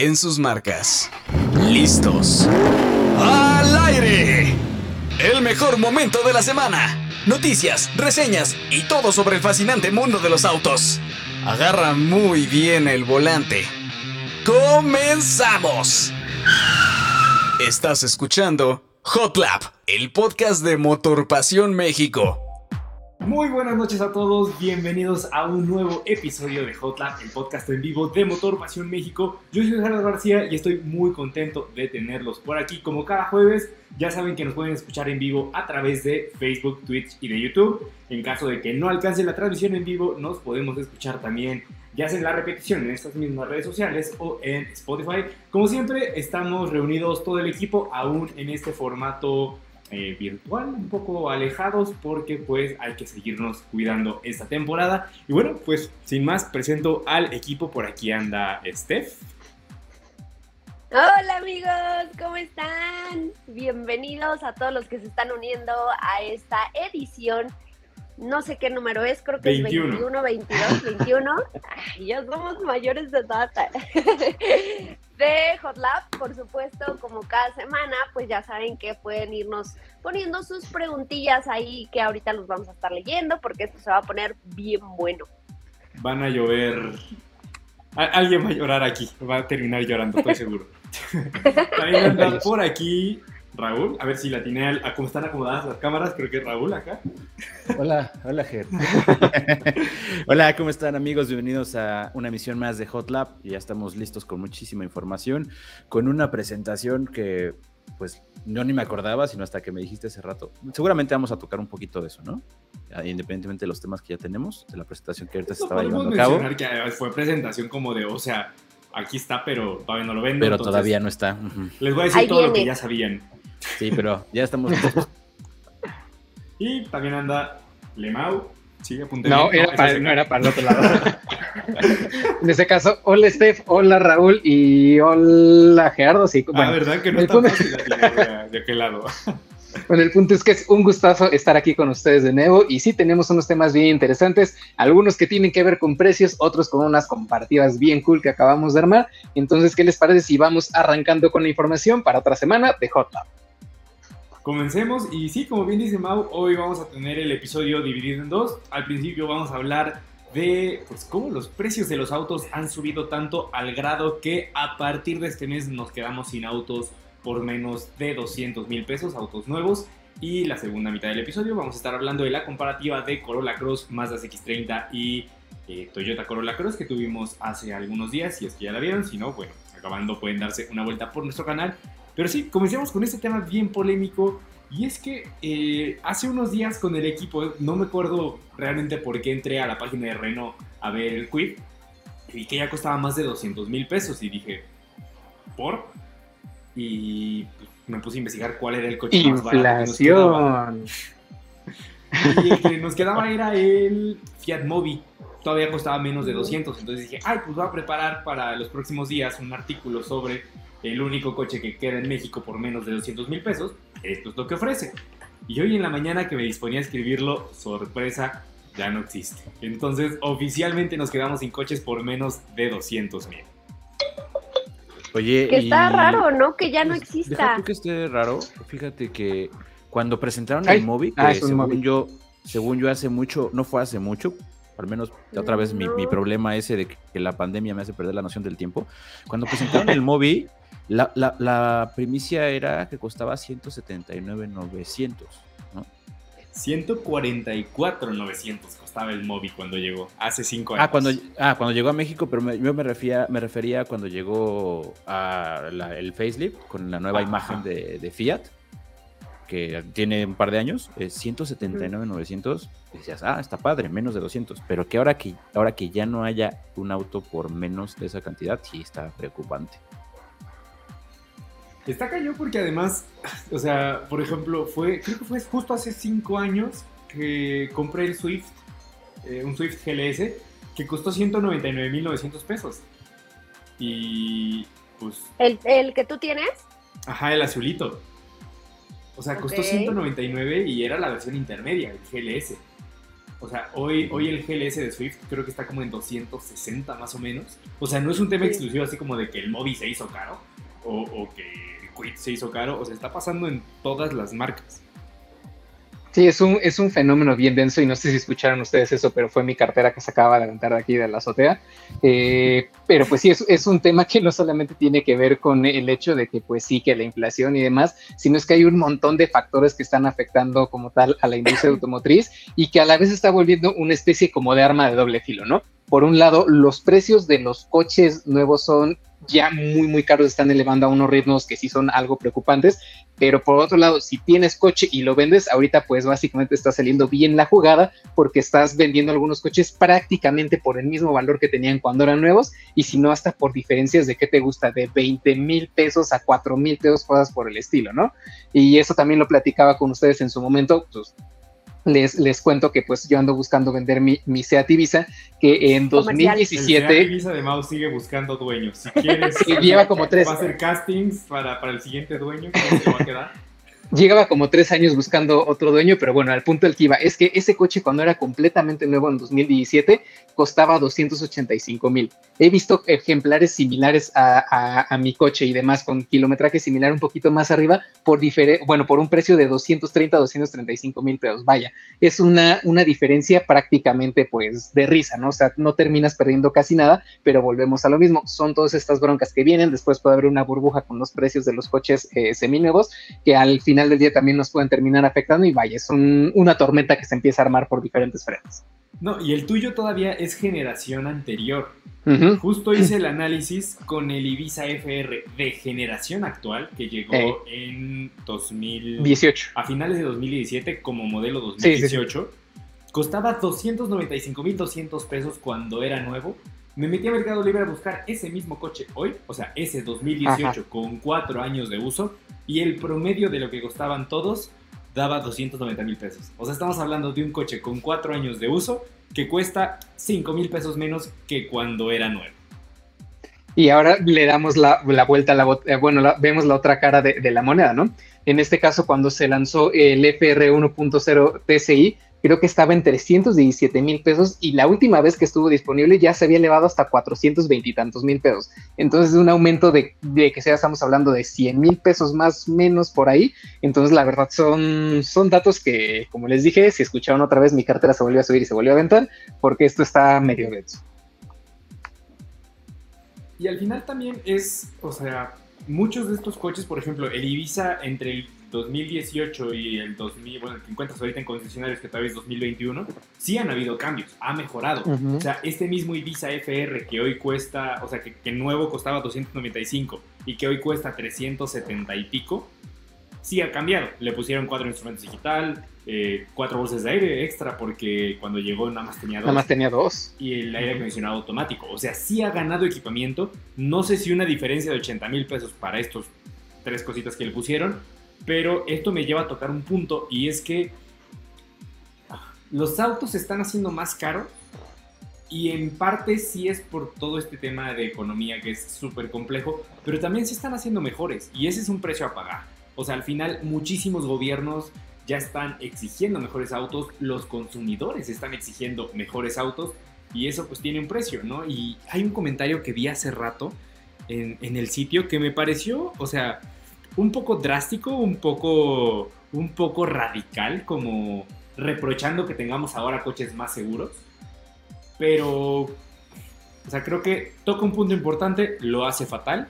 en sus marcas. ¿Listos? ¡Al aire! El mejor momento de la semana. Noticias, reseñas y todo sobre el fascinante mundo de los autos. Agarra muy bien el volante. ¡Comenzamos! Estás escuchando Hot Lap, el podcast de Motor Pasión México. Muy buenas noches a todos, bienvenidos a un nuevo episodio de Hot Lap, el podcast en vivo de Motor Pasión México. Yo soy Gerardo García y estoy muy contento de tenerlos por aquí. Como cada jueves, ya saben que nos pueden escuchar en vivo a través de Facebook, Twitch y de YouTube. En caso de que no alcance la transmisión en vivo, nos podemos escuchar también ya sea en la repetición en estas mismas redes sociales o en Spotify. Como siempre, estamos reunidos todo el equipo aún en este formato eh, virtual, un poco alejados porque pues hay que seguirnos cuidando esta temporada. Y bueno, pues sin más, presento al equipo. Por aquí anda Steph. Hola amigos, ¿cómo están? Bienvenidos a todos los que se están uniendo a esta edición no sé qué número es, creo que es 21, 22, 21. Ay, ya somos mayores de data. de Hot Lab, por supuesto, como cada semana, pues ya saben que pueden irnos poniendo sus preguntillas ahí que ahorita los vamos a estar leyendo porque esto se va a poner bien bueno. Van a llover. Alguien va a llorar aquí, va a terminar llorando, estoy seguro. También anda por aquí Raúl, a ver si la tiene a cómo están acomodadas las cámaras, creo que es Raúl acá. Hola, hola Ger. hola, ¿cómo están amigos? Bienvenidos a una emisión más de Hot Lab. Ya estamos listos con muchísima información, con una presentación que pues yo ni me acordaba, sino hasta que me dijiste hace rato. Seguramente vamos a tocar un poquito de eso, ¿no? Independientemente de los temas que ya tenemos, de la presentación que ahorita se estaba llevando a cabo. que fue presentación como de, o sea, aquí está, pero todavía no lo vendo. Pero todavía no está. Les voy a decir todo lo que ya sabían. Sí, pero ya estamos. y también anda Lemau. Sí, no, era para, no, era para el otro lado. en ese caso, hola Steph, hola Raúl y hola Gerardo. Sí, ah, bueno, ah, ¿verdad que no está fácil de, de aquel lado? Bueno, el punto es que es un gustazo estar aquí con ustedes de nuevo y sí tenemos unos temas bien interesantes, algunos que tienen que ver con precios, otros con unas comparativas bien cool que acabamos de armar. Entonces, ¿qué les parece si vamos arrancando con la información para otra semana de Hot Comencemos y sí, como bien dice Mau, hoy vamos a tener el episodio dividido en dos. Al principio vamos a hablar de pues, cómo los precios de los autos han subido tanto al grado que a partir de este mes nos quedamos sin autos por menos de 200 mil pesos, autos nuevos. Y la segunda mitad del episodio vamos a estar hablando de la comparativa de Corolla Cross, Mazda CX-30 y eh, Toyota Corolla Cross que tuvimos hace algunos días. Si es que ya la vieron, si no, bueno, acabando pueden darse una vuelta por nuestro canal pero sí, comencemos con este tema bien polémico. Y es que eh, hace unos días con el equipo, no me acuerdo realmente por qué entré a la página de Renault a ver el quid, y que ya costaba más de 200 mil pesos. Y dije, ¿por? Y me puse a investigar cuál era el coche más barato. Que nos y el que nos quedaba era el Fiat Mobi. Todavía costaba menos de 200. Entonces dije, ay, pues voy a preparar para los próximos días un artículo sobre el único coche que queda en México por menos de 200 mil pesos, esto es lo que ofrece. Y hoy en la mañana que me disponía a escribirlo, sorpresa, ya no existe. Entonces, oficialmente nos quedamos sin coches por menos de 200 mil. Oye, que está raro, ¿no? Que ya no pues, exista. Deja tú que esté raro. Fíjate que cuando presentaron el móvil, ah, según yo, según yo hace mucho, no fue hace mucho, al menos otra vez mi, mi, problema ese de que la pandemia me hace perder la noción del tiempo. Cuando presentaron el móvil, la, la, primicia era que costaba 179,900, ¿no? 144,900 costaba el móvil cuando llegó, hace cinco años. Ah, cuando, ah, cuando llegó a México, pero yo me refería, me refería cuando llegó a el facelift con la nueva imagen de, Fiat, que tiene un par de años, es 179,900. Decías, ah, está padre, menos de 200. Pero que ahora que, ahora que ya no haya un auto por menos de esa cantidad, sí está preocupante. Está cañón porque además, o sea, por ejemplo, fue, creo que fue justo hace cinco años que compré el Swift, eh, un Swift GLS, que costó 199.900 pesos. Y pues... ¿El, ¿El, que tú tienes? Ajá, el azulito. O sea, costó 199 y era la versión intermedia, el GLS. O sea, hoy, hoy el GLS de Swift creo que está como en 260 más o menos. O sea, no es un tema exclusivo así como de que el Mobi se hizo caro o, o que el Quid se hizo caro. O sea, está pasando en todas las marcas. Sí, es un, es un fenómeno bien denso y no sé si escucharon ustedes eso, pero fue mi cartera que se acaba de aventar de aquí de la azotea. Eh, pero pues sí, es, es, un tema que no solamente tiene que ver con el hecho de que pues sí, que la inflación y demás, sino es que hay un montón de factores que están afectando como tal a la industria automotriz y que a la vez está volviendo una especie como de arma de doble filo, ¿no? Por un lado, los precios de los coches nuevos son ya muy, muy caros, están elevando a unos ritmos que sí son algo preocupantes, pero por otro lado, si tienes coche y lo vendes, ahorita pues básicamente está saliendo bien la jugada porque estás vendiendo algunos coches prácticamente por el mismo valor que tenían cuando eran nuevos y si no hasta por diferencias de qué te gusta, de 20 mil pesos a 4 mil pesos, cosas por el estilo, ¿no? Y eso también lo platicaba con ustedes en su momento, pues les, les cuento que pues yo ando buscando vender mi, mi Seat Ibiza, que en 2017... El Seat Ibiza de Mau sigue buscando dueños. Si quieres, lleva como tres. Va a hacer castings para, para el siguiente dueño, ¿cómo se va a quedar? Llegaba como tres años buscando otro dueño, pero bueno, al punto del que iba es que ese coche cuando era completamente nuevo en 2017 costaba 285 mil. He visto ejemplares similares a, mi coche y demás con kilometraje similar un poquito más arriba por bueno, por un precio de 230 a 235 mil pesos. Vaya, es una, una diferencia prácticamente pues de risa, ¿no? O sea, no terminas perdiendo casi nada, pero volvemos a lo mismo. Son todas estas broncas que vienen, después puede haber una burbuja con los precios de los coches eh, seminuevos que al final del día también nos pueden terminar afectando y vaya, es una tormenta que se empieza a armar por diferentes frentes. No, y el tuyo todavía es generación anterior. Justo hice el análisis con el Ibiza FR de generación actual que llegó en 2018. A finales de 2017 como modelo 2018. Costaba 295.200 pesos cuando era nuevo. Me metí a Mercado Libre a buscar ese mismo coche hoy, o sea, ese 2018 con cuatro años de uso, y el promedio de lo que costaban todos daba 290 mil pesos. O sea, estamos hablando de un coche con cuatro años de uso que cuesta 5 mil pesos menos que cuando era nuevo. Y ahora le damos la, vuelta a la, eh, bueno, vemos la otra cara de, de, la moneda, ¿no? En este caso, cuando se lanzó el FR 1.0 TCI, creo que estaba en 317 mil pesos y la última vez que estuvo disponible ya se había elevado hasta 420 y tantos mil pesos. Entonces, un aumento de, que sea, estamos hablando de 100 mil pesos más menos por ahí. Entonces, la verdad, son, son datos que, como les dije, si escucharon otra vez, mi cartera se volvió a subir y se volvió a aventar porque esto está medio denso. Y al final también es, o sea, muchos de estos coches, por ejemplo, el Ibiza entre el 2018 y el 2000, bueno, que encuentras ahorita en concesionarios que todavía es 2021, sí han habido cambios, ha mejorado. O sea, este mismo Ibiza FR que hoy cuesta, o sea, que, que, nuevo costaba 295 y que hoy cuesta 370 y pico, sí ha cambiado. Le pusieron cuatro instrumentos digital, eh, cuatro bolsas de aire extra porque cuando llegó nada más tenía dos. Nada más tenía dos. Y el aire acondicionado automático. O sea, sí ha ganado equipamiento. No sé si una diferencia de 80 mil pesos para estos tres cositas que le pusieron pero esto me lleva a tocar un punto y es que los autos se están haciendo más caros y en parte sí es por todo este tema de economía que es súper complejo, pero también se están haciendo mejores y ese es un precio a pagar. O sea, al final muchísimos gobiernos ya están exigiendo mejores autos, los consumidores están exigiendo mejores autos y eso pues tiene un precio, ¿no? Y hay un comentario que vi hace rato en, en el sitio que me pareció, o sea, un poco drástico, un poco, un poco radical, como reprochando que tengamos ahora coches más seguros. Pero, o sea, creo que toca un punto importante, lo hace fatal.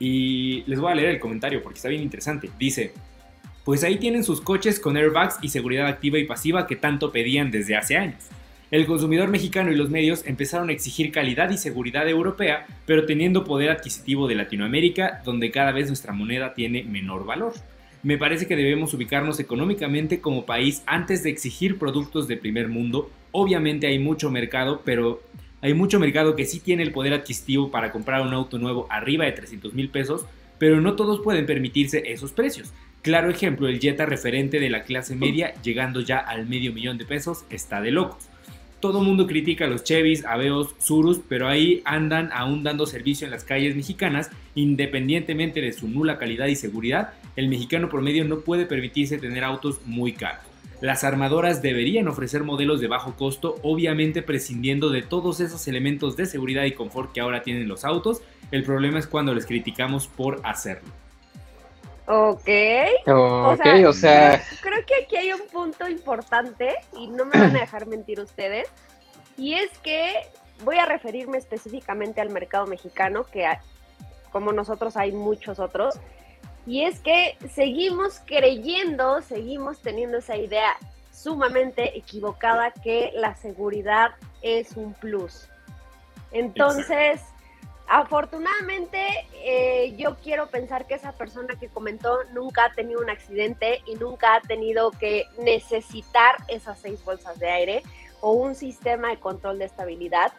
Y les voy a leer el comentario porque está bien interesante. Dice, pues ahí tienen sus coches con airbags y seguridad activa y pasiva que tanto pedían desde hace años. El consumidor mexicano y los medios empezaron a exigir calidad y seguridad europea, pero teniendo poder adquisitivo de Latinoamérica, donde cada vez nuestra moneda tiene menor valor. Me parece que debemos ubicarnos económicamente como país antes de exigir productos de primer mundo. Obviamente hay mucho mercado, pero hay mucho mercado que sí tiene el poder adquisitivo para comprar un auto nuevo arriba de 300 mil pesos, pero no todos pueden permitirse esos precios. Claro ejemplo, el Jetta referente de la clase media, llegando ya al medio millón de pesos, está de locos todo mundo critica los Chevys, Aveos, Surus, pero ahí andan aún dando servicio en las calles mexicanas, independientemente de su nula calidad y seguridad, el mexicano promedio no puede permitirse tener autos muy caros. Las armadoras deberían ofrecer modelos de bajo costo, obviamente prescindiendo de todos esos elementos de seguridad y confort que ahora tienen los autos. El problema es cuando les criticamos por hacerlo. Ok. Ok, o sea, Creo que aquí hay un punto importante y no me van a dejar mentir ustedes. Y es que voy a referirme específicamente al mercado mexicano, que como nosotros hay muchos otros. Y es que seguimos creyendo, seguimos teniendo esa idea sumamente equivocada que la seguridad es un plus. Entonces, afortunadamente, eh, yo quiero pensar que esa persona que comentó nunca ha tenido un accidente y nunca ha tenido que necesitar esas seis bolsas de aire o un sistema de control de estabilidad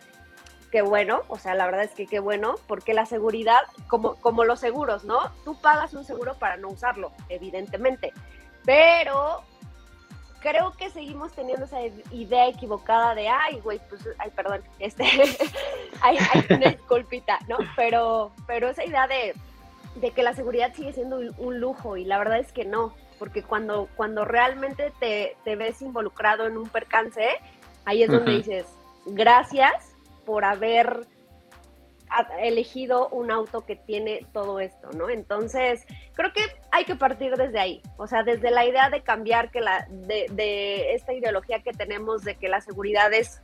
qué bueno, o sea, la verdad es que qué bueno, porque la seguridad, como, como los seguros, ¿no? Tú pagas un seguro para no usarlo, evidentemente, pero creo que seguimos teniendo esa idea equivocada de, ay, güey, pues, ay, perdón, este, hay, una disculpita, ¿no? Pero, pero esa idea de, de, que la seguridad sigue siendo un, lujo y la verdad es que no, porque cuando, cuando realmente te, te ves involucrado en un percance, ahí es donde dices, gracias, por haber elegido un auto que tiene todo esto, ¿no? Entonces, creo que hay que partir desde ahí, o sea, desde la idea de cambiar que la, de, esta ideología que tenemos de que la seguridad es,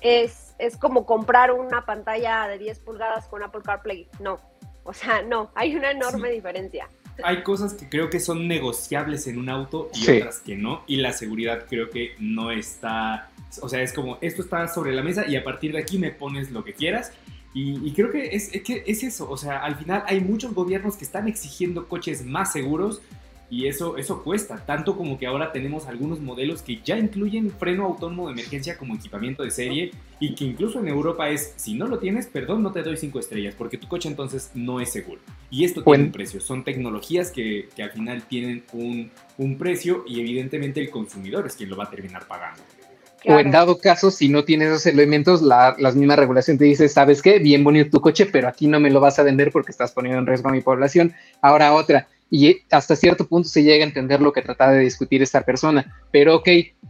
es, es como comprar una pantalla de 10 pulgadas con Apple CarPlay, no, o sea, no, hay una enorme diferencia. Hay cosas que creo que son negociables en un auto y otras que no, y la seguridad creo que no está o sea, es como, esto está sobre la mesa y a partir de aquí me pones lo que quieras. Y, creo que es, que es eso, o sea, al final hay muchos gobiernos que están exigiendo coches más seguros y eso, eso cuesta, tanto como que ahora tenemos algunos modelos que ya incluyen freno autónomo de emergencia como equipamiento de serie y que incluso en Europa es, si no lo tienes, perdón, no te doy cinco estrellas porque tu coche entonces no es seguro. Y esto tiene un precio, son tecnologías que, que al final tienen un, un precio y evidentemente el consumidor es quien lo va a terminar pagando. O en dado caso, si no tienes esos elementos, la, misma regulación te dice, ¿sabes qué? Bien bonito tu coche, pero aquí no me lo vas a vender porque estás poniendo en riesgo a mi población. Ahora otra. Y hasta cierto punto se llega a entender lo que trataba de discutir esta persona. Pero ok,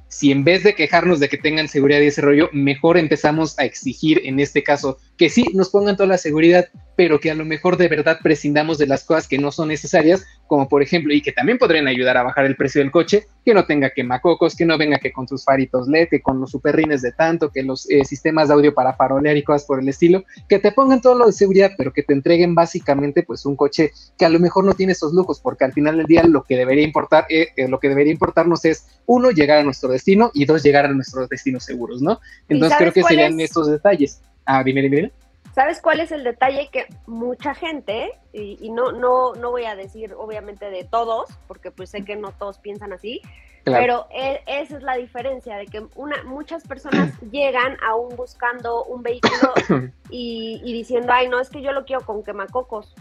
si en vez de quejarnos de que tengan seguridad y ese rollo, mejor empezamos a exigir en este caso que sí nos pongan toda la seguridad, pero que a lo mejor de verdad prescindamos de las cosas que no son necesarias, como por ejemplo, y que también podrían ayudar a bajar el precio del coche, que no tenga quemacocos, que no venga que con sus faritos LED, que con los superrines de tanto, que los eh, sistemas de audio para farolear y cosas por el estilo, que te pongan todo lo de seguridad, pero que te entreguen básicamente pues un coche que a lo mejor no tiene esos lujos, porque al final del día lo que debería importar, eh, eh, lo que debería importarnos es uno, llegar a nuestro destino y dos, llegar a nuestros destinos seguros, ¿no? Entonces creo que serían estos detalles. Ah, dime, dime. ¿Sabes cuál es el detalle? Que mucha gente, y, no, no, no voy a decir obviamente de todos, porque pues sé que no todos piensan así, pero e, esa es la diferencia, de que una, muchas personas llegan aún buscando un vehículo y, diciendo, ay, no, es que yo lo quiero con quemacocos,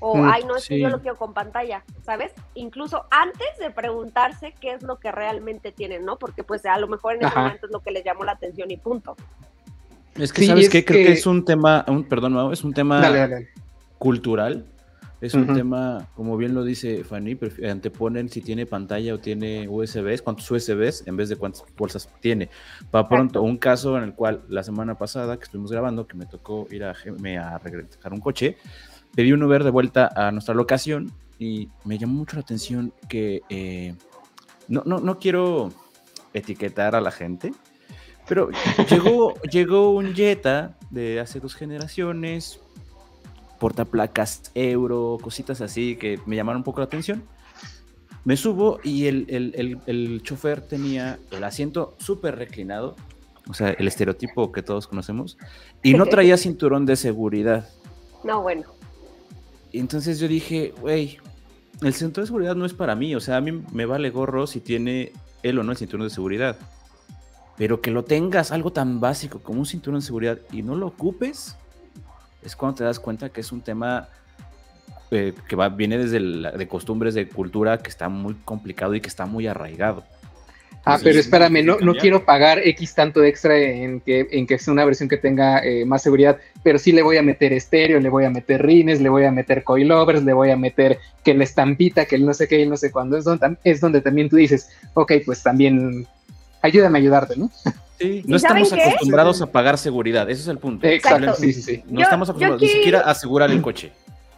o mm, ay, no, es que yo lo quiero con pantalla, ¿sabes? Incluso antes de preguntarse qué es lo que realmente tienen, ¿no? Porque pues a lo mejor en ese momento es lo que les llamó la atención y punto. Es que, ¿sabes qué? Creo que es un tema, un, perdón, es un tema cultural. Es un tema, como bien lo dice Fanny, anteponen si tiene pantalla o tiene USBs, cuántos USBs en vez de cuántas bolsas tiene. Para pronto, un caso en el cual la semana pasada que estuvimos grabando, que me tocó ir a, me a regresar un coche, pedí un Uber de vuelta a nuestra locación y me llamó mucho la atención que eh, no, no, no quiero etiquetar a la gente, pero llegó, llegó un Jetta de hace dos generaciones, portaplacas euro, cositas así que me llamaron un poco la atención. Me subo y el, el, el, chofer tenía el asiento súper reclinado, o sea, el estereotipo que todos conocemos, y no traía cinturón de seguridad. No, bueno. Entonces yo dije, güey, el cinturón de seguridad no es para mí, o sea, a mí me vale gorro si tiene él o no el cinturón de seguridad. Pero que lo tengas algo tan básico como un cinturón de seguridad y no lo ocupes, es cuando te das cuenta que es un tema eh, que va, viene desde de costumbres, de cultura, que está muy complicado y que está muy arraigado. Ah, pero espérame, no, no quiero pagar X tanto extra en que, en que sea una versión que tenga eh, más seguridad, pero sí le voy a meter estéreo, le voy a meter rines, le voy a meter coilovers, le voy a meter que la estampita, que el no sé qué y no sé cuándo. Es donde, es donde también tú dices, ok, pues también ayúdame a ayudarte, ¿no? Sí, no estamos acostumbrados a pagar seguridad, ese es el punto. Exacto, sí, sí, sí. No estamos acostumbrados, ni siquiera a asegurar el coche.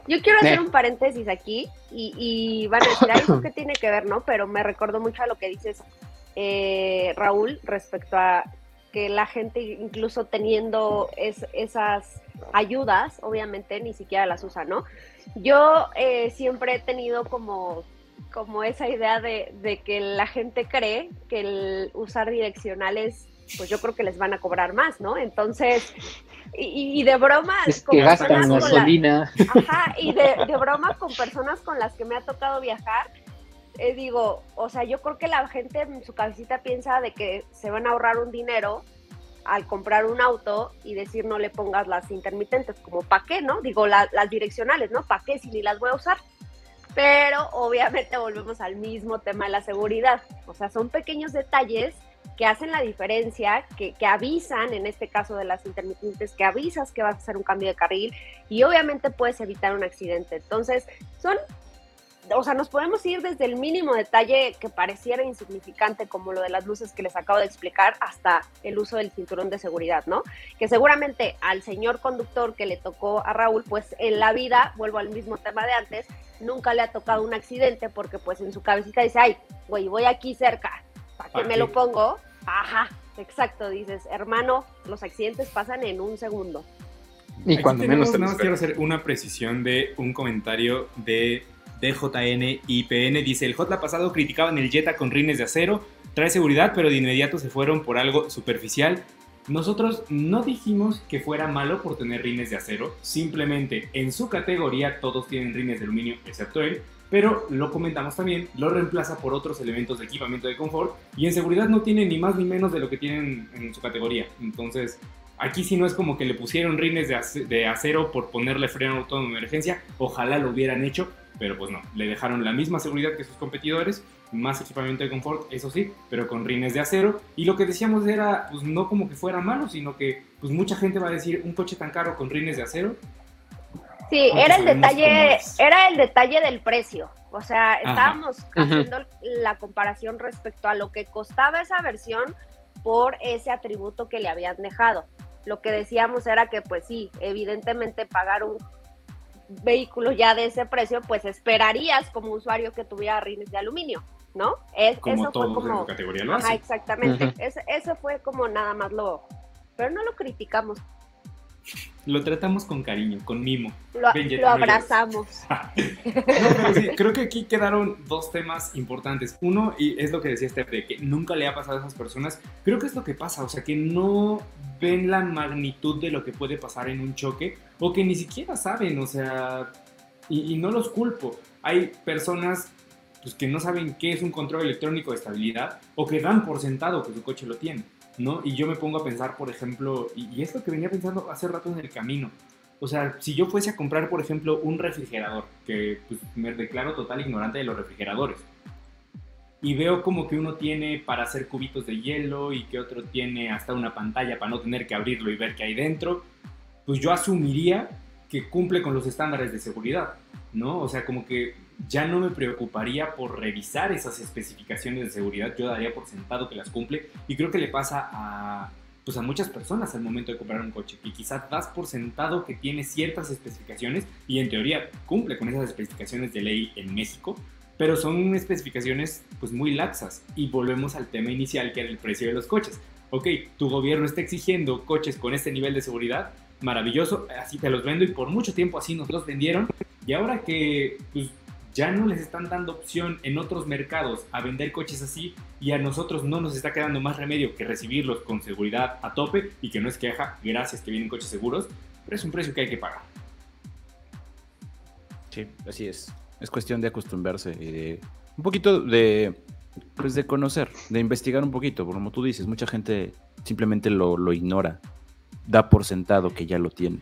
Yo quiero hacer un paréntesis aquí y, y van a decir, ¿eso qué tiene que ver, no? Pero me recuerdo mucho a lo que dices eh, Raúl, respecto a que la gente, incluso teniendo esas ayudas, obviamente ni siquiera las usa, ¿no? Yo eh, siempre he tenido como, como esa idea de, que la gente cree que el usar direccionales, pues yo creo que les van a cobrar más, ¿no? Entonces, y, de broma es que gastan gasolina. ajá, y de, de broma con personas con las que me ha tocado viajar, eh, digo, o sea, yo creo que la gente en su cabecita piensa de que se van a ahorrar un dinero al comprar un auto y decir no le pongas las intermitentes, como para qué, ¿no? Digo, las direccionales, ¿no? ¿Para qué si ni las voy a usar? Pero obviamente volvemos al mismo tema de la seguridad. O sea, son pequeños detalles que hacen la diferencia, que, que, avisan, en este caso de las intermitentes, que avisas que vas a hacer un cambio de carril y obviamente puedes evitar un accidente. Entonces, son o sea, nos podemos ir desde el mínimo detalle que pareciera insignificante, como lo de las luces que les acabo de explicar, hasta el uso del cinturón de seguridad, ¿no? Que seguramente al señor conductor que le tocó a Raúl, pues en la vida, vuelvo al mismo tema de antes, nunca le ha tocado un accidente porque pues en su cabecita dice, ay, güey, voy aquí cerca, ¿para qué me lo pongo? Ajá, exacto, dices, hermano, los accidentes pasan en un segundo. Y cuando menos quiero hacer una precisión de un comentario de DJN IPN dice, el Hotla pasado criticaban el Jetta con rines de acero, trae seguridad, pero de inmediato se fueron por algo superficial. Nosotros no dijimos que fuera malo por tener rines de acero, simplemente en su categoría todos tienen rines de aluminio excepto él, pero lo comentamos también, lo reemplaza por otros elementos de equipamiento de confort y en seguridad no tiene ni más ni menos de lo que tienen en su categoría. Entonces, aquí sí no es como que le pusieron rines de acero por ponerle freno autónomo de emergencia, ojalá lo hubieran hecho, pero pues no, le dejaron la misma seguridad que sus competidores, más equipamiento de confort, eso sí, pero con rines de acero. Y lo que decíamos era, pues no como que fuera malo, sino que pues mucha gente va a decir, un coche tan caro con rines de acero. Sí, era el detalle, era el detalle del precio. O sea, estábamos haciendo la comparación respecto a lo que costaba esa versión por ese atributo que le habían dejado. Lo que decíamos era que, pues sí, evidentemente pagar un vehículo ya de ese precio, pues esperarías como usuario que tuviera rines de aluminio, ¿no? Es, como eso fue como... categoría lo Ajá, exactamente. eso fue como nada más lo... Pero no lo criticamos. Lo tratamos con cariño, con mimo. Lo, abrazamos. creo que aquí quedaron dos temas importantes. Uno, y es lo que decía Steph, de que nunca le ha pasado a esas personas. Creo que es lo que pasa, o sea, que no ven la magnitud de lo que puede pasar en un choque o que ni siquiera saben, o sea, y, no los culpo. Hay personas pues, que no saben qué es un control electrónico de estabilidad o que dan por sentado que su coche lo tiene. ¿No? Y yo me pongo a pensar, por ejemplo, y, es lo que venía pensando hace rato en el camino. O sea, si yo fuese a comprar, por ejemplo, un refrigerador, que pues, me declaro total ignorante de los refrigeradores, y veo como que uno tiene para hacer cubitos de hielo y que otro tiene hasta una pantalla para no tener que abrirlo y ver qué hay dentro, pues yo asumiría que cumple con los estándares de seguridad, ¿no? O sea, como que ya no me preocuparía por revisar esas especificaciones de seguridad, yo daría por sentado que las cumple y creo que le pasa a, pues a muchas personas al momento de comprar un coche, que quizás das por sentado que tiene ciertas especificaciones y en teoría cumple con esas especificaciones de ley en México, pero son especificaciones pues muy laxas y volvemos al tema inicial que era el precio de los coches. Ok, tu gobierno está exigiendo coches con este nivel de seguridad, maravilloso, así te los vendo y por mucho tiempo así nos los vendieron y ahora que pues, ya no les están dando opción en otros mercados a vender coches así y a nosotros no nos está quedando más remedio que recibirlos con seguridad a tope y que no es queja, gracias que vienen coches seguros, pero es un precio que hay que pagar. Sí, así es. Es cuestión de acostumbrarse y de un poquito de pues de conocer, de investigar un poquito, como tú dices, mucha gente simplemente lo, lo ignora, da por sentado que ya lo tiene.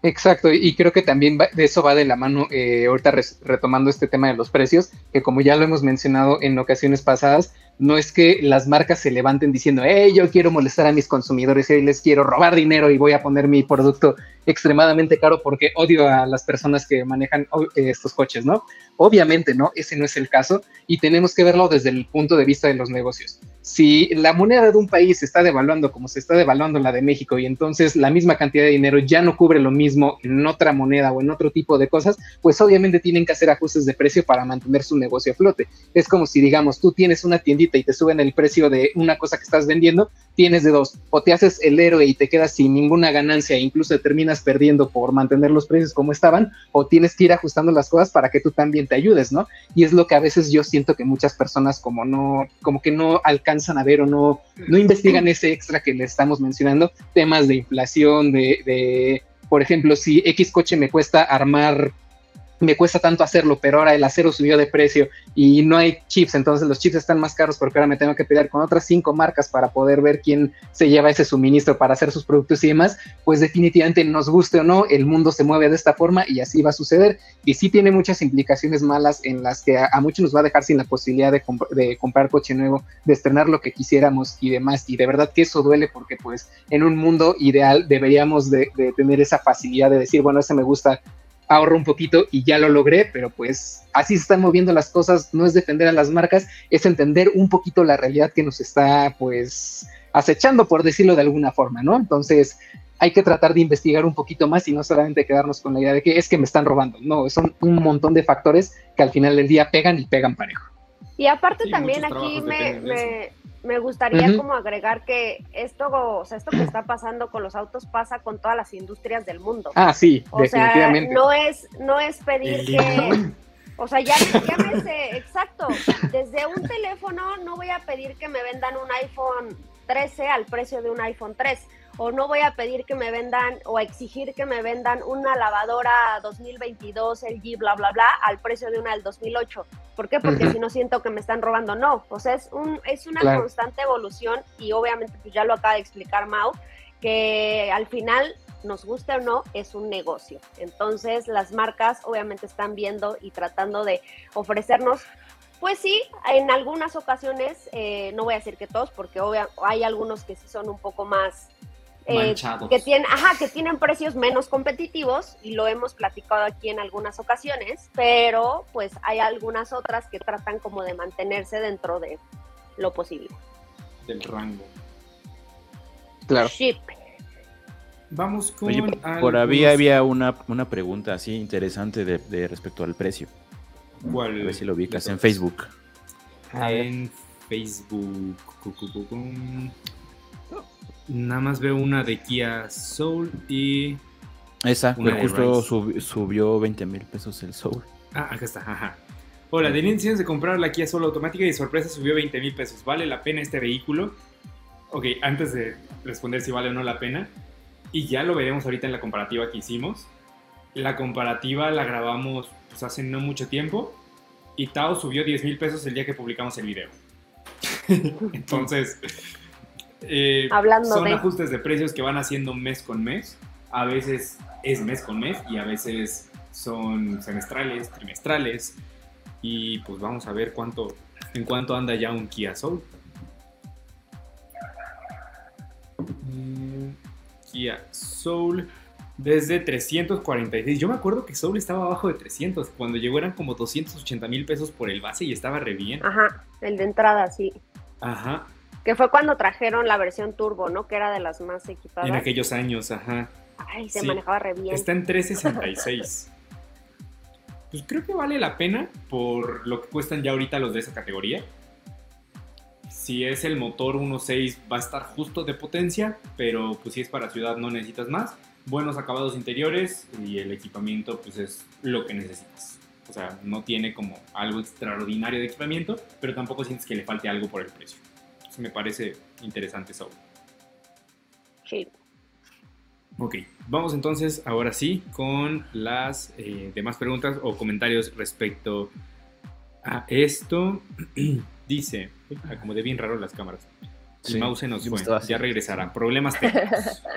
Exacto, y creo que también de eso va de la mano, eh, ahorita retomando este tema de los precios, que como ya lo hemos mencionado en ocasiones pasadas, no es que las marcas se levanten diciendo, hey, yo quiero molestar a mis consumidores y les quiero robar dinero y voy a poner mi producto extremadamente caro porque odio a las personas que manejan estos coches, ¿no? Obviamente, ¿no? Ese no es el caso y tenemos que verlo desde el punto de vista de los negocios. Si la moneda de un país se está devaluando como se está devaluando la de México y entonces la misma cantidad de dinero ya no cubre lo mismo en otra moneda o en otro tipo de cosas, pues obviamente tienen que hacer ajustes de precio para mantener su negocio a flote. Es como si, digamos, tú tienes una tiendita y te suben el precio de una cosa que estás vendiendo, tienes de dos, o te haces el héroe y te quedas sin ninguna ganancia incluso terminas perdiendo por mantener los precios como estaban, o tienes que ir ajustando las cosas para que tú también te ayudes, ¿no? Y es lo que a veces yo siento que muchas personas como no, como que no alcanzan a ver o no, no investigan ese extra que le estamos mencionando, temas de inflación, de, de por ejemplo, si X coche me cuesta armar me cuesta tanto hacerlo, pero ahora el acero subió de precio y no hay chips, entonces los chips están más caros porque ahora me tengo que pelear con otras cinco marcas para poder ver quién se lleva ese suministro para hacer sus productos y demás, pues definitivamente nos guste o no, el mundo se mueve de esta forma y así va a suceder. Y sí tiene muchas implicaciones malas en las que a, muchos nos va a dejar sin la posibilidad de, de, comprar coche nuevo, de estrenar lo que quisiéramos y demás. Y de verdad que eso duele porque pues en un mundo ideal deberíamos de, de tener esa facilidad de decir, bueno, ese me gusta, ahorro un poquito y ya lo logré, pero pues así se están moviendo las cosas, no es defender a las marcas, es entender un poquito la realidad que nos está pues acechando, por decirlo de alguna forma, ¿no? Entonces hay que tratar de investigar un poquito más y no solamente quedarnos con la idea de que es que me están robando, no, son un montón de factores que al final del día pegan y pegan parejo. Y aparte también aquí me, me gustaría como agregar que esto, o sea, esto que está pasando con los autos pasa con todas las industrias del mundo. Ah, sí, o definitivamente. Sea, no es, no es pedir que, o sea, ya, ya me sé, exacto, desde un teléfono no voy a pedir que me vendan un iPhone 13 al precio de un iPhone 3 o no voy a pedir que me vendan o a exigir que me vendan una lavadora 2022 LG bla bla bla al precio de una del 2008. ¿Por qué? Porque si no siento que me están robando, no. O sea, es un es una constante evolución y obviamente pues ya lo acaba de explicar Mau que al final nos guste o no, es un negocio. Entonces las marcas obviamente están viendo y tratando de ofrecernos pues sí, en algunas ocasiones, eh, no voy a decir que todos, porque hay algunos que sí son un poco más eh, que tienen, ajá, que tienen precios menos competitivos y lo hemos platicado aquí en algunas ocasiones, pero pues hay algunas otras que tratan como de mantenerse dentro de lo posible. Del rango. Claro. Vamos con. por, ahí había una, una pregunta así interesante de, respecto al precio. ¿Cuál? A ver si lo ubicas en Facebook. En Facebook. Nada más veo una de Kia Soul y. Esa, que justo subió 20 mil pesos el Soul. Ah, acá está, ajá. Hola, tenía intenciones de comprar la Kia Soul automática y de sorpresa subió 20 mil pesos. ¿Vale la pena este vehículo? Ok, antes de responder si vale o no la pena, y ya lo veremos ahorita en la comparativa que hicimos. La comparativa la grabamos pues, hace no mucho tiempo y Tao subió 10 mil pesos el día que publicamos el video. Entonces, eh, son ajustes de precios que van haciendo mes con mes. A veces es mes con mes y a veces son semestrales, trimestrales. Y pues vamos a ver cuánto, en cuánto anda ya un Kia Soul. Mm, Kia Soul desde 346. Yo me acuerdo que Soul estaba abajo de 300. Cuando llegó eran como 280 mil pesos por el base y estaba re bien. Ajá, el de entrada, sí. Ajá. Que fue cuando trajeron la versión turbo, ¿no? Que era de las más equipadas. En aquellos años, ajá. Ay, se manejaba re bien. Está en 366. pues creo que vale la pena por lo que cuestan ya ahorita los de esa categoría. Si es el motor 1.6 va a estar justo de potencia, pero pues si es para ciudad no necesitas más. Buenos acabados interiores y el equipamiento pues es lo que necesitas. O sea, no tiene como algo extraordinario de equipamiento, pero tampoco sientes que le falte algo por el precio me parece interesante eso. Sí. Ok, vamos entonces ahora sí con las eh, demás preguntas o comentarios respecto a esto. Dice, como de bien raro las cámaras. El mouse nos fue, ya regresará. Problemas técnicos.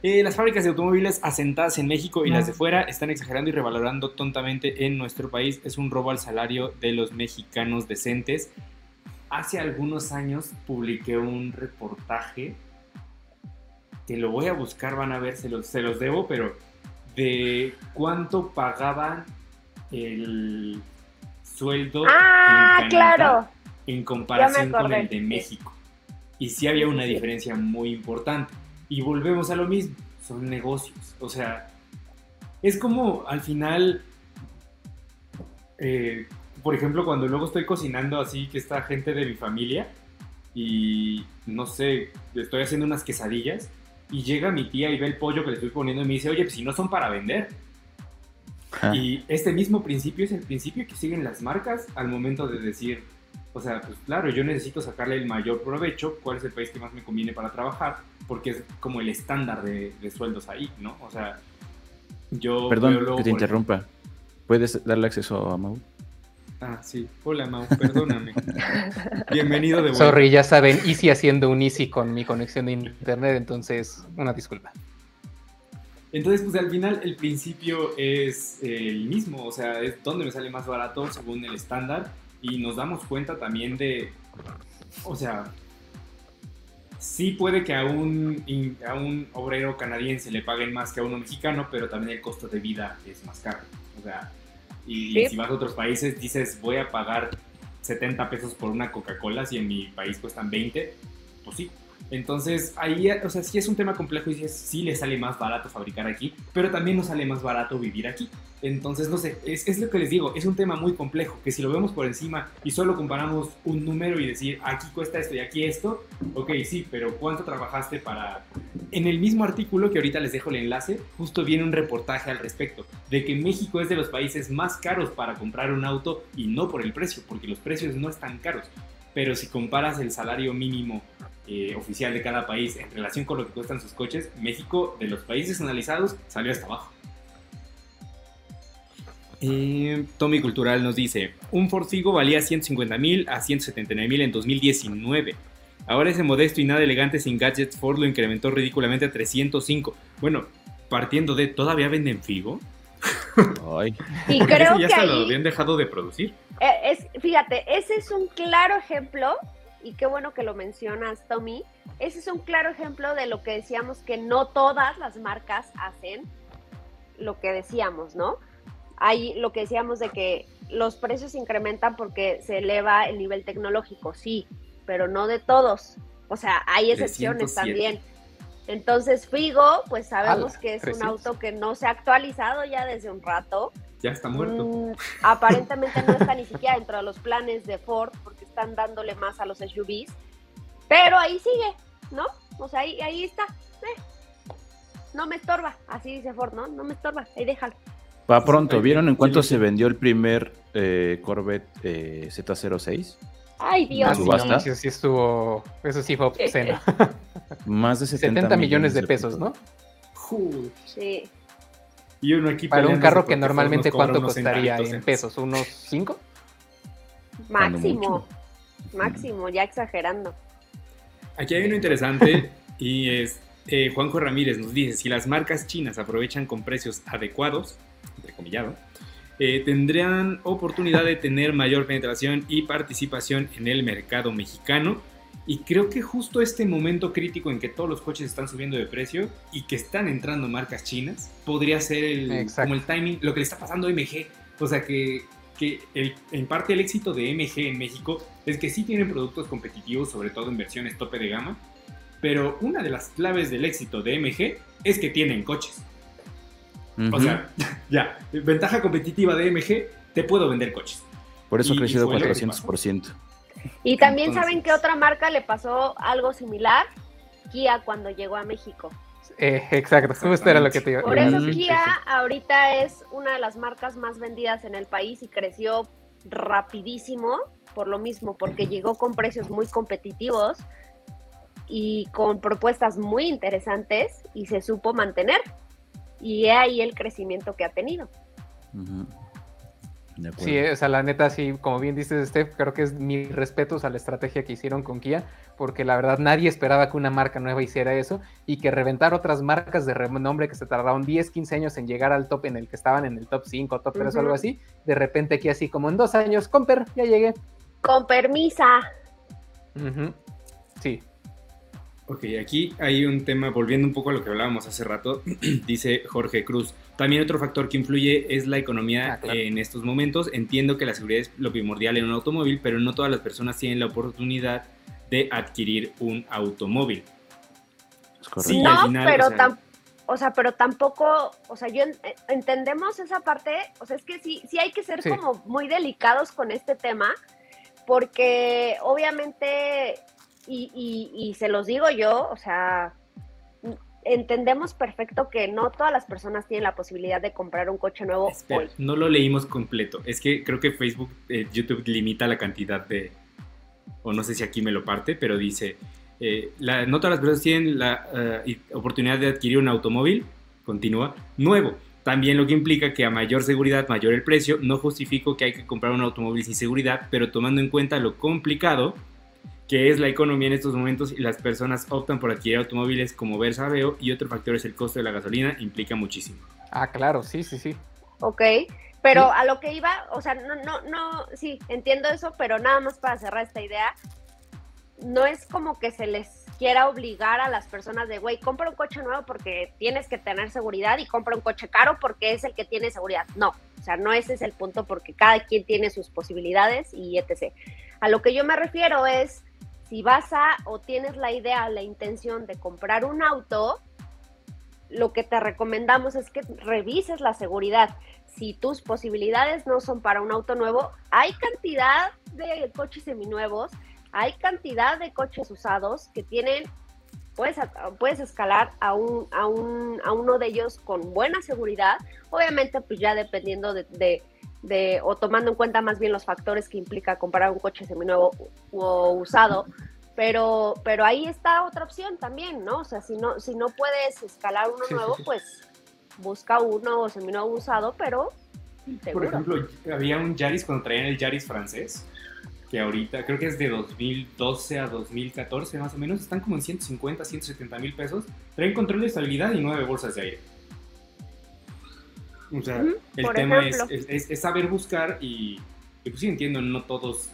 Eh, las fábricas de automóviles asentadas en México y las de fuera están exagerando y revalorando tontamente en nuestro país. Es un robo al salario de los mexicanos decentes hace algunos años publiqué un reportaje que lo voy a buscar, van a ver, se los, se los debo, pero de cuánto pagaban el sueldo ah, en claro. en comparación con el de México. Y sí había una diferencia muy importante. Y volvemos a lo mismo, son negocios. O sea, es como al final, eh, por ejemplo, cuando luego estoy cocinando así, que está gente de mi familia y no sé, estoy haciendo unas quesadillas y llega mi tía y ve el pollo que le estoy poniendo y me dice, oye, pues si no son para vender. Y este mismo principio es el principio que siguen las marcas al momento de decir, o sea, pues claro, yo necesito sacarle el mayor provecho, cuál es el país que más me conviene para trabajar, porque es como el estándar de, sueldos ahí, ¿no? O sea, yo... Perdón que te interrumpa. ¿Puedes darle acceso a Mau? Ah, sí. Hola, Mau, perdóname. Bienvenido de vuelta. Sorry, ya saben, Easy haciendo un Easy con mi conexión de internet, entonces, una disculpa. Entonces, pues al final el principio es el mismo, o sea, es donde me sale más barato según el estándar y nos damos cuenta también de, o sea, sí puede que a un, a un obrero canadiense le paguen más que a uno mexicano, pero también el costo de vida es más caro. O sea, y si vas a otros países dices voy a pagar 70 pesos por una Coca-Cola si en mi país cuestan 20, pues sí, entonces, ahí, o sea, sí es un tema complejo y sí, le sale más barato fabricar aquí, pero también nos sale más barato vivir aquí. Entonces, no sé, es, es, lo que les digo, es un tema muy complejo, que si lo vemos por encima y solo comparamos un número y decir, aquí cuesta esto y aquí esto, ok, sí, pero ¿cuánto trabajaste para...? En el mismo artículo, que ahorita les dejo el enlace, justo viene un reportaje al respecto, de que México es de los países más caros para comprar un auto y no por el precio, porque los precios no están caros. Pero si comparas el salario mínimo eh, oficial de cada país en relación con lo que cuestan sus coches, México, de los países analizados, salió hasta abajo. Eh, Tommy Cultural nos dice, un Ford Figo valía 150 mil a 179 mil en 2019. Ahora ese modesto y nada elegante sin gadgets Ford lo incrementó ridículamente a 305. Bueno, partiendo de, ¿todavía venden Figo? Ay. Y creo ya que se lo habían dejado de producir. Eh, es, fíjate, ese es un claro ejemplo y qué bueno que lo mencionas, Tommy, ese es un claro ejemplo de lo que decíamos que no todas las marcas hacen lo que decíamos, ¿no? Hay lo que decíamos de que los precios incrementan porque se eleva el nivel tecnológico, sí, pero no de todos. O sea, hay excepciones también. Entonces, Figo, pues sabemos que es un auto que no se ha actualizado ya desde un rato. Ya está muerto. Mm, aparentemente no está ni siquiera dentro de los planes de Ford porque están dándole más a los SUVs. Pero ahí sigue, ¿no? O sea, ahí, ahí está. Eh, no me estorba, así dice Ford, ¿no? No me estorba, ahí déjalo. Va pronto, ¿vieron en cuánto se vendió el primer eh, Corvette eh, Z06? Ay, Dios. sí, sí estuvo, eso sí fue obsceno. Más de 70, millones, de pesos, ¿no? Sí. Y uno aquí Para un carro que normalmente cuánto costaría en pesos, unos 5? Máximo. Máximo, ya exagerando. Aquí hay uno interesante y es eh, Juanjo Ramírez nos dice, si las marcas chinas aprovechan con precios adecuados, entrecomillado, eh, tendrán oportunidad de tener mayor penetración y participación en el mercado mexicano. Y creo que justo este momento crítico en que todos los coches están subiendo de precio y que están entrando marcas chinas, podría ser el, como el timing, lo que le está pasando a MG. O sea que, que en parte el éxito de MG en México es que sí tienen productos competitivos, sobre todo en versiones tope de gama, pero una de las claves del éxito de MG es que tienen coches. O sea, ya, ventaja competitiva de MG, te puedo vender coches. Por eso ha crecido 400%. Y también saben que otra marca le pasó algo similar, Kia cuando llegó a México. Eh, exacto, justo era lo que te iba Por eso Kia ahorita es una de las marcas más vendidas en el país y creció rapidísimo por lo mismo, porque llegó con precios muy competitivos y con propuestas muy interesantes y se supo mantener y he ahí el crecimiento que ha tenido. Sí, o sea, la neta, sí, como bien dices, Steph, creo que es mis respetos a la estrategia que hicieron con Kia, porque la verdad nadie esperaba que una marca nueva hiciera eso y que reventar otras marcas de renombre que se tardaron 10, 15 años en llegar al top en el que estaban en el top 5, top 3 o algo así, de repente aquí así como en dos años, Comper, ya llegué. Con permisa. Sí. Ok, aquí hay un tema, volviendo un poco a lo que hablábamos hace rato, dice Jorge Cruz. También otro factor que influye es la economía ah, en estos momentos. Entiendo que la seguridad es lo primordial en un automóvil, pero no todas las personas tienen la oportunidad de adquirir un automóvil. Sí, no, pero o sea, pero tampoco, o sea, yo entendemos esa parte, o sea, es que sí, sí hay que ser como muy delicados con este tema, porque obviamente y, se los digo yo, o sea, entendemos perfecto que no todas las personas tienen la posibilidad de comprar un coche nuevo hoy. No lo leímos completo. Es que creo que Facebook, eh, YouTube limita la cantidad de, o no sé si aquí me lo parte, pero dice, eh, no todas las personas tienen la eh, oportunidad de adquirir un automóvil, continúa, nuevo. También lo que implica que a mayor seguridad, mayor el precio. No justifico que hay que comprar un automóvil sin seguridad, pero tomando en cuenta lo complicado que es la economía en estos momentos y las personas optan por adquirir automóviles como Versa Veo y otro factor es el costo de la gasolina, implica muchísimo. Ah, claro, sí, sí, sí. Ok, pero a lo que iba, o sea, no, no, no, sí, entiendo eso, pero nada más para cerrar esta idea, no es como que se les quiera obligar a las personas de, güey, compra un coche nuevo porque tienes que tener seguridad y compra un coche caro porque es el que tiene seguridad. No, o sea, no ese es el punto porque cada quien tiene sus posibilidades y etc. A lo que yo me refiero es, si vas a o tienes la idea, la intención de comprar un auto, lo que te recomendamos es que revises la seguridad. Si tus posibilidades no son para un auto nuevo, hay cantidad de coches seminuevos, hay cantidad de coches usados que tienen, puedes, puedes escalar a, un, a, un, a uno de ellos con buena seguridad, obviamente pues ya dependiendo de de, o tomando en cuenta más bien los factores que implica comprar un coche seminuevo o usado, pero, pero ahí está otra opción también, ¿no? O sea, si no, si no puedes escalar uno nuevo, pues busca uno seminuevo usado, pero Por ejemplo, había un Yaris cuando traían el Yaris francés, que ahorita creo que es de 2012 a 2014 más o menos, están como en 150, 170 mil pesos, traen control de estabilidad y nueve bolsas de aire. O sea, el tema es, saber buscar y, pues sí entiendo, no todos,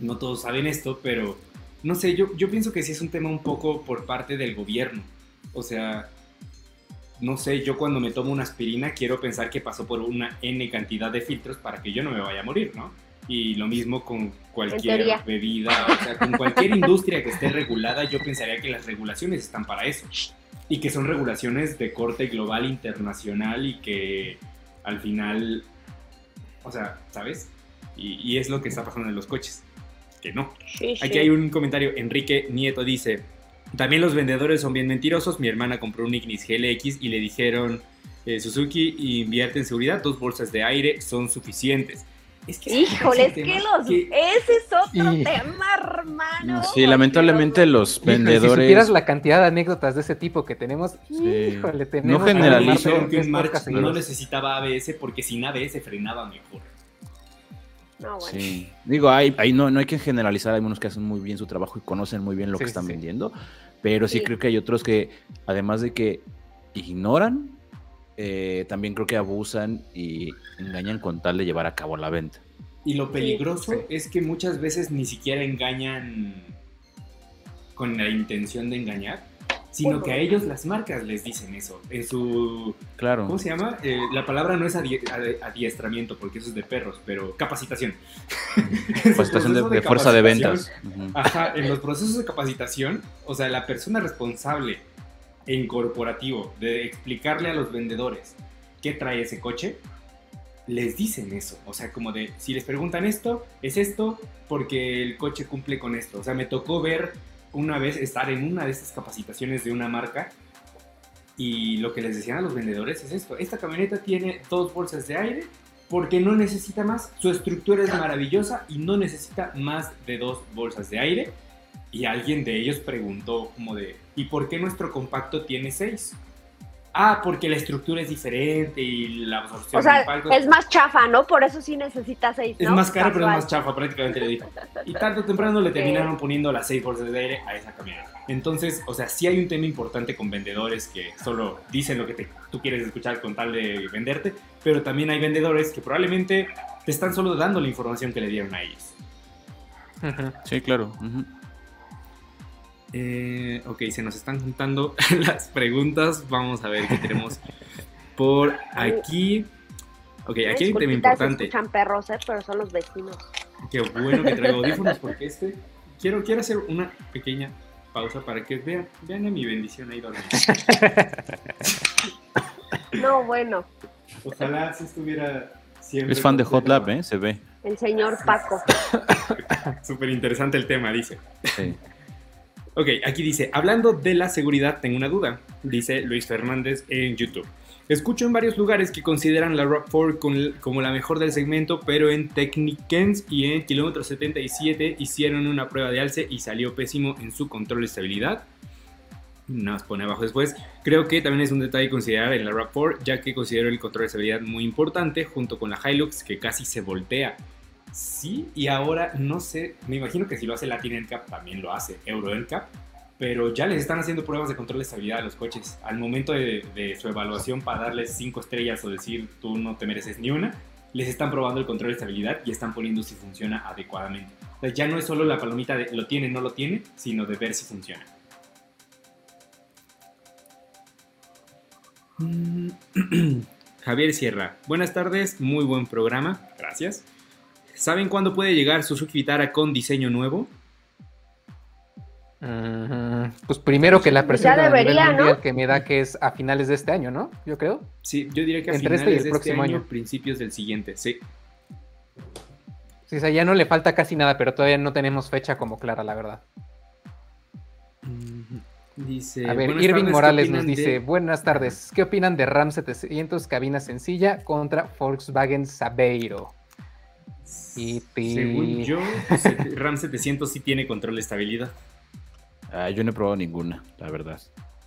no todos saben esto, pero no sé, yo, yo pienso que sí es un tema un poco por parte del gobierno. O sea, no sé, yo cuando me tomo una aspirina quiero pensar que pasó por una N cantidad de filtros para que yo no me vaya a morir, ¿no? Y lo mismo con cualquier bebida, o sea, con cualquier industria que esté regulada, yo pensaría que las regulaciones están para eso y que son regulaciones de corte global internacional y que al final, o sea, ¿sabes? Y, es lo que está pasando en los coches, que no. Aquí hay un comentario, Enrique Nieto dice, también los vendedores son bien mentirosos, mi hermana compró un Ignis GLX y le dijeron, eh, Suzuki invierte en seguridad, dos bolsas de aire son suficientes. Híjole, es que los. Ese es otro tema, hermano. Sí, lamentablemente los vendedores. si supieras la cantidad de anécdotas de ese tipo que tenemos, híjole, tenemos. No generalizo. Que no necesitaba ABS porque sin ABS frenaba mejor. No, bueno. Sí. Digo, hay, no, no hay que generalizar, hay unos que hacen muy bien su trabajo y conocen muy bien lo que están vendiendo, pero sí, creo que hay otros que, además de que ignoran eh, también creo que abusan y engañan con tal de llevar a cabo la venta. Y lo peligroso es que muchas veces ni siquiera engañan con la intención de engañar, sino que a ellos las marcas les dicen eso. En su. Claro. ¿Cómo se llama? Eh, la palabra no es adiestramiento, porque eso es de perros, pero capacitación. Capacitación de, fuerza de ventas. Ajá, en los procesos de capacitación, o sea, la persona responsable en corporativo de explicarle a los vendedores qué trae ese coche, les dicen eso. O sea, como de, si les preguntan esto, es esto porque el coche cumple con esto. O sea, me tocó ver una vez estar en una de estas capacitaciones de una marca y lo que les decían a los vendedores es esto. Esta camioneta tiene dos bolsas de aire porque no necesita más. Su estructura es maravillosa y no necesita más de dos bolsas de aire. Y alguien de ellos preguntó como de, ¿y por qué nuestro compacto tiene seis? Ah, porque la estructura es diferente y la absorción o sea, es más chafa, ¿no? Por eso sí necesita seis, Es más cara, pero es más chafa, prácticamente le dijo. Y tarde o temprano le terminaron poniendo las seis bolsas de aire a esa camioneta. Entonces, o sea, sí hay un tema importante con vendedores que solo dicen lo que tú quieres escuchar con tal de venderte, pero también hay vendedores que probablemente te están solo dando la información que le dieron a ellos. Sí, claro. Eh, ok, se nos están juntando las preguntas. Vamos a ver qué tenemos por aquí. Ok, aquí hay un tema importante. escuchan perros, ¿eh? pero son los vecinos. Qué bueno que traigo audífonos porque este... Quiero, quiero hacer una pequeña pausa para que vean, vean a mi bendición ahí donde. No, bueno. Ojalá si estuviera siempre. Es fan de Hot Lab, ¿eh? Se ve. El señor Paco. Súper interesante el tema, dice. Sí. Ok, aquí dice, hablando de la seguridad, tengo una duda, dice Luis Fernández en YouTube. Escucho en varios lugares que consideran la RAV4 como la mejor del segmento, pero en Technikens y en kilómetro 77 hicieron una prueba de alce y salió pésimo en su control de estabilidad. Nos pone abajo después. Creo que también es un detalle considerar en la RAV4, ya que considero el control de estabilidad muy importante, junto con la Hilux que casi se voltea. Sí, y ahora no sé, me imagino que si lo hace Latin NCAP también lo hace Euro NCAP, pero ya les están haciendo pruebas de control de estabilidad a los coches. Al momento de, su evaluación para darles 5 estrellas o decir tú no te mereces ni una, les están probando el control de estabilidad y están poniendo si funciona adecuadamente. ya no es solo la palomita de lo tiene, no lo tiene, sino de ver si funciona. Javier Sierra, buenas tardes, muy buen programa, gracias. ¿Saben cuándo puede llegar Suzuki Vitara con diseño nuevo? pues primero que la nivel mundial que me da que es a finales de este año, ¿no? Yo creo. Sí, yo diría que a Entre finales este y el de próximo este año, principios del siguiente, sí. Sí, o sea, ya no le falta casi nada, pero todavía no tenemos fecha como clara, la verdad. Dice, a ver, Irving Morales nos dice, buenas tardes, ¿qué opinan de RAM 700 cabina sencilla contra Volkswagen Sabeiro? Y Según yo, RAM 700 sí tiene control de estabilidad. Ah, yo no he probado ninguna, la verdad.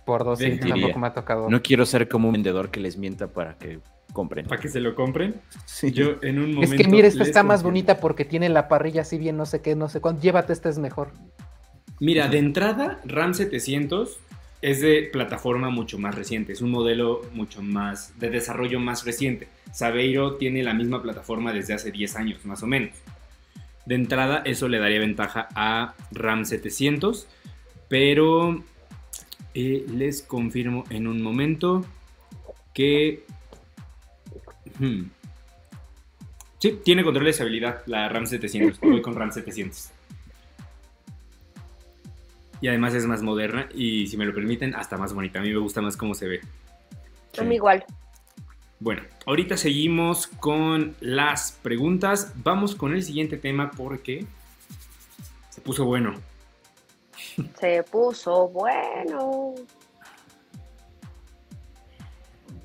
Por dos, sí, tampoco me ha tocado. No quiero ser como un vendedor que les mienta para que compren. ¿Para que se lo compren? Sí. Yo en un momento. Es que mira, esta está más bonita porque tiene la parrilla así bien, no sé qué, no sé cuánto. Llévate, esta es mejor. Mira, de entrada, RAM 700 es de plataforma mucho más reciente, es un modelo mucho más de desarrollo más reciente. Sabeiro tiene la misma plataforma desde hace 10 años, más o menos. De entrada, eso le daría ventaja a RAM 700 pero eh, les confirmo en un momento que... Hmm, sí, tiene control de estabilidad la RAM 700. Voy con RAM 700. Y además es más moderna y si me lo permiten, hasta más bonita. A mí me gusta más cómo se ve. A mí igual. Bueno, ahorita seguimos con las preguntas. Vamos con el siguiente tema porque se puso bueno. Se puso bueno.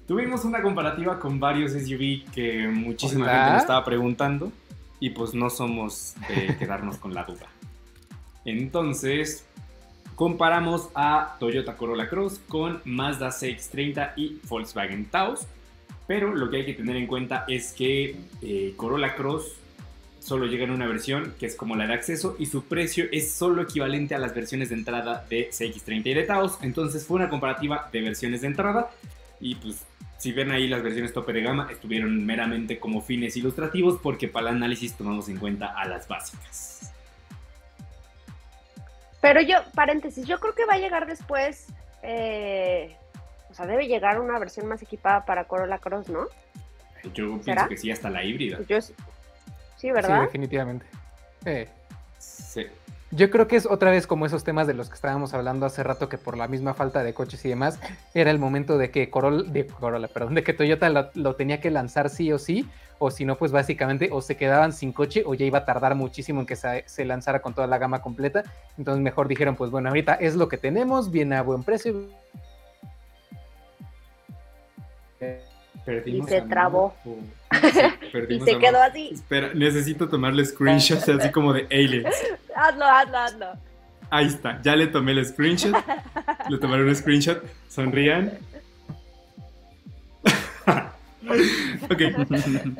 Tuvimos una comparativa con varios SUV que muchísima gente me estaba preguntando y pues no somos de quedarnos con la duda. Entonces, comparamos a Toyota Corolla Cross con Mazda CX-30 y Volkswagen Taos. Pero lo que hay que tener en cuenta es que eh, Corolla Cross solo llega en una versión que es como la de acceso y su precio es solo equivalente a las versiones de entrada de CX30 y de Taos. Entonces fue una comparativa de versiones de entrada y pues si ven ahí las versiones tope de gama estuvieron meramente como fines ilustrativos porque para el análisis tomamos en cuenta a las básicas. Pero yo, paréntesis, yo creo que va a llegar después, eh, o sea, debe llegar una versión más equipada para Corolla Cross, ¿no? Yo pienso que sí, hasta la híbrida. Yo, Sí, ¿verdad? Sí, definitivamente. Sí. Yo creo que es otra vez como esos temas de los que estábamos hablando hace rato que por la misma falta de coches y demás era el momento de que Corolla, de Corolla, perdón, de que Toyota lo, tenía que lanzar sí o sí, o si no, pues básicamente o se quedaban sin coche o ya iba a tardar muchísimo en que se, lanzara con toda la gama completa. Entonces mejor dijeron, pues bueno, ahorita es lo que tenemos, viene a buen precio. Y se trabó. y se quedó así. Espera, necesito tomarle screenshots así como de aliens. hazlo, hazlo, hazlo. Ahí está, ya le tomé el screenshot. le tomaré un screenshot. Sonrían. ok.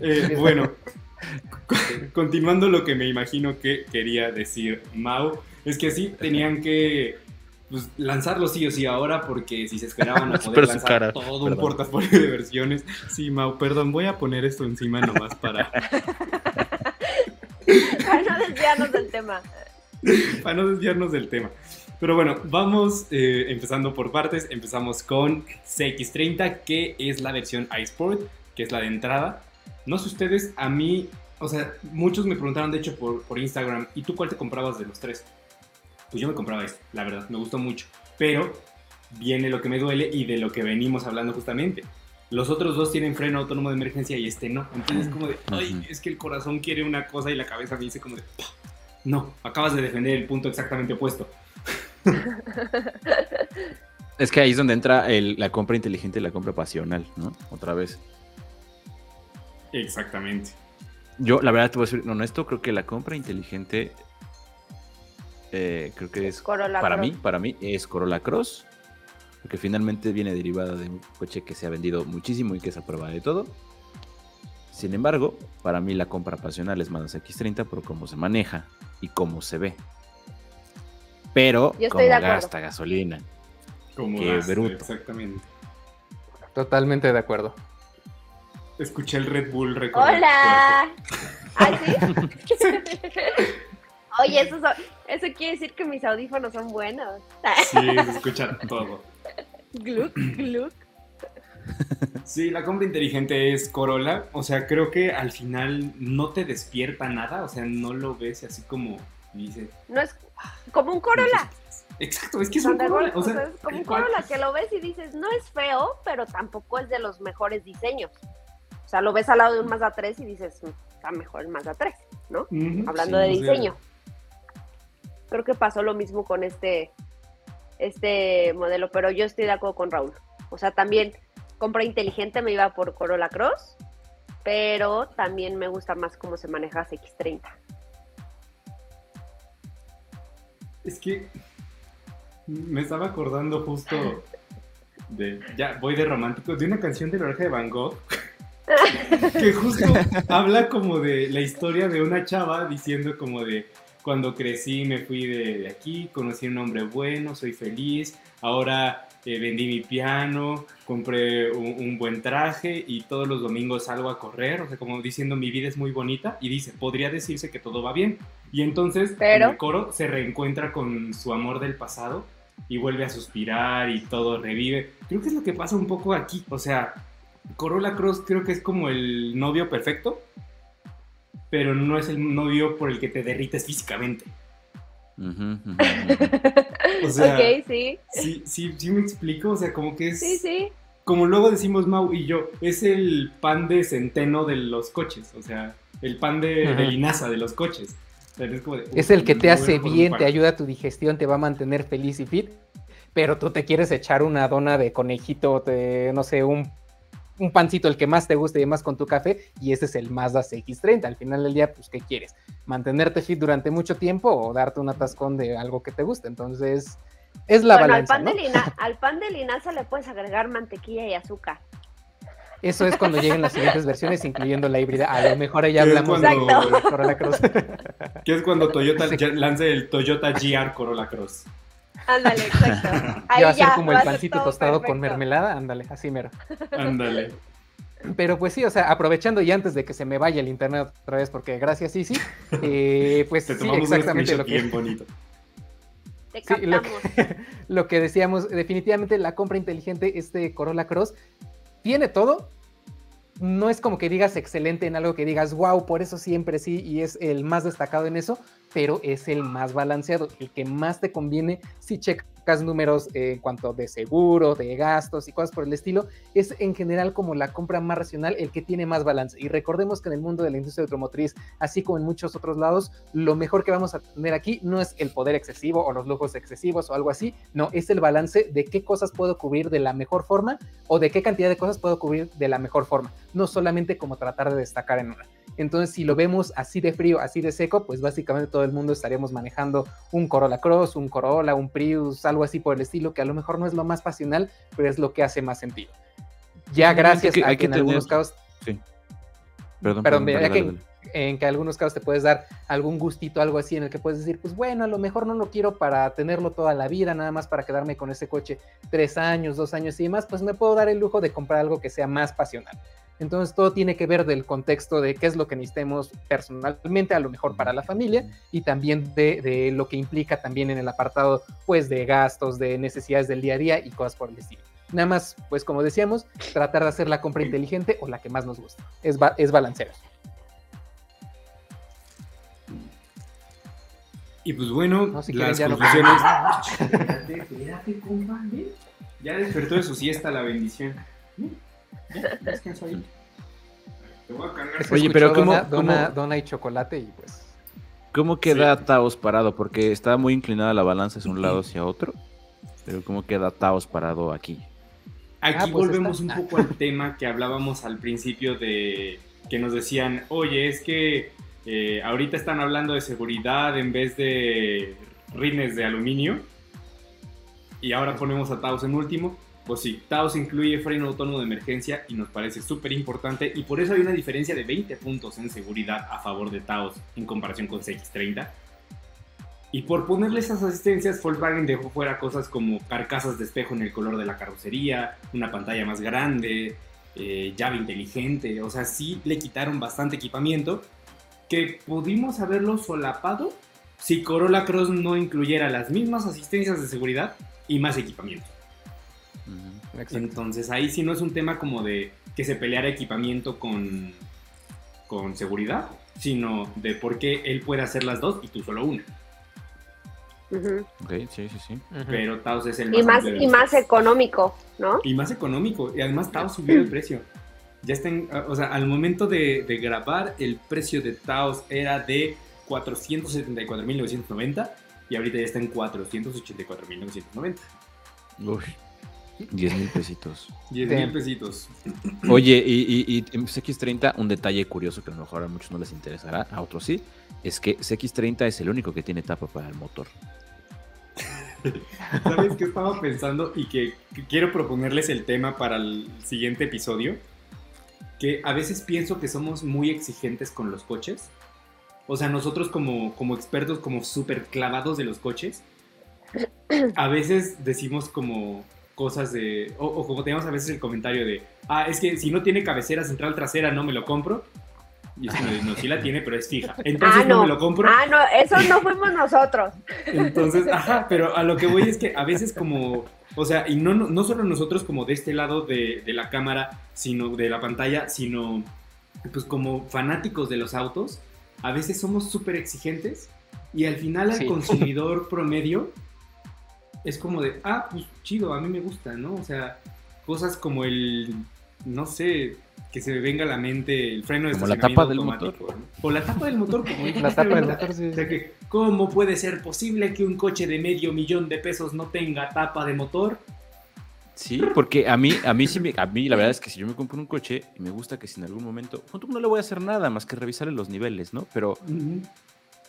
Eh, bueno, continuando lo que me imagino que quería decir Mau, es que sí tenían que pues, lanzarlo sí o sí ahora, porque si se esperaban a poder lanzar todo un portafolio de versiones. Sí, Mau, perdón, voy a poner esto encima nomás para. para no desviarnos del tema. para no desviarnos del tema. Pero bueno, vamos eh, empezando por partes. Empezamos con CX30, que es la versión iSport, que es la de entrada. No sé ustedes, a mí, o sea, muchos me preguntaron de hecho por, por Instagram, ¿y tú cuál te comprabas de los tres? Pues yo me compraba este, la verdad, me gustó mucho. Pero viene lo que me duele y de lo que venimos hablando justamente. Los otros dos tienen freno autónomo de emergencia y este no. Entonces, como de, ay, es que el corazón quiere una cosa y la cabeza me dice como de, no, acabas de defender el punto exactamente opuesto. es que ahí es donde entra la compra inteligente y la compra pasional, ¿no? Otra vez. Exactamente. Yo, la verdad, te voy a decir, honesto, creo que la compra inteligente, eh, creo que es, para mí, para mí, es Corolla Cross, porque finalmente viene derivada de un coche que se ha vendido muchísimo y que es a prueba de todo. Sin embargo, para mí la compra pasional es Mazda X30 por cómo se maneja y cómo se ve. Pero como gasta gasolina. Como Qué bruto. Exactamente. Totalmente de acuerdo. Escuché el Red Bull recorrer. ¡Hola! ¿Ah, sí? Oye, eso, eso quiere decir que mis audífonos son buenos. sí, se escucha todo. Gluk, gluk. Sí, la compra inteligente es Corolla. O sea, creo que al final no te despierta nada. O sea, no lo ves así como dice. No es como un Corolla. Exacto, es que es un Corolla. O sea, es como un Corolla que lo ves y dices, no es feo, pero tampoco es de los mejores diseños. O sea, lo ves al lado de un Mazda 3 y dices, mm, está mejor el Mazda 3, ¿no? Hablando de diseño. Creo que pasó lo mismo con este, este modelo, pero yo estoy de acuerdo con Raúl. O sea, también compra inteligente me iba por Corolla Cross, pero también me gusta más cómo se maneja X30. Es que me estaba acordando justo de, ya voy de romántico, de una canción de la oreja de Van Gogh. que justo habla como de la historia de una chava diciendo como de cuando crecí me fui de, aquí, conocí a un hombre bueno, soy feliz, ahora eh, vendí mi piano, compré un, buen traje y todos los domingos salgo a correr, o sea, como diciendo mi vida es muy bonita y dice, podría decirse que todo va bien. Y entonces el coro se reencuentra con su amor del pasado y vuelve a suspirar y todo revive. Creo que es lo que pasa un poco aquí, o sea, Corolla Cross creo que es como el novio perfecto, pero no es el novio por el que te derrites físicamente. o sea, ok, sí. sí. Sí, sí, me explico, o sea, como que es... Sí, sí. Como luego decimos Mau y yo, es el pan de centeno de los coches, o sea, el pan de, linaza de los coches. es, el que te hace bien, te ayuda a tu digestión, te va a mantener feliz y fit, pero tú te quieres echar una dona de conejito, de, no sé, un un pancito el que más te guste y más con tu café, y ese es el Mazda CX30. Al final del día, pues, ¿qué quieres? ¿Mantenerte fit durante mucho tiempo o darte un atascón de algo que te guste? Entonces, es la balanza. Al pan, de al pan de linaza le puedes agregar mantequilla y azúcar. Eso es cuando lleguen las siguientes versiones, incluyendo la híbrida. A lo mejor ya hablamos de Corolla Cross. ¿Qué es cuando Toyota lance el Toyota GR Corolla Cross? Ándale, exacto. Ahí va a ser como el pancito tostado con mermelada, ándale, así mero. Ándale. Pero pues sí, o sea, aprovechando y antes de que se me vaya el internet otra vez, porque gracias, sí, sí, eh, pues sí, exactamente lo que... Bien bonito. Sí, lo, que, lo que decíamos, definitivamente la compra inteligente, este Corolla Cross, tiene todo, no es como que digas excelente en algo que digas, wow, por eso siempre sí, y es el más destacado en eso, pero es el más balanceado, el que más te conviene si checas números en cuanto de seguro, de gastos y cosas por el estilo, es en general como la compra más racional el que tiene más balance. Y recordemos que en el mundo de la industria automotriz, así como en muchos otros lados, lo mejor que vamos a tener aquí no es el poder excesivo o los lujos excesivos o algo así, no, es el balance de qué cosas puedo cubrir de la mejor forma o de qué cantidad de cosas puedo cubrir de la mejor forma, no solamente como tratar de destacar en una. Entonces, si lo vemos así de frío, así de seco, pues básicamente todo el mundo estaríamos manejando un Corolla Cross, un Corolla, un Prius, algo así por el estilo, que a lo mejor no es lo más pasional, pero es lo que hace más sentido. Ya gracias a que, en algunos casos... Sí. Perdón, perdón, que en que algunos casos te puedes dar algún gustito, algo así, en el que puedes decir, pues bueno, a lo mejor no lo quiero para tenerlo toda la vida, nada más para quedarme con ese coche tres años, dos años y demás, pues me puedo dar el lujo de comprar algo que sea más pasional. Entonces todo tiene que ver del contexto de qué es lo que necesitemos personalmente, a lo mejor para la familia, y también de, de, lo que implica también en el apartado pues de gastos, de necesidades del día a día y cosas por el estilo. Nada más, pues como decíamos, tratar de hacer la compra inteligente o la que más nos gusta. Es, ba es balancear. Y pues bueno, no, si las ya conclusiones. espérate, espérate, Ya despertó de su siesta la bendición. Oye, pero ¿cómo, dona, dona, dona, y chocolate y pues. ¿Cómo queda sí. Taos parado? Porque está muy inclinada la balanza hacia un lado hacia otro. Pero ¿cómo queda Taos parado aquí? Aquí ah, pues volvemos está. un poco al tema que hablábamos al principio de que nos decían, oye, es que eh, ahorita están hablando de seguridad en vez de rines de aluminio. Y ahora ponemos a Taos en último. Pues sí, Taos incluye freno autónomo de emergencia y nos parece súper importante. Y por eso hay una diferencia de 20 puntos en seguridad a favor de Taos en comparación con CX30. Y por ponerle esas asistencias, Volkswagen dejó fuera cosas como carcasas de espejo en el color de la carrocería, una pantalla más grande, eh, llave inteligente. O sea, sí le quitaron bastante equipamiento que pudimos haberlo solapado si Corolla Cross no incluyera las mismas asistencias de seguridad y más equipamiento. Entonces ahí sí no es un tema como de que se peleara equipamiento con, con seguridad, sino de por qué él puede hacer las dos y tú solo una. Uh -huh. Ok, sí, sí, sí. Pero Taos es el más... Y más, y más económico, ¿no? Y más económico. Y además Taos subió el precio ya estén, o sea, al momento de, de grabar, el precio de Taos era de 474.990 y ahorita ya está en 484.990. Uy, 10 mil pesitos. 10 mil pesitos. Oye, y, y, y, en CX30, un detalle curioso que a lo mejor a muchos no les interesará, a otros sí, es que CX30 es el único que tiene tapa para el motor. ¿Sabes qué estaba pensando? Y que, que quiero proponerles el tema para el siguiente episodio que a veces pienso que somos muy exigentes con los coches. O sea, nosotros como, como expertos, como súper clavados de los coches, a veces decimos como cosas de... O, o, como tenemos a veces el comentario de, ah, es que si no tiene cabecera central trasera no me lo compro. Y es como, no, sí la tiene, pero es fija. Entonces ah, no. no. me lo compro. Ah, no, eso no fuimos nosotros. Entonces, ajá, pero a lo que voy es que a veces como o sea, y no, no solo nosotros como de este lado de, de, la cámara, sino de la pantalla, sino pues como fanáticos de los autos, a veces somos súper exigentes y al final al sí. consumidor promedio es como de, ah, pues chido, a mí me gusta, ¿no? O sea, cosas como el, no sé, que se me venga a la mente el freno de como la tapa del motor. ¿no? O la tapa del motor, como la tapa del motor, sí. O sea que, ¿cómo puede ser posible que un coche de medio millón de pesos no tenga tapa de motor? Sí, porque a mí, a mí sí me, a mí la verdad es que si yo me compro un coche y me gusta que si en algún momento, no le voy a hacer nada más que revisarle los niveles, ¿no? Pero uh -huh.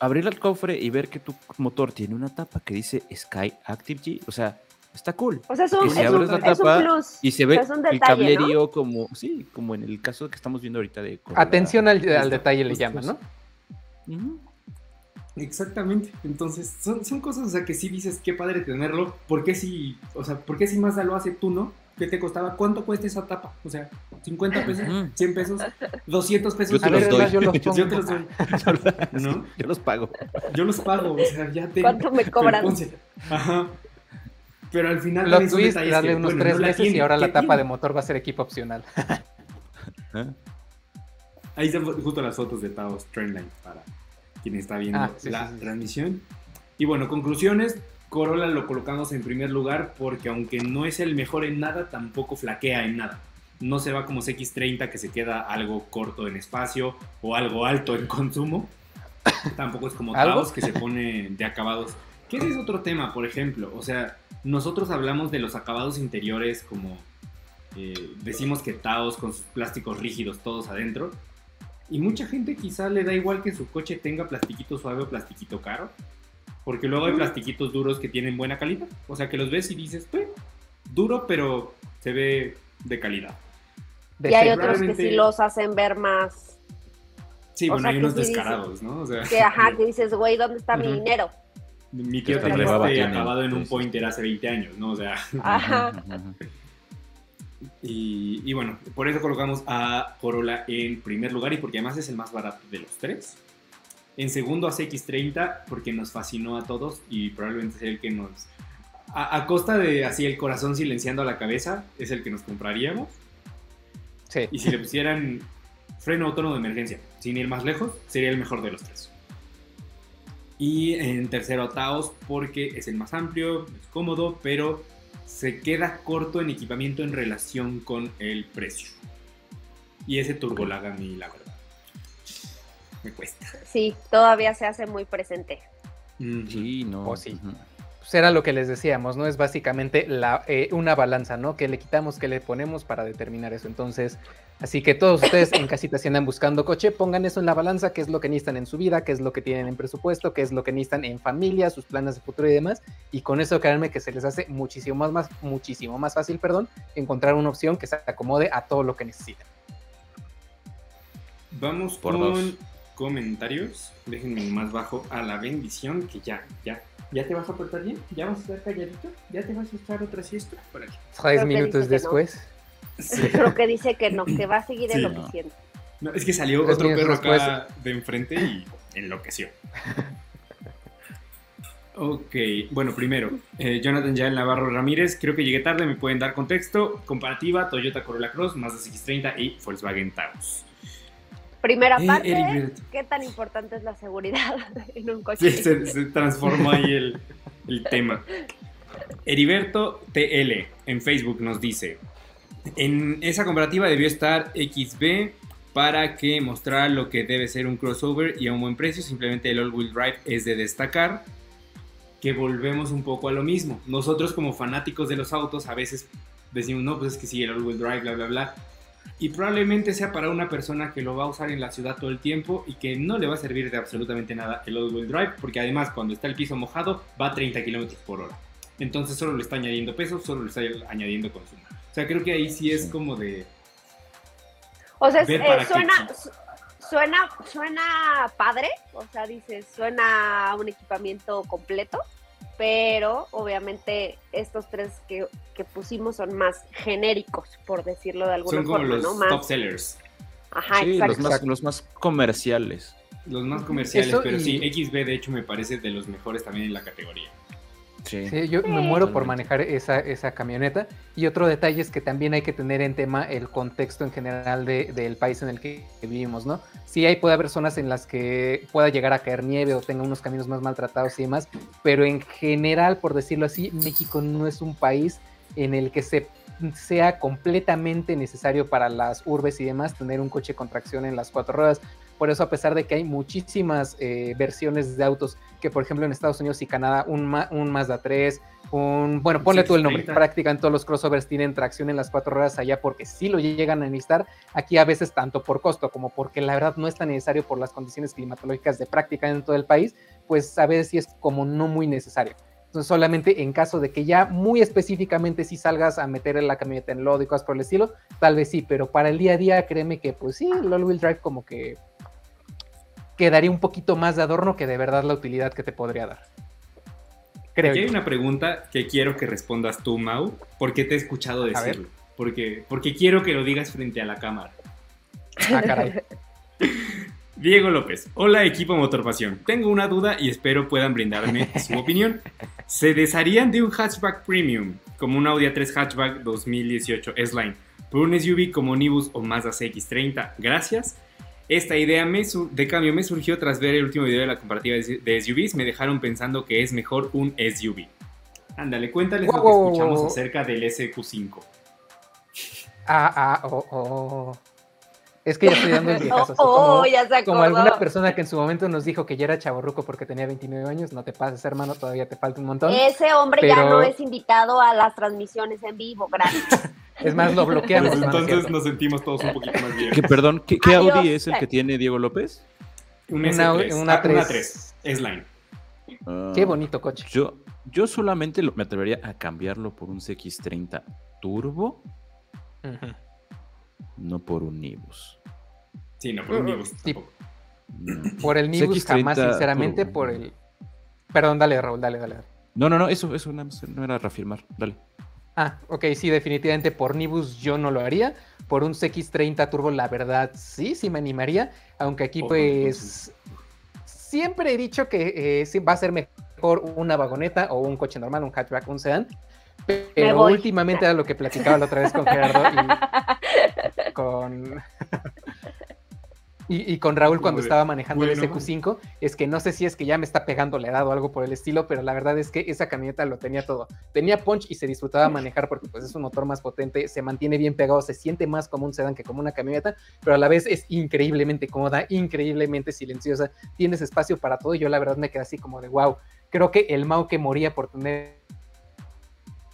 Abrir el cofre y ver que tu motor tiene una tapa que dice Sky Active G, o sea, está cool. O sea, es un, si es abres un, la tapa plus, y se ve detalle, el cablerío ¿no? como, sí, como en el caso que estamos viendo ahorita de... Atención al, al, detalle le llaman, ¿no? Uh -huh. Exactamente, entonces son, son, cosas, o sea, que sí dices, qué padre tenerlo, ¿por qué si, o sea, por qué si Mazda lo hace tú, no? ¿Qué te costaba? ¿Cuánto cuesta esa tapa? O sea, 50 pesos, 100 pesos, 200 pesos. Yo te los doy. Yo, los yo te los doy. ¿No? Yo los pago. Yo los pago, o sea, ya te... ¿Cuánto me cobran? Ajá. Pero al final... Lo twist, darle que, unos bueno, tres no meses y ahora la tapa tiene? de motor va a ser equipo opcional. ¿Eh? Ahí están justo las fotos de Taos Trendline para quien está viendo ah, sí, la sí, sí. transmisión. Y bueno, conclusiones. Corolla lo colocamos en primer lugar porque aunque no es el mejor en nada, tampoco flaquea en nada. No se va como CX30 que se queda algo corto en espacio o algo alto en consumo. tampoco es como Taos que se pone de acabados. Que ese es otro tema, por ejemplo. O sea, nosotros hablamos de los acabados interiores como eh, decimos que Taos con sus plásticos rígidos todos adentro. Y mucha gente quizá le da igual que su coche tenga plastiquito suave o plastiquito caro. Porque luego hay plastiquitos duros que tienen buena calidad. O sea, que los ves y dices, pues, duro, pero se ve de calidad. Y hay otros que sí los hacen ver más. Sí, bueno, hay unos sí descarados, dices, ¿no? O sea, que ajá, que dices, güey, ¿dónde está uh -huh. mi dinero? Mi tío tenía este acabado en un pointer hace 20 años, ¿no? O sea. Ajá. Y, bueno, por eso colocamos a Corolla en primer lugar y porque además es el más barato de los tres. En segundo a CX30 porque nos fascinó a todos y probablemente sea el que nos... A, a, costa de así el corazón silenciando a la cabeza, es el que nos compraríamos. Sí. Y si le pusieran freno autónomo de emergencia, sin ir más lejos, sería el mejor de los tres. Y en tercero a Taos porque es el más amplio, es cómodo, pero se queda corto en equipamiento en relación con el precio. Y ese turbolaga a mí, la verdad. Me cuesta. Sí, todavía se hace muy presente. Sí, no. Oh, sí. Pues era lo que les decíamos, ¿no? Es básicamente la, eh, una balanza, ¿no? Que le quitamos, que le ponemos para determinar eso. Entonces, Así que todos ustedes en casita si andan buscando coche, pongan eso en la balanza, qué es lo que necesitan en su vida, qué es lo que tienen en presupuesto, qué es lo que necesitan en familia, sus planes de futuro y demás. Y con eso créanme que se les hace muchísimo más, más, muchísimo más fácil, perdón, encontrar una opción que se acomode a todo lo que necesitan. Vamos Por con comentarios. Déjenme más bajo a la bendición, que ya, ya, ¿Ya te vas a portar bien? ¿Ya vas a estar calladito? ¿Ya te vas a echar otra siesta? Por aquí. Tres minutos después. Creo que dice que no, que va a seguir enloqueciendo. No. es que salió otro perro acá de enfrente y enloqueció. Ok, bueno, primero, eh, Jonathan Yael Navarro Ramírez, creo que llegué tarde, me pueden dar contexto. Comparativa, Toyota Corolla Cross, Mazda CX-30 y Volkswagen Taos. Primera eh, parte, ¿qué tan importante es la seguridad en un coche? Sí, se, transformó ahí el, el tema. Heriberto TL en Facebook nos dice, en esa comparativa debió estar XB para que mostrara lo que debe ser un crossover y a un buen precio. Simplemente el all-wheel drive es de destacar que volvemos un poco a lo mismo. Nosotros como fanáticos de los autos a veces decimos, no, pues es que sí, el all-wheel drive, bla, bla, bla. Y probablemente sea para una persona que lo va a usar en la ciudad todo el tiempo y que no le va a servir de absolutamente nada el all-wheel drive, porque además cuando está el piso mojado va a 30 km por hora. Entonces solo le está añadiendo peso, solo le está añadiendo consumo. O sea, creo que ahí sí es como de. O sea, eh, suena, suena, suena padre, o sea, dices, suena un equipamiento completo, pero obviamente estos tres que, pusimos son más genéricos, por decirlo de alguna forma. Son como los top sellers. Ajá, sí, Los más, los más comerciales. Los más comerciales, pero sí, XB de hecho me parece de los mejores también en la categoría. Sí. yo me muero por manejar esa, esa, camioneta. Y otro detalle es que también hay que tener en tema el contexto en general del país en el que vivimos, ¿no? Sí, ahí puede haber zonas en las que pueda llegar a caer nieve o tenga unos caminos más maltratados y demás, pero en general, por decirlo así, México no es un país en el que se sea completamente necesario para las urbes y demás tener un coche con tracción en las cuatro ruedas. Por eso, a pesar de que hay muchísimas eh, versiones de autos, que por ejemplo en Estados Unidos y Canadá, un, un Mazda 3, un, bueno, ponle tú el nombre, prácticamente todos los crossovers tienen tracción en las cuatro ruedas allá porque sí lo llegan a necesitar, aquí a veces tanto por costo como porque la verdad no es tan necesario por las condiciones climatológicas de práctica en todo el país, pues a veces sí es como no muy necesario. Entonces, solamente en caso de que ya muy específicamente si salgas a meter la camioneta en lodo y cosas por el estilo, tal vez sí, pero para el día a día, créeme que pues sí, el all-wheel drive como que quedaría un poquito más de adorno que de verdad la utilidad que te podría dar. Creo Aquí hay una pregunta que quiero que respondas tú, Mau, porque te he escuchado decirlo. Porque, porque quiero que lo digas frente a la cámara. Ah, caray. Diego López, hola equipo Motorpasión. Tengo una duda y espero puedan brindarme su opinión. ¿Se desharían de un hatchback premium, como un Audi A3 hatchback 2018 S-Line, por un SUV como Nibus o Mazda CX-30? Gracias. Esta idea de cambio me surgió tras ver el último video de la comparativa de SUVs. Me dejaron pensando que es mejor un SUV. Ándale, cuéntales lo que escuchamos acerca del SQ5. Ah, ah, oh, oh. Es que ya estoy dando el viejazo. Oh, como, ya se como alguna persona que en su momento nos dijo que ya era chaborruco porque tenía 29 años, no te pases, hermano, todavía te falta un montón. Ese hombre ya no es invitado a las transmisiones en vivo, gracias. Es más, lo bloqueamos. Pues entonces nos sentimos todos un poquito más bien. ¿Qué, perdón, ¿qué, Audi es el que tiene Diego López? Una, S3. Una, 3. S-Line. Ah, Qué bonito coche. Yo, yo solamente me atrevería a cambiarlo por un CX30 Turbo. No por un Nibus. Sí, no por un Nibus. Por el Nibus jamás, sinceramente, por el. Perdón, dale, Raúl, dale, dale. No, no, no, eso, eso no era reafirmar. Dale. Ah, ok, sí, definitivamente por Nibus yo no lo haría. Por un CX30 Turbo, la verdad, sí, sí me animaría. Aunque aquí, pues, siempre he dicho que eh, va a ser mejor una vagoneta o un coche normal, un hatchback, un sedán. Pero últimamente era lo que platicaba la otra vez con Gerardo y con, y, con Raúl cuando estaba manejando el SQ5, es que no sé si es que ya me está pegando la edad o algo por el estilo, pero la verdad es que esa camioneta lo tenía todo. Tenía punch y se disfrutaba manejar porque pues es un motor más potente, se mantiene bien pegado, se siente más como un sedán que como una camioneta, pero a la vez es increíblemente cómoda, increíblemente silenciosa, tienes espacio para todo y yo la verdad me quedé así como de wow. Creo que el Mau que moría por tener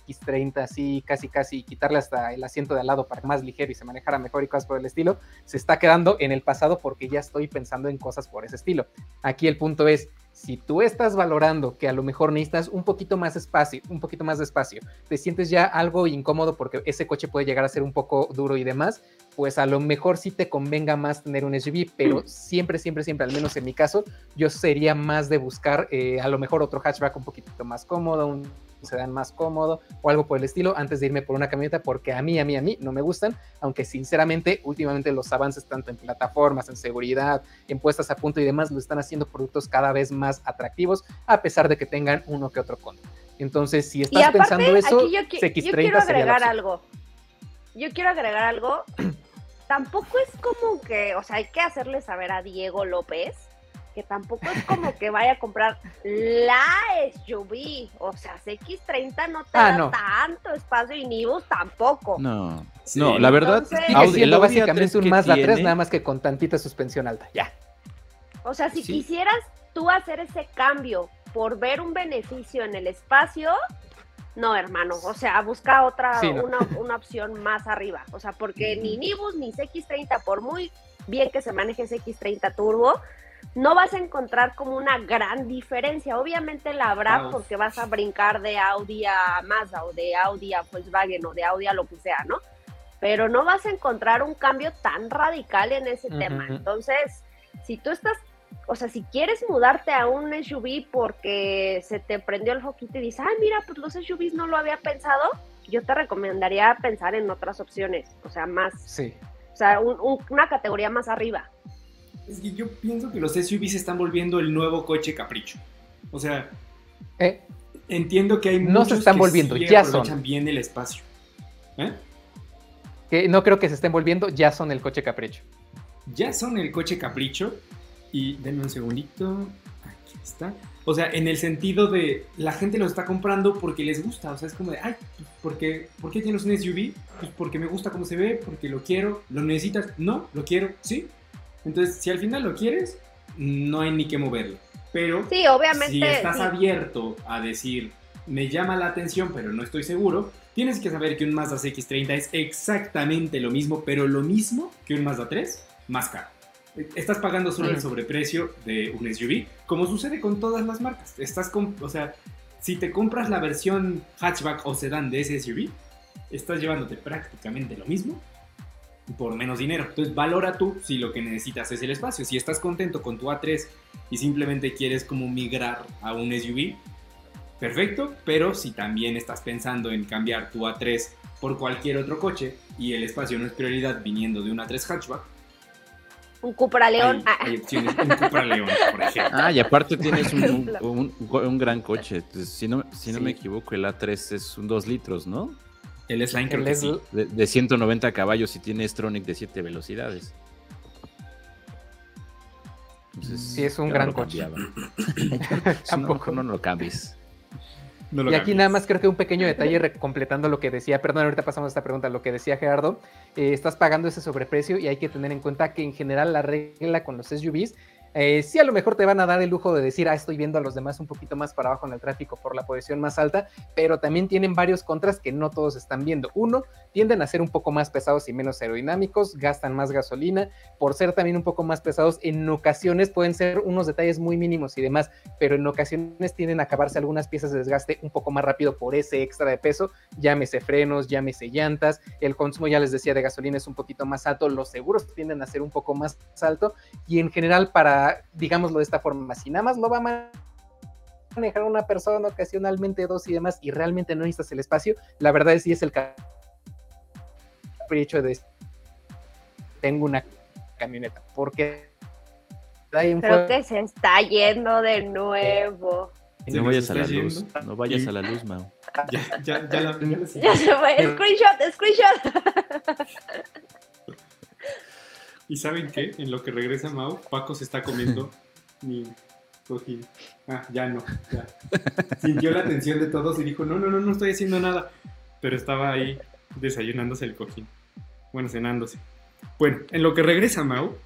X30 así, casi casi, quitarle hasta el asiento de al lado para que más ligero y se manejara mejor y cosas por el estilo, se está quedando en el pasado porque ya estoy pensando en cosas por ese estilo. Aquí el punto es, si tú estás valorando que a lo mejor necesitas un poquito más espacio, un poquito más de espacio, te sientes ya algo incómodo porque ese coche puede llegar a ser un poco duro y demás, pues a lo mejor sí te convenga más tener un SUV, pero siempre, siempre, siempre, al menos en mi caso, yo sería más de buscar eh, a lo mejor otro hatchback un poquito más cómodo, un se dan más cómodo o algo por el estilo antes de irme por una camioneta porque a mí, a mí, a mí no me gustan, aunque sinceramente últimamente los avances tanto en plataformas, en seguridad, en puestas a punto y demás lo están haciendo productos cada vez más atractivos a pesar de que tengan uno que otro contra. Entonces, si estás pensando eso, yo, yo quiero agregar algo. Yo quiero agregar algo. Tampoco es como que, o sea, hay que hacerle saber a Diego López que tampoco es como que vaya a comprar la SUV. O sea, CX30 no te ah, da tanto espacio y Nibus tampoco. No, no, la verdad, Audi, el básicamente es un Mazda 3, nada más que con tantita suspensión alta, ya. O sea, si quisieras tú hacer ese cambio por ver un beneficio en el espacio, no, hermano, o sea, busca otra, una, una, opción más arriba. O sea, porque ni Nibus ni CX30, por muy bien que se maneje CX30 Turbo, no vas a encontrar como una gran diferencia. Obviamente la habrá porque vas a brincar de Audi a Mazda o de Audi a Volkswagen o de Audi a lo que sea, ¿no? Pero no vas a encontrar un cambio tan radical en ese tema. Entonces, si tú estás, o sea, si quieres mudarte a un SUV porque se te prendió el foquito y dices, ay, mira, pues los SUVs no lo había pensado, yo te recomendaría pensar en otras opciones, o sea, más, sí. o sea, una categoría más arriba. Es que yo pienso que los SUVs se están volviendo el nuevo coche capricho. O sea, eh, entiendo que hay no muchos se están volviendo, que ya son. bien el espacio. ¿Eh? Que no creo que se estén volviendo, ya son el coche capricho. Ya son el coche capricho. Y denme un segundito. Aquí está. O sea, en el sentido de la gente lo está comprando porque les gusta. O sea, es como de, ay, pues, ¿por qué, ¿por qué tienes un SUV? Pues porque me gusta cómo se ve, porque lo quiero. ¿Lo necesitas? No, lo quiero, sí. Entonces, si al final lo quieres, no hay ni que moverlo. Pero sí, obviamente, si estás abierto a decir, me llama la atención, pero no estoy seguro, tienes que saber que un Mazda CX30 es exactamente lo mismo, pero lo mismo que un Mazda 3, más caro. Estás pagando solo el sobreprecio de un SUV, como sucede con todas las marcas. Estás con, o sea, si te compras la versión hatchback o sedán de ese SUV, estás llevándote prácticamente lo mismo, por menos dinero. Entonces valora tú si lo que necesitas es el espacio. Si estás contento con tu A3 y simplemente quieres como migrar a un SUV, perfecto, pero si también estás pensando en cambiar tu A3 por cualquier otro coche y el espacio no es prioridad viniendo de un A3 hatchback, un Cupra León. Hay, opciones, un Cupra León, por ejemplo. Ah, y aparte tienes un, un, gran coche. si no, si no me equivoco, el A3 es un 2 litros, ¿no? El Slime creo que sí. De, 190 caballos y tiene Stronic de 7 velocidades. sí, es un gran coche. Tampoco. No, no, lo cambies. Y aquí nada más creo que un pequeño detalle completando lo que decía, perdón, ahorita pasamos a esta pregunta, lo que decía Gerardo, eh, estás pagando ese sobreprecio y hay que tener en cuenta que en general la regla con los SUVs eh, sí, a lo mejor te van a dar el lujo de decir, ah, estoy viendo a los demás un poquito más para abajo en el tráfico por la posición más alta, pero también tienen varios contras que no todos están viendo. Uno, tienden a ser un poco más pesados y menos aerodinámicos, gastan más gasolina, por ser también un poco más pesados, en ocasiones pueden ser unos detalles muy mínimos y demás, pero en ocasiones tienden a acabarse algunas piezas de desgaste un poco más rápido por ese extra de peso, llámese frenos, llámese llantas, el consumo, ya les decía, de gasolina es un poquito más alto, los seguros tienden a ser un poco más alto. Y en general para digámoslo de esta forma, si nada más lo va a manejar una persona ocasionalmente dos y demás y realmente no necesitas el espacio, la verdad es que es el capricho de tengo una camioneta, porque creo que se está yendo de nuevo. No vayas a la luz, no vayas a la luz, Mau. Ya, ya, ya, la, ya, se fue, screenshot, screenshot. ¿Y saben qué? En lo que regresa Mau, Paco se está comiendo mi cojín. Ah, ya no, ya. Sintió la atención de todos y dijo, no, no, no, no estoy haciendo nada. Pero estaba ahí desayunándose el cojín. Bueno, cenándose. Bueno, en lo que regresa Mau,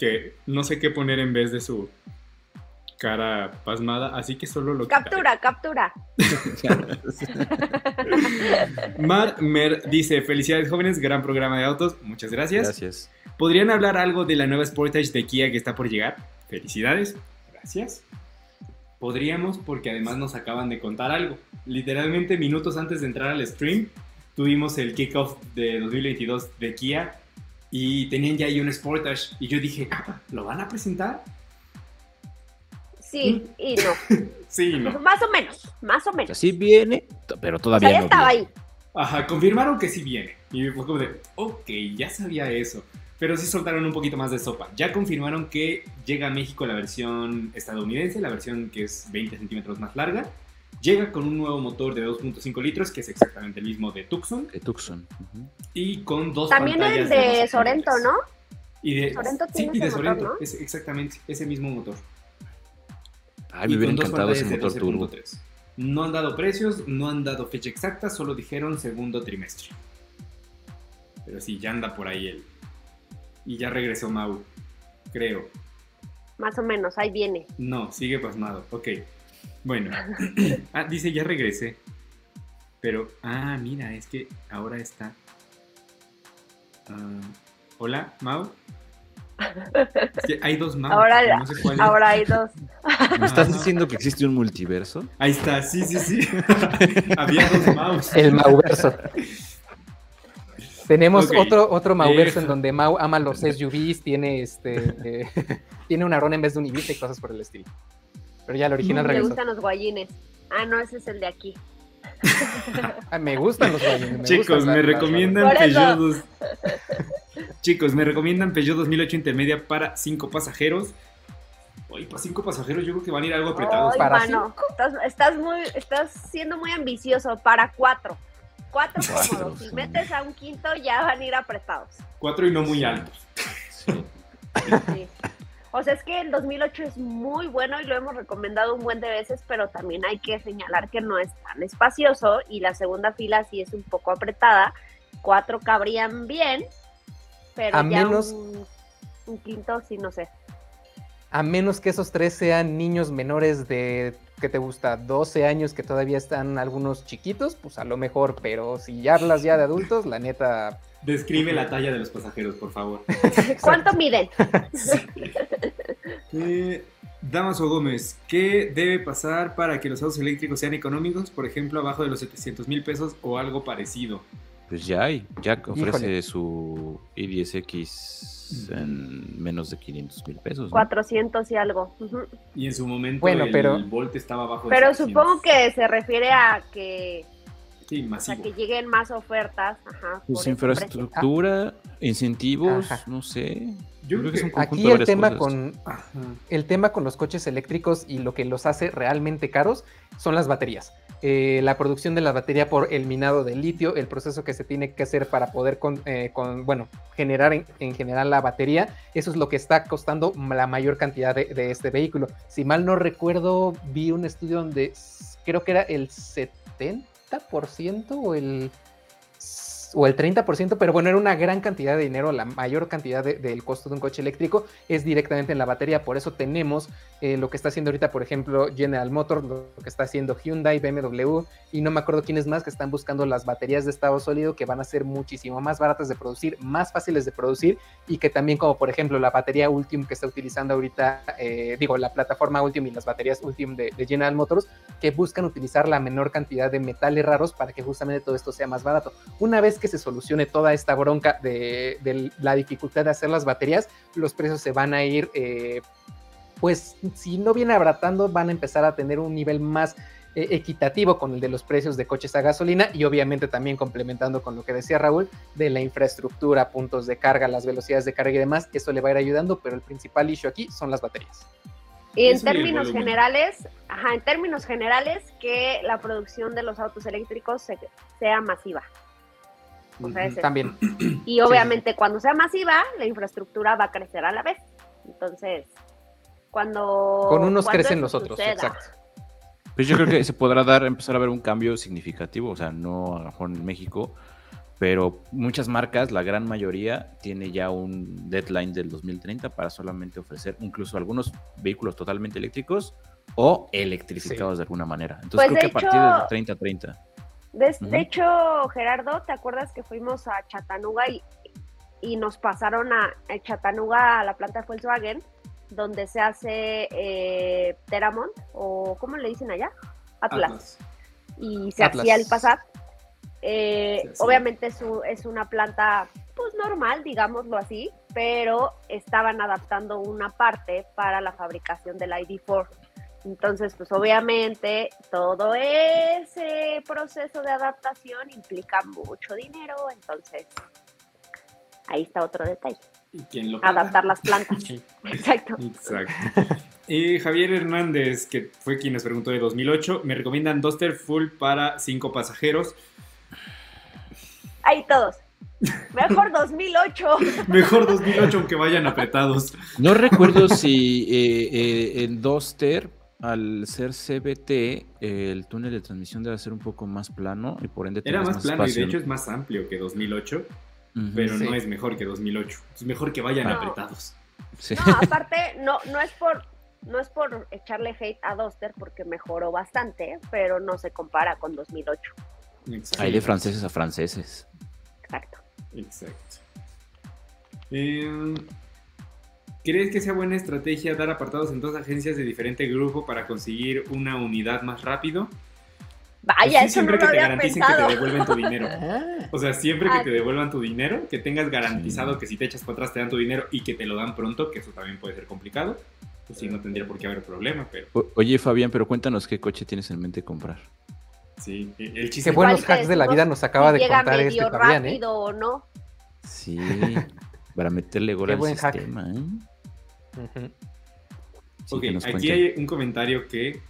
que no sé qué poner en vez de su cara pasmada, así que solo lo Captura, captura. Mar Mer dice, felicidades jóvenes, gran programa de autos, muchas gracias. Gracias. ¿Podrían hablar algo de la nueva Sportage de Kia que está por llegar? Felicidades, gracias. Podríamos porque además nos acaban de contar algo. Literalmente minutos antes de entrar al stream tuvimos el kickoff de 2022 de Kia y tenían ya ahí un Sportage y yo dije, ¿lo van a presentar? Sí y no. sí y no. Más o menos, más o menos. Sí viene, pero todavía o sea, no estaba viene. ahí. Ajá, confirmaron que sí viene. Y fue como de, ok, ya sabía eso. Pero sí soltaron un poquito más de sopa. Ya confirmaron que llega a México la versión estadounidense, la versión que es 20 centímetros más larga. Llega con un nuevo motor de 2.5 litros, que es exactamente el mismo de Tucson. De Tucson. Y con dos También pantallas el de 12 Sorento. ¿no? Y de, Sorento sí, tiene y de motor, Sorento, ¿no? es exactamente ese mismo motor. Ay, me y hubiera con dos encantado ese motor turbo. 12.3. No han dado precios, no han dado fecha exacta, solo dijeron segundo trimestre. Pero sí, ya anda por ahí él. Y ya regresó Mau, creo. Más o menos, ahí viene. No, sigue pasmado. Ok. Bueno. ah, dice ya regresé. Pero, ah, mira, es que ahora está. Ah, Hola, Mau. Que hay dos Mau. Ahora, pero no sé cuál es. ahora hay dos. ¿Me estás diciendo que existe un multiverso? Ahí está, sí, sí, sí. Había dos Maus. El Mauverso. Tenemos otro, otro Mauverso en Deja. donde Mau ama los SUVs, tiene este eh, tiene un Aron en vez de un Ibiza y cosas por el estilo. Pero ya el original Me regresó. gustan los guayines. Ah, no, ese es el de aquí. Ah, me gustan los guayines. me Chicos, gustan me recomiendan Por eso. Peugeot. dos- Chicos, me recomiendan Peugeot 2008 intermedia para cinco pasajeros. Oye, para cinco pasajeros yo creo que van a ir algo apretados. Ay, ¿Para mano, estás, estás muy, estás siendo muy ambicioso para cuatro. Cuatro Cuatro, cómodos. Si metes a un quinto, ya van a ir apretados. Cuatro y no muy altos. Sí. Sí. O sea, es que el 2008 es muy bueno y lo hemos recomendado un buen de veces, pero también hay que señalar que no es tan espacioso y la segunda fila sí es un poco apretada. Cuatro cabrían bien, pero A ya menos- un, un quinto sí, no sé. A menos que esos tres sean niños menores de, ¿qué te gusta? 12 años que todavía están algunos chiquitos, pues a lo mejor, pero si ya hablas ya de adultos, la neta... Describe la talla de los pasajeros, por favor. ¿Cuánto miden? Eh, Damaso Gómez, ¿qué debe pasar para que los autos eléctricos sean económicos? Por ejemplo, abajo de los 700 mil pesos o algo parecido. Pues ya hay. Ya ofrece Híjole. su i10X en menos de 500 mil pesos. ¿no? 400 y algo. Y en su momento Bueno, el pero- Volt estaba abajo de Pero 700. supongo que se refiere a que, Sí, o sea, masivo. que lleguen más ofertas. Ajá, Pues infraestructura, incentivos, Ajá. no sé. Yo creo es un que- conjunto Aquí el tema cosas. con Ajá. el tema con los coches eléctricos y lo que los hace realmente caros son las baterías. Eh, la producción de la batería por el minado de litio, el proceso que se tiene que hacer para poder con, eh, con- bueno, generar en, en general la batería, eso es lo que está costando la mayor cantidad de, de este vehículo. Si mal no recuerdo, vi un estudio donde creo que era el 70% o el o el 30%, pero bueno, era una gran cantidad de dinero, la mayor cantidad de- del costo de un coche eléctrico es directamente en la batería, por eso tenemos eh, lo que está haciendo ahorita, por ejemplo, General Motors, lo que está haciendo Hyundai, BMW, y no me acuerdo quiénes más que están buscando las baterías de estado sólido que van a ser muchísimo más baratas de producir, más fáciles de producir, y que también como por ejemplo la batería Ultium que está utilizando ahorita, eh, digo, la plataforma Ultium y las baterías Ultium de, de General Motors, que buscan utilizar la menor cantidad de metales raros para que justamente todo esto sea más barato. Una vez que se solucione toda esta bronca de, de la dificultad de hacer las baterías, los precios se van a ir eh, pues si no viene abratando, van a empezar a tener un nivel más eh, equitativo con el de los precios de coches a gasolina y obviamente también complementando con lo que decía Raúl de la infraestructura, puntos de carga, las velocidades de carga y demás, eso le va a ir ayudando, pero el principal issue aquí son las baterías. Y en términos generales, ajá, en términos generales, que la producción de los autos eléctricos sea masiva. También. Y obviamente cuando sea masiva, la infraestructura va a crecer a la vez. Entonces, cuando... Con unos crecen los otros, exacto. Pues yo creo que se podrá dar, empezar a ver un cambio significativo, o sea, no a lo mejor en México, pero muchas marcas, la gran mayoría, tiene ya un deadline del 2030 para solamente ofrecer incluso algunos vehículos totalmente eléctricos o electrificados de alguna manera. Entonces pues creo que a partir del 3030. De, hecho, Gerardo, ¿te acuerdas que fuimos a Chattanooga y, y nos pasaron a, a Chattanooga a la planta de Volkswagen? donde se hace eh, Teramont, o ¿cómo le dicen allá? Atlas. Y se hacía el Passat. Eh, obviamente es, es, una planta pues normal, digámoslo así, pero estaban adaptando una parte para la fabricación del ID4. Entonces, pues obviamente todo ese proceso de adaptación implica mucho dinero, entonces ahí está otro detalle. Adaptar las plantas. Exacto. Exacto. Y Javier Hernández, que fue quien nos preguntó de 2008, me recomiendan Duster Full para cinco pasajeros. Ahí todos. Mejor 2008. Mejor 2008 aunque vayan apretados. No recuerdo si eh, eh, en Duster, al ser CBT, el túnel de transmisión debe ser un poco más plano y por ende... Era más, plano y de hecho es más amplio que 2008 pero no es mejor que 2008. Es mejor que vayan apretados. No, aparte, no, no es por no es por echarle hate a Duster porque mejoró bastante, pero no se compara con 2008. Hay de franceses a franceses. Exacto. Exacto. Em, ¿Crees que sea buena estrategia dar apartados en dos agencias de diferente grupo para conseguir una unidad más rápido? Vaya, eso siempre que te garanticen que te devuelven tu dinero. Ah. O sea, siempre que te devuelvan tu dinero, que tengas garantizado que si te echas para atrás te dan tu dinero y que te lo dan pronto, que eso también puede ser complicado. Pues sí, no tendría por qué haber problema, pero... oye, Fabián, pero cuéntanos qué coche tienes en mente comprar. Sí, el chiste... Qué buenos hacks de la vida nos acaba de contar este Fabián, ¿eh? o no. Sí, para meterle gol al sistema, ¿eh? Ok, aquí hay un comentario que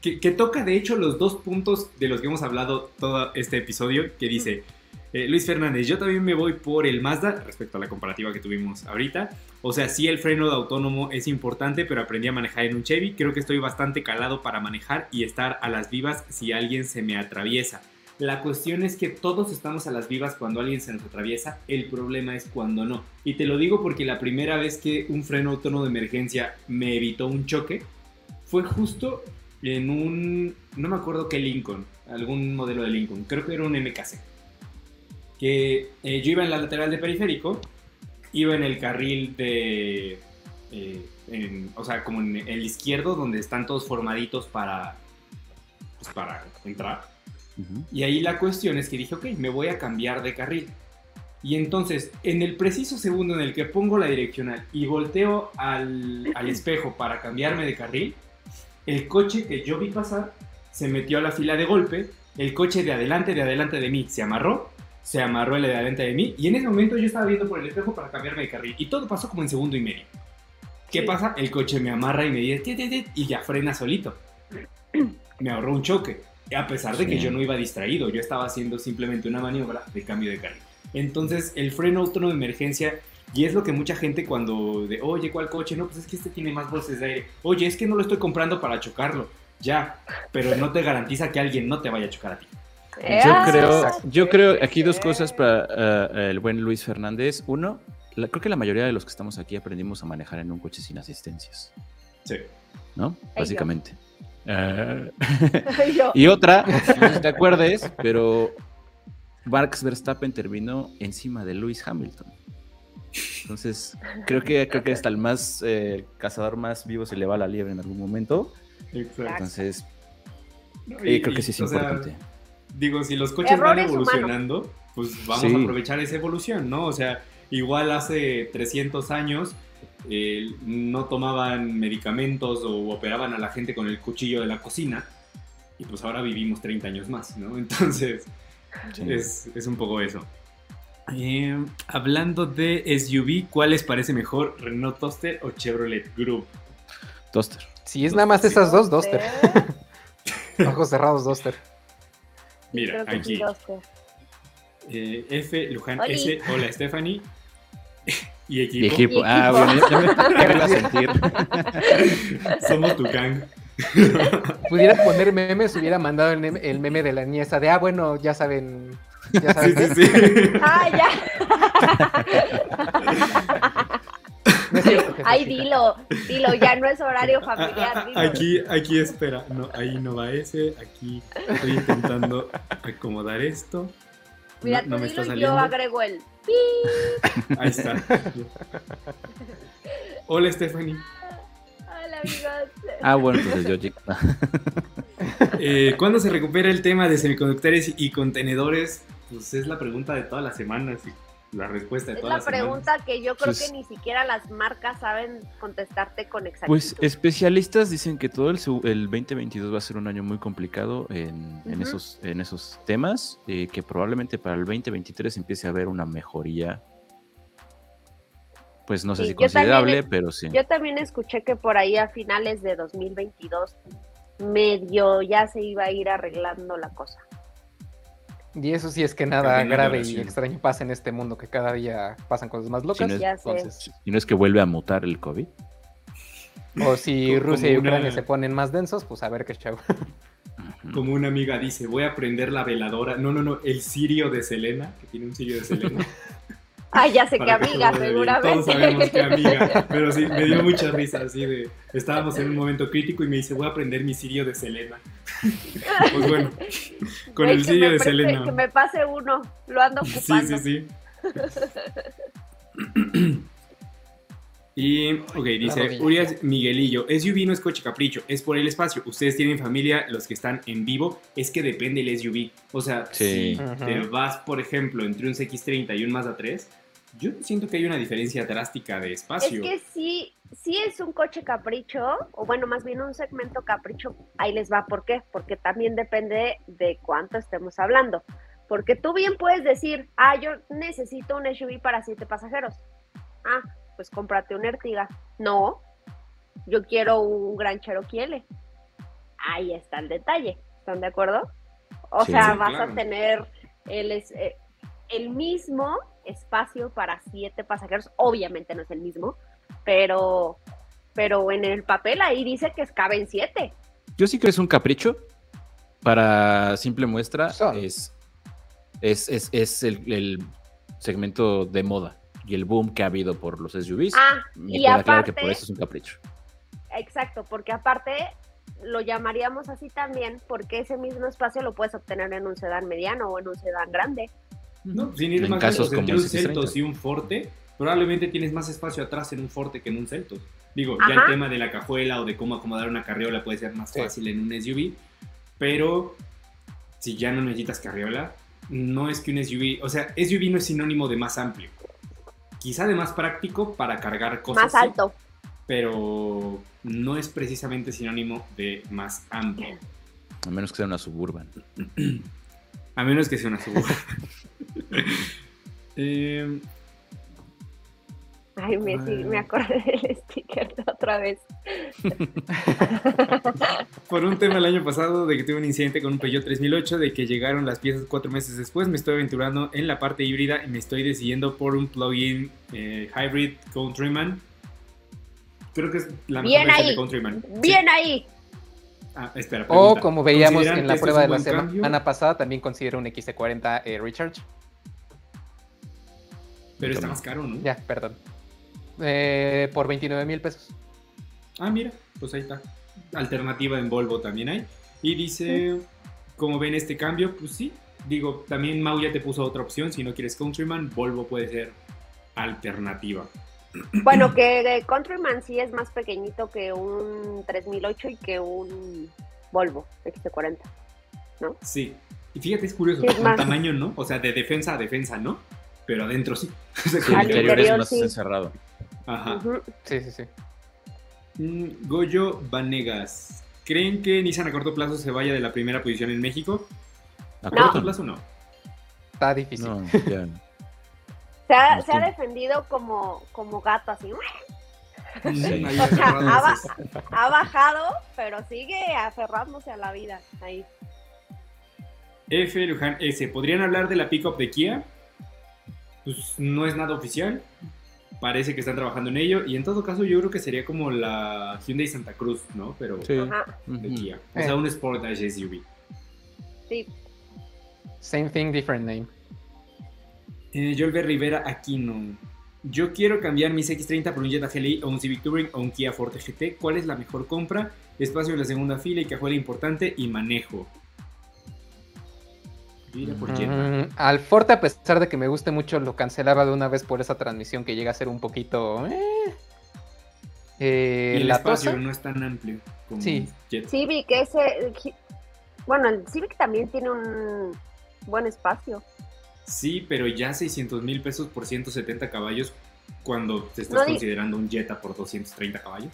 que, toca de hecho los dos puntos de los que hemos hablado todo este episodio, que dice eh, Luis Fernández, yo también me voy por el Mazda respecto a la comparativa que tuvimos ahorita. O sea, sí el freno de autónomo es importante, pero aprendí a manejar en un Chevy. Creo que estoy bastante calado para manejar y estar a las vivas si alguien se me atraviesa. La cuestión es que todos estamos a las vivas cuando alguien se nos atraviesa, el problema es cuando no. Y te lo digo porque la primera vez que un freno autónomo de emergencia me evitó un choque, fue justo en un, no me acuerdo qué Lincoln, algún modelo de Lincoln, creo que era un MKC. Que eh, yo iba en la lateral de periférico, iba en el carril de, eh, o sea, como en el izquierdo, donde están todos formaditos para, pues, para entrar. Y ahí la cuestión es que dije, ok, me voy a cambiar de carril. Y entonces, en el preciso segundo en el que pongo la direccional y volteo al, al espejo para cambiarme de carril, el coche que yo vi pasar se metió a la fila de golpe, el coche de adelante, de adelante de mí se amarró, se amarró el de adelante de mí, y en ese momento yo estaba viendo por el espejo para cambiarme de carril, y todo pasó como en segundo y medio. ¿Qué pasa? El coche me amarra y me dice, y ya frena solito. Me ahorró un choque, a pesar de que yo no iba distraído, yo estaba haciendo simplemente una maniobra de cambio de carril. Entonces, el freno autónomo de emergencia y es lo que mucha gente cuando de, oye, ¿cuál coche? No, pues es que este tiene más bolsas de aire. Oye, es que no lo estoy comprando para chocarlo. Ya, pero no te garantiza que alguien no te vaya a chocar a ti. Yo creo, yo creo aquí dos cosas para eh, el buen Luis Fernández. Uno, creo que la mayoría de los que estamos aquí aprendimos a manejar en un coche sin asistencias. Sí. ¿No? Básicamente. Eh, y otra, no sé si te acuerdes, pero Marx Verstappen terminó encima de Lewis Hamilton. Entonces, creo que, creo que hasta el más eh, cazador más vivo se le va la liebre en algún momento. Entonces, creo que sí es importante. digo, si los coches van evolucionando, pues vamos a aprovechar esa evolución, ¿no? O sea, igual hace 300 años eh, no tomaban medicamentos o operaban a la gente con el cuchillo de la cocina. Y pues ahora vivimos 30 años más, ¿no? Entonces, es, es, un poco eso. Eh, hablando de SUV, ¿cuál les parece mejor, Renault Toaster o Chevrolet Group? Toaster. Si es nada más esas dos, Duster. Ojos cerrados, Duster. Mira, aquí. Eh, F, Luján S, hola Stephanie. Y equipo. Y equipo. Ah, bueno, ya, me, a sentir. Somos tu gang. Pudiera poner memes, hubiera mandado el meme, el meme de la niña de, ah, bueno, ya saben. Ya saben. Sí, sí, sí. Ah, ya. Ay, dilo, dilo, ya no es horario familiar. Dilo. Aquí, aquí espera, no, ahí no va ese, aquí estoy intentando acomodar esto. Mira, no, tú me dilo y yo agrego el Ahí está. Hola, Stephanie. Hola, amigos. Ah, bueno, entonces yo. eh, ¿Cuándo se recupera el tema de semiconductores y contenedores? Pues es la pregunta de todas las semanas la respuesta de todas Es la pregunta que yo creo que ni siquiera las marcas saben contestarte con exactitud. Pues especialistas dicen que todo el, el 2022 va a ser un año muy complicado en, esos, en esos temas, eh, que probablemente para el 2023 empiece a haber una mejoría. Pues no sé si considerable, pero sí. Yo también escuché que por ahí a finales de 2022 medio ya se iba a ir arreglando la cosa. Y eso sí es que nada grave y extraño pasa en este mundo, que cada día pasan cosas más locas. y no es que vuelve a mutar el COVID. O si Rusia y Ucrania se ponen más densos, pues a ver qué chavo. Como una amiga dice, voy a prender la veladora. No, no, no, el sirio de Selena, que tiene un sirio de Selena. Ay, ya sé que amiga, seguramente. Todos sabemos que amiga, pero sí, me dio mucha risa, así de, estábamos en un momento crítico y me dice, voy a aprender mi sirio de Selena. pues bueno, con el sirio de Selena. Que me pase uno, lo ando ocupando. Sí, sí, sí. Y, ok, dice Urias Miguelillo, SUV no es coche capricho, es por el espacio. Ustedes tienen familia, los que están en vivo, es que depende el SUV. O sea, si te vas, por ejemplo, entre un X30 y un Mazda 3, yo siento que hay una diferencia drástica de espacio. Es que sí, sí es un coche capricho, o bueno, más bien un segmento capricho, ahí les va. ¿Por qué? Porque también depende de cuánto estemos hablando. Porque tú bien puedes decir, ah, yo necesito un SUV para siete pasajeros. Ah, pues cómprate un Ertiga. No, yo quiero un gran Cherokee L. Ahí está el detalle. ¿Están de acuerdo? O sea, vas a tener el, eh, el mismo espacio para siete pasajeros. Obviamente no es el mismo, pero, pero en el papel ahí dice que caben siete. Yo sí creo que es un capricho. Para simple muestra, es, es, es, el segmento de moda y el boom que ha habido por los SUVs. Ah, y aparte, que por eso es un capricho. Exacto, porque aparte lo llamaríamos así también porque ese mismo espacio lo puedes obtener en un sedán mediano o en un sedán grande. No, sin ir más casos como un Celtos y un Forte, probablemente tienes más espacio atrás en un Forte que en un Celtos. Digo, ya el tema de la cajuela o de cómo acomodar una carriola puede ser más fácil en un SUV, pero si ya no necesitas carriola, no es que un SUV, o sea, SUV no es sinónimo de más amplio quizá de más práctico para cargar cosas. Más alto. pero no es precisamente sinónimo de más amplio. A menos que sea una suburban. A menos que sea una suburban. eh, Ay, me, me acordé del sticker de otra vez. Por un tema el año pasado de que tuve un incidente con un Peugeot 3008, de que llegaron las piezas cuatro meses después, me estoy aventurando en la parte híbrida y me estoy decidiendo por un plug-in eh, hybrid Countryman. Creo que es la Bien ahí. de Countryman. Bien ahí. Ah, espera, o como veíamos en la este prueba de la semana pasada, también considero un XC40 eh, Recharge. Pero está más caro, ¿no? Ya, perdón. Eh, por 29 mil pesos. Ah, mira, pues ahí está. Alternativa en Volvo también hay. Y dice, como ven este cambio? Pues sí, digo, también Mau ya te puso otra opción. Si no quieres Countryman, Volvo puede ser alternativa. Bueno, que Countryman sí es más pequeñito que un 3008 y que un Volvo XT40, ¿no? Sí. Y fíjate, es curioso, el tamaño no, o sea, de defensa a defensa no, pero adentro sí. el interior, es más encerrado. Ajá. Sí, sí, sí. Mm, Goyo Vanegas. ¿Creen que Nissan a corto plazo se vaya de la primera posición en México? ¿A No. corto plazo no. Está difícil. No, ya. Se ha, No se ha defendido como, como gato, así. Mm, ahí O sea, ha, ha bajado, pero sigue aferrándose a la vida. Ahí. F. Luján S. ¿Podrían hablar de la pickup de Kia? Pues no es nada oficial. Parece que están trabajando en ello. Y en todo caso, yo creo que sería como la Hyundai Santa Cruz, ¿no? Pero Sí. Ajá, de. Kia. O sea, un Sportage SUV. sí. Same thing, different name. Eh, Yolver Rivera Aquino. Yo quiero cambiar mis X30 por un Jetta GLI o un Civic Touring o un Kia Forte GT. ¿Cuál es la mejor compra? Espacio en la segunda fila y cajuela importante y manejo. Por. Mm, al Forte, a pesar de que me guste mucho, lo cancelaba de una vez por esa transmisión que llega a ser un poquito. eh. Eh, y el la espacio Tosa, no es tan amplio como Sí. Jetta. Civic, ese. Bueno, el Civic también tiene un buen espacio. Sí, pero ya 600 mil pesos por 170 caballos cuando te estás No considerando un Jetta por 230 caballos.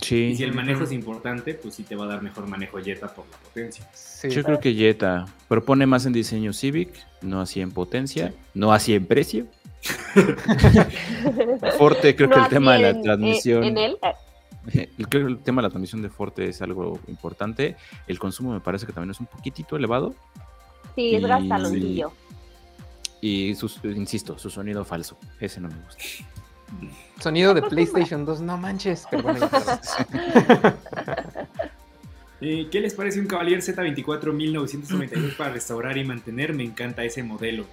Sí. Y si el manejo es importante, pues sí te va a dar mejor manejo Jetta por la potencia. sí. Yo creo que Jetta propone más en diseño Civic, no así en potencia, no así en precio. Forte, creo No que el tema de la en- transmisión. En, él. eh, el- Creo que el tema de la transmisión de Forte es algo importante. El consumo me parece que también es un poquitito elevado. Sí, es Y- gastalonillo. Y su- insisto, su sonido falso. Ese no me gusta. Sonido de. PlayStation 2, no manches. Pero bueno. Eh, ¿Qué les parece un Cavalier Z24 1992 para restaurar y mantener? Me encanta ese modelo.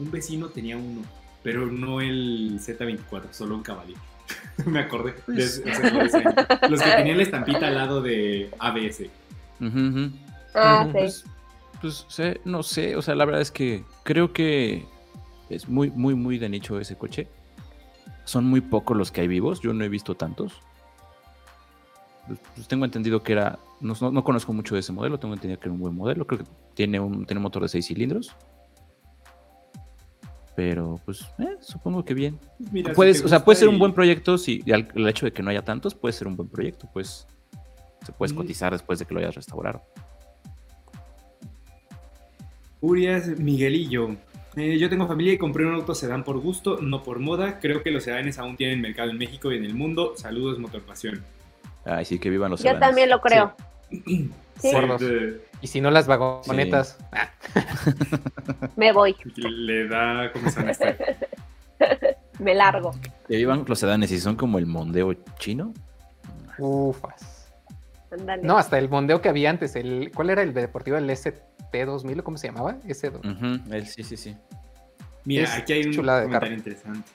Un vecino tenía uno, pero no el Z24, solo un Cavalier. Me acordé. de ese- ese diseño. Los que tenían la estampita al lado de ABS. Ah, sí. Pues, pues sé, no sé, o sea, la verdad es que creo que es muy, muy, muy de nicho ese coche. Son muy pocos los que hay vivos, yo no he visto tantos. Pues, pues tengo entendido que era, no, no- no conozco mucho de ese modelo, tengo entendido que era un buen modelo, creo que tiene un, tiene un motor de 6 cilindros. Pero pues eh, supongo que bien. Mira, si Puedes, o sea, puede ser un buen proyecto si el hecho de que no haya tantos puede ser un buen proyecto, pues se puedes Mm. cotizar después de que lo hayas restaurado. Urias Miguelillo. Eh, yo tengo familia y compré un auto sedán por gusto, no por moda. Creo que los sedanes aún tienen mercado en México y en el mundo. Saludos, Motorpasión. Ay, sí, que vivan los Yo sedanes. también lo creo. Sí. Y si no, las vagonetas. Ah, Me voy, le da estar. me largo. Que vivan los sedanes y son como el mondeo chino. ufas. No, hasta el mondeo que había antes. El, ¿Cuál era el deportivo? El ST2000, ¿cómo se llamaba? S2. Ujú, el- sí, sí, sí. Mira, Es aquí hay un chulada de comentario interesante.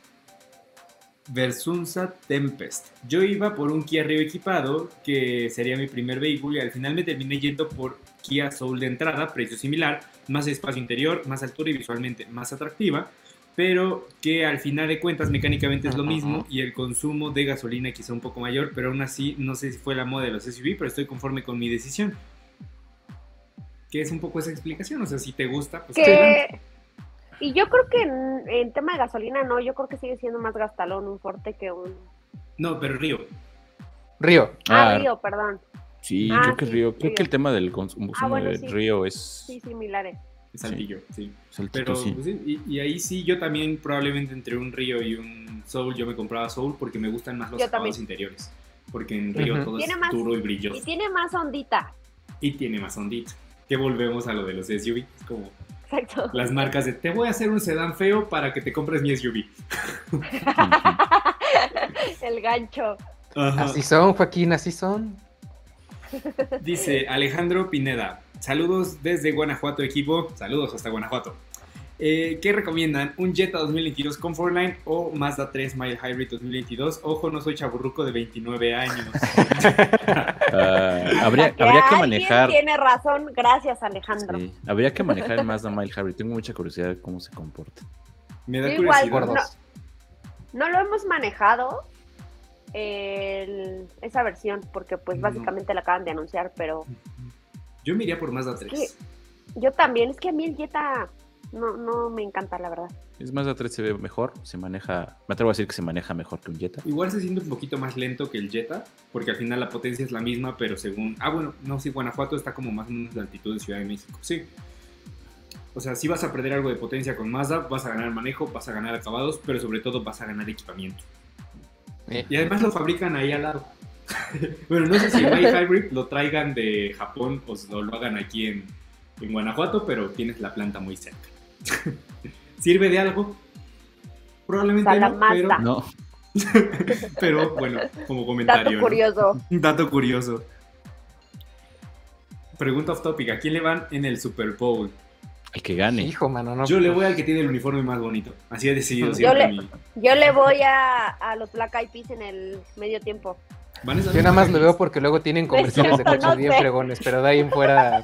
Versunza Tempest. Yo iba por un Kia Rio equipado, que sería mi primer vehículo, y al final me terminé yendo por Kia Soul de entrada, precio similar, más espacio interior, más altura y visualmente más atractiva, pero que al final de cuentas mecánicamente es lo mismo y el consumo de gasolina quizá un poco mayor, pero aún así no sé si fue la moda de los SUV, pero estoy conforme con mi decisión. Que es un poco esa explicación, o sea, si te gusta, pues. Que... Y yo creo que en, en tema de gasolina no, yo creo que sigue siendo más gastalón un Forte que un... No, pero Río. Río. Ah, Ah, Río, perdón. Sí, Ah, creo que sí, Río, creo Río. que el tema del consumo Ah, bueno, de sí. Río es Sí, similares. Es Saltillo, sí. saltito, Pero sí. pues, sí, y, y ahí sí, yo también probablemente entre un Río y un Soul, yo me compraba Soul porque me gustan más los Yo acabados también. interiores. Porque en Río todo Tiene es más- duro y Y brilloso. tiene más ondita. Y tiene más ondito. Que volvemos a lo de los SUV. Es como Exacto. las marcas de te voy a hacer un sedán feo para que te compres mi SUV. El gancho. Ajá. Así son, Joaquín, así son. Dice Alejandro Pineda. Saludos desde Guanajuato, equipo. Saludos hasta Guanajuato. Eh, ¿Qué recomiendan? ¿Un Jetta 2022 Comfortline o Mazda 3 Mile Hybrid 2022? Ojo, no soy chaburruco de 29 años. Ah, habría, Que habría que alguien manejar. Tiene razón, gracias Alejandro. sí, habría que manejar el Mazda Mile Hybrid. Tengo mucha curiosidad de cómo se comporta. Me da igual, curiosidad. Por dos. No lo hemos manejado el- esa versión porque pues No. básicamente la acaban de anunciar, pero Yo me iría por Mazda 3. yo también, es que a mí el Jetta no, no me encanta la verdad. Es Mazda 3 se ve mejor, se maneja, me atrevo a decir que se maneja mejor que un Jetta. Igual se siente un poquito más lento que el Jetta, porque al final la potencia es la misma, pero según... Ah, bueno, no, sí, Guanajuato está como más o menos la altitud de Ciudad de México, sí. O sea, si vas a perder algo de potencia con Mazda, vas a ganar manejo, vas a ganar acabados, pero sobre todo vas a ganar equipamiento. Eh. Y además lo fabrican ahí al lado. bueno, no sé si el Hybrid lo traigan de Japón o lo hagan aquí en, en Guanajuato, pero tienes la planta muy cerca. ¿Sirve de algo? Probablemente no, pero, No, pero bueno, como comentario. Dato curioso. Un dato curioso. Pregunta off topic, ¿a quién le van en el Super Bowl? el que gane. Hijo, mano, no. Yo le voy al que tiene el uniforme más bonito. Así he decidido Yo siempre le- mi- Yo le voy a, a los Black Eyed Peas en el medio tiempo. Yo nada más lo veo porque luego tienen comerciales de coches no bien fregones, pero de ahí en fuera.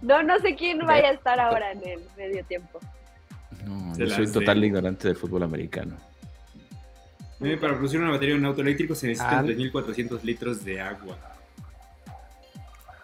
No, no sé quién vaya a estar ahora en el medio tiempo. No, yo soy total ignorante del fútbol americano. Eh, para producir una batería de un auto eléctrico se necesitan Ah. 3.400 litros de agua.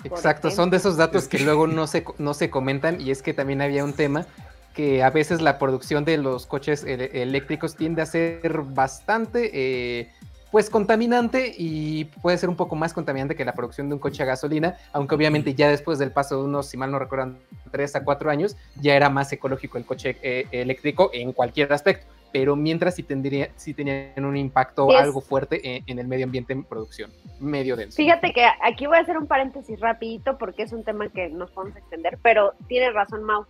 Exacto, son de esos datos que luego no se, no se comentan y es que también había un tema que a veces la producción de los coches eléctricos tiende a ser bastante eh, pues contaminante y puede ser un poco más contaminante que la producción de un coche a gasolina, aunque obviamente ya después del paso de unos, si mal no recuerdan, 3 a 4 años, ya era más ecológico el coche eh, eléctrico en cualquier aspecto, pero mientras sí, tendría, sí tenían un impacto es- algo fuerte en, en el medio ambiente en producción, medio denso. Fíjate que aquí voy a hacer un paréntesis rapidito porque es un tema que nos podemos extender, pero tienes razón, Mau.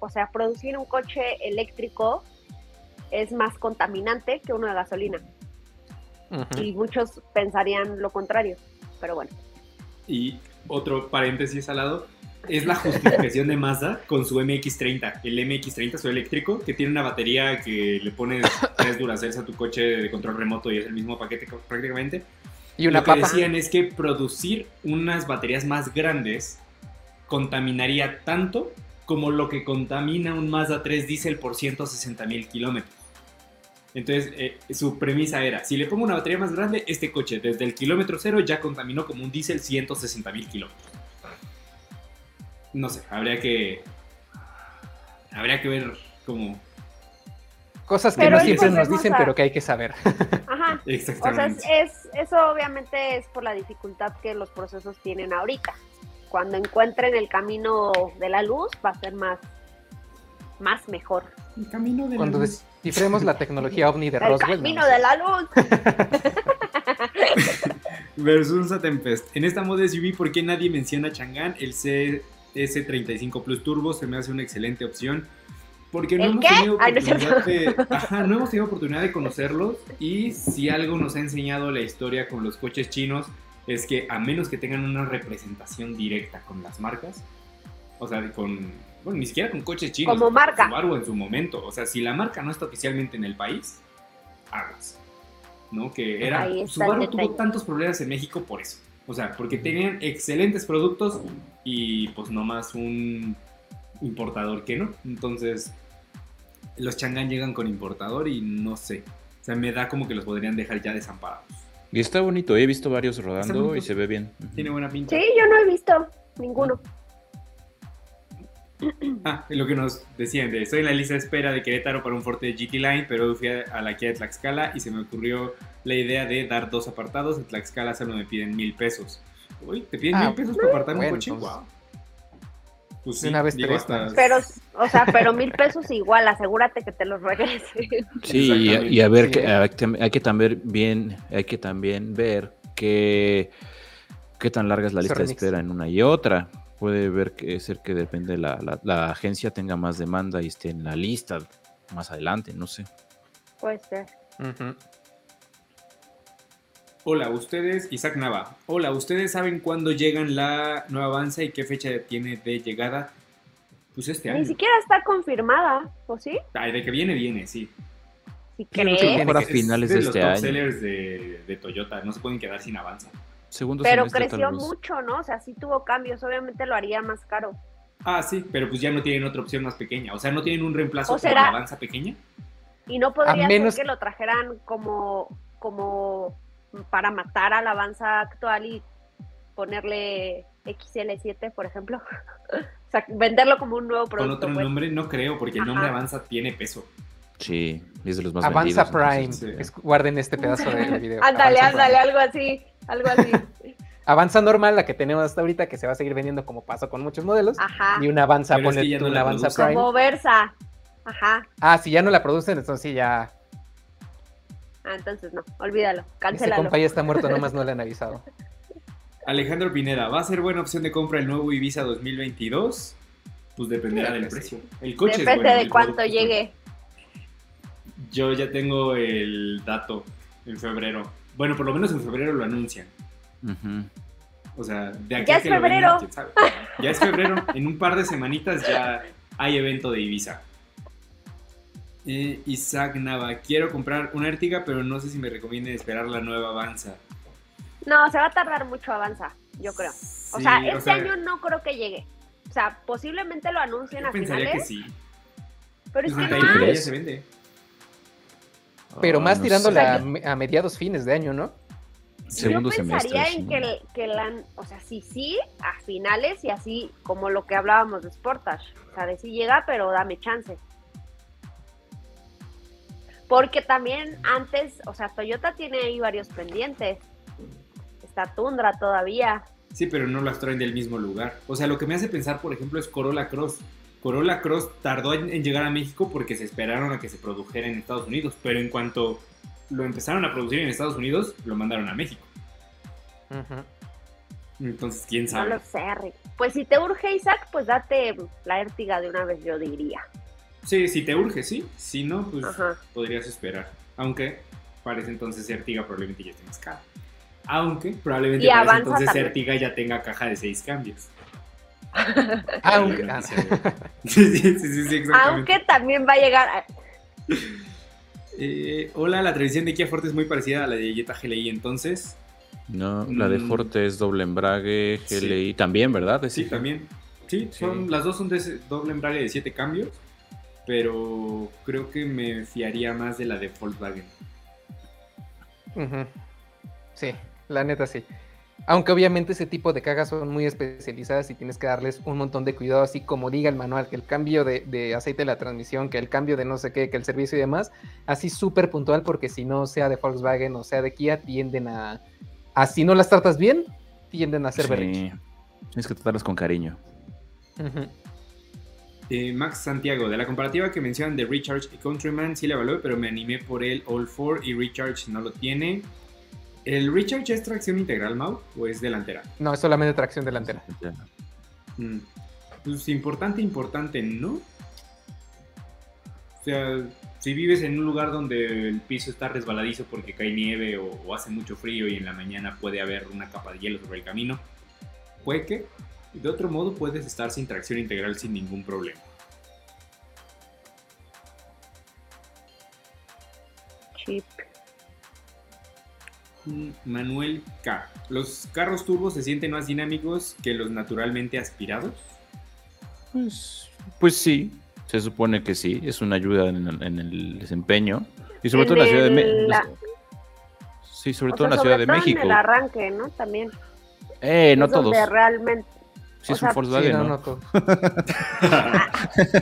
O sea, producir un coche eléctrico es más contaminante que uno de gasolina. Y muchos pensarían lo contrario, pero bueno. Y otro paréntesis al lado, es la justificación de Mazda con su MX-30. El MX-30, su eléctrico, que tiene una batería que le pones tres Duracells a tu coche de control remoto y es el mismo paquete prácticamente. Y una Lo que papa. decían es que producir unas baterías más grandes contaminaría tanto como lo que contamina un Mazda 3 diésel por 160 mil kilómetros. Entonces, eh, su premisa era, si le pongo una batería más grande, este coche desde el kilómetro cero ya contaminó como un diésel 160 mil kilómetros. No sé, habría que... Habría que ver cómo... Cosas que Pero no siempre nos dicen, pero que hay que saber. Ajá. O sea, es, Exactamente. es- eso obviamente es por la dificultad que los procesos tienen ahorita. Cuando encuentren el camino de la luz, va a ser más, más mejor. El camino de la Cuando luz. descifremos la tecnología ovni de El Roswell. camino no, de la luz. Versus a Tempest. En esta moda SUV, ¿por qué nadie menciona Chang'an? El CS35 Plus Turbo se me hace una excelente opción. Porque no ¿El hemos tenido Ay, no de, ajá, no hemos tenido oportunidad de conocerlos. Y si algo nos ha enseñado la historia con los coches chinos, es que a menos que tengan una representación directa con las marcas, o sea, con, bueno, ni siquiera con coches chinos, Como marca. Subaru en su momento, o sea, si la marca no está oficialmente en el país, aguas. ¿No? Que era, Subaru tuvo detalle. tantos problemas en México por eso. O sea, porque tenían excelentes productos y pues nomás un importador que no. Entonces, los Chang'an llegan con importador y no sé. O sea, me da como que los podrían dejar ya desamparados. Y está bonito, he visto varios rodando y se ve bien. Tiene buena pinta. Sí, yo no he visto ninguno. Ah, lo que nos decían de estoy en la lista de espera de Querétaro para un Forte GT Line, pero fui a, a la Kia de Tlaxcala y se me ocurrió la idea de dar dos apartados. En Tlaxcala solo me piden mil pesos. Uy, ¿te piden Ah, mil pesos para apartar bueno, un coche? entonces- Wow. Pues una vez digo, tres, hasta-. Pero, o sea, pero mil pesos igual, asegúrate que te los regresen. Sí, y, a ver, Sí. que, hay, que, hay que también bien, hay que también ver qué, qué tan larga es la lista de espera en una y otra. Puede ver que ser que depende la, la, la agencia tenga más demanda y esté en la lista más adelante, no sé. Puede ser. Hola, ustedes, Isaac Nava. Hola, ¿ustedes saben cuándo llegan la nueva Avanza y qué fecha tiene de llegada? Pues este Ni año. siquiera está confirmada, ¿o sí? Ay, de que viene, viene, sí. Si creo que crees. mejor a Es finales de de los este top año. sellers de, de Toyota, no se pueden quedar sin Avanza. Segundo Pero semestre, creció mucho, ¿no? O sea, sí tuvo cambios. Obviamente lo haría más caro. Ah, sí, pero pues ya no tienen otra opción más pequeña. O sea, no tienen un reemplazo ¿O por será- la Avanza pequeña. Y no podría A menos- ser que lo trajeran como, como para matar al Avanza actual y ponerle XL7, por ejemplo. O sea, venderlo como un nuevo producto. Con otro pues. nombre no creo, porque el nombre Avanza tiene peso. Sí, es de los más Avanza vendidos, Prime. entonces, Es- guarden este pedazo de video. Ándale, Avanza ándale, Prime. algo así, algo así. Avanza normal, la que tenemos hasta ahorita, que se va a seguir vendiendo como pasa con muchos modelos. Ajá. Y una Avanza, Pero es que no una Avanza. Prime. Como Versa. Ajá. Ah, si ya no la producen, entonces sí, ya. Ah, entonces no, olvídalo, Ese cancélalo. compa ya está muerto, nomás no le han avisado. Alejandro Pineda, ¿va a ser buena opción de compra el nuevo Ibiza 2022? Pues dependerá Sí, del sí. precio. El coche Depende es bueno, de el cuánto producto llegue. Yo ya tengo el dato en febrero. Bueno, por lo menos en febrero lo anuncian. O sea, de aquí Ya a es que lo febrero. Ya es febrero. En un par de semanitas ya hay evento de Ibiza. Eh, Isaac Nava, quiero comprar una Ertiga, pero no sé si me recomiende esperar la nueva Avanza. No, se va a tardar mucho Avanza, yo creo. O sea, este año no creo que llegue. O sea, posiblemente lo anuncien yo a pensaría que sí. pero es que no ya se vende. Pero más no tirándole a, me- a mediados fines de año, ¿no? Segundo yo semestre. pensaría sí. en que, el- que la, o sea, sí, sí, a finales y así como lo que hablábamos de Sportage. O sea, de sí llega, pero dame chance. Porque también antes, o sea, Toyota tiene ahí varios pendientes. Está Tundra todavía. Sí, pero no las traen del mismo lugar. O sea, lo que me hace pensar, por ejemplo, es Corolla Cross. Corolla Cross tardó en, llegar a México porque se esperaron a que se produjera en Estados Unidos, pero en cuanto lo empezaron a producir en Estados Unidos, lo mandaron a México. Entonces, quién No sabe. lo sé, Rick. Pues si te urge Isaac, pues date la Ertiga de una vez, yo diría. Sí, si te urge, sí. Si no, pues Ajá. podrías esperar. Aunque parece entonces Ertiga probablemente ya esté más cara. Aunque probablemente Avanza entonces. Ertiga ya tenga caja de seis cambios. Aunque, sí, sí, sí, sí. Aunque también va a llegar. a- Eh, hola, la transmisión de Kia Forte es muy parecida a la de Jetta GLI entonces. No, la de Mm. Forte es doble embrague, Sí. GLI también, ¿verdad? Es Sí, también. Sí, son, Sí. las dos son de ese doble embrague de 7 cambios, pero creo que me fiaría más de la de Volkswagen. Sí, la neta sí. Aunque obviamente ese tipo de cajas son muy especializadas y tienes que darles un montón de cuidado, así como diga el manual, que el cambio de, de aceite de la transmisión, que el cambio de no sé qué, que el servicio y demás, así súper puntual, porque si no sea de Volkswagen o sea de Kia, tienden a, a si no las tratas bien, tienden a hacer Sí. berrinche. Tienes que tratarlas con cariño. Eh, Max Santiago, de la comparativa que mencionan de Recharge y Countryman, sí la evalué, pero me animé por el All 4 y Recharge no lo tiene. ¿El Recharge es tracción integral, Mau? ¿O es delantera? No, es solamente tracción delantera. Mm, Pues importante, importante, ¿no? O sea, si vives en un lugar donde el piso está resbaladizo porque cae nieve o, o hace mucho frío y en la mañana puede haber una capa de hielo sobre el camino, puede que. De otro modo puedes estar sin tracción integral sin ningún problema. Chip. Manuel K. ¿Los carros turbos se sienten más dinámicos que los naturalmente aspirados? Pues, pues sí, se supone que sí, es una ayuda en, el- en el desempeño. Y sobre En todo en la Ciudad de la- México. Sí, sobre O todo en la Ciudad sobre de todo México. En el arranque, ¿no? También. Eh, no Es donde todos. realmente. O es sea, un Volkswagen, Sí, no, ¿no? no.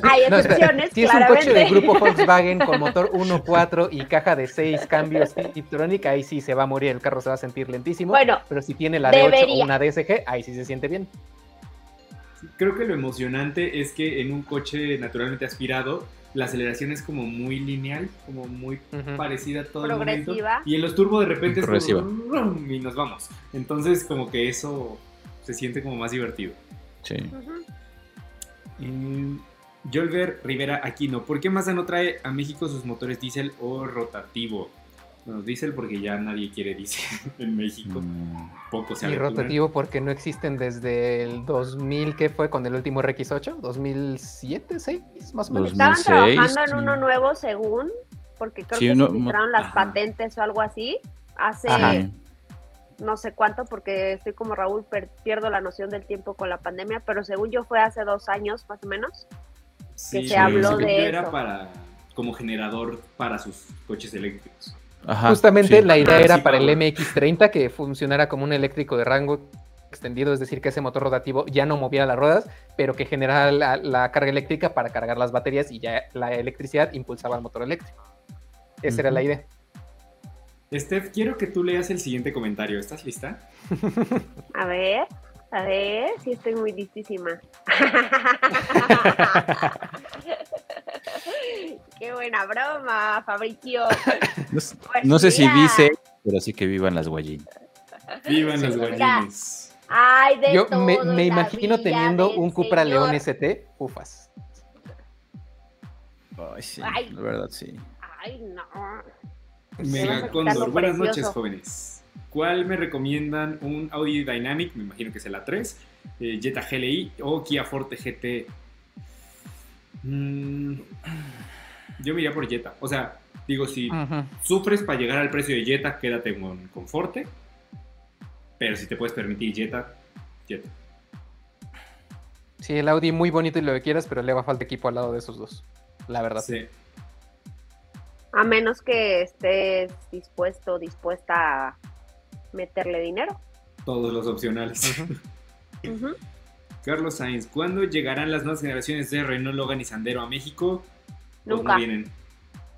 Hay excepciones, Si es un coche de grupo Volkswagen con motor 1.4 y caja de 6 cambios Tiptronic, ahí sí se va a morir, el carro se va a sentir lentísimo. Bueno, pero si tiene la de 8 o debería. una DSG, ahí sí se siente bien. Creo que lo emocionante es que en un coche naturalmente aspirado, la aceleración es como muy lineal, como muy parecida a todo el momento. Progresiva. Y en los turbos de repente es Progresiva. como y nos vamos. Entonces como que eso se siente como más divertido. Sí. Ujú. Mm, Yolver Rivera Aquino, ¿por qué Mazda no trae a México sus motores diésel o rotativo? Bueno, diésel porque ya nadie quiere diésel en México. Mm, Poco se Y aventuran. rotativo porque no existen desde el 2000, ¿qué fue con el último RX8? ¿2007, 6 más o menos? Estaban 2006, trabajando en uno nuevo según, porque creo Sí, que uno- se filtraron las ajá. patentes o algo así, hace Ajá. No sé cuánto, porque estoy como Raúl, per- pierdo la noción del tiempo con la pandemia, pero según yo fue hace dos años más o menos. Sí, se habló de era eso. para como generador para sus coches eléctricos. Ajá, Justamente sí. la idea Ah, era sí, para el Pablo. MX30 que funcionara como un eléctrico de rango extendido, es decir, que ese motor rotativo ya no moviera las ruedas, pero que generara la, carga eléctrica para cargar las baterías y ya la electricidad impulsaba el motor eléctrico. Esa era la idea. Steph, quiero que tú leas el siguiente comentario. ¿Estás lista? A ver, a ver, si estoy muy listísima. Qué buena broma, Fabricio. No, sé si dice, pero sí que vivan las guayinas. Vivan las guayines. Ay, de Yo me, imagino teniendo un Cupra León ST, ufas. Ay, sí, la verdad sí. Ay, no. Mega Condor, buenas noches, jóvenes. ¿Cuál me recomiendan? Un Audi Dynamic, me imagino que es el A3, eh, Jetta GLI o Kia Forte GT. Mm, yo me iría por Jetta. O sea, digo, si sufres para llegar al precio de Jetta, quédate con, con Forte. Pero si te puedes permitir Jetta, Jetta. Sí, el Audi muy bonito y lo que quieras, pero le va a falta equipo al lado de esos dos. La verdad. Sí. A menos que estés dispuesto, dispuesta a meterle dinero. Todos los opcionales. Carlos Sainz, ¿cuándo llegarán las nuevas generaciones de Renault Logan y Sandero a México? Pues Nunca. no vienen.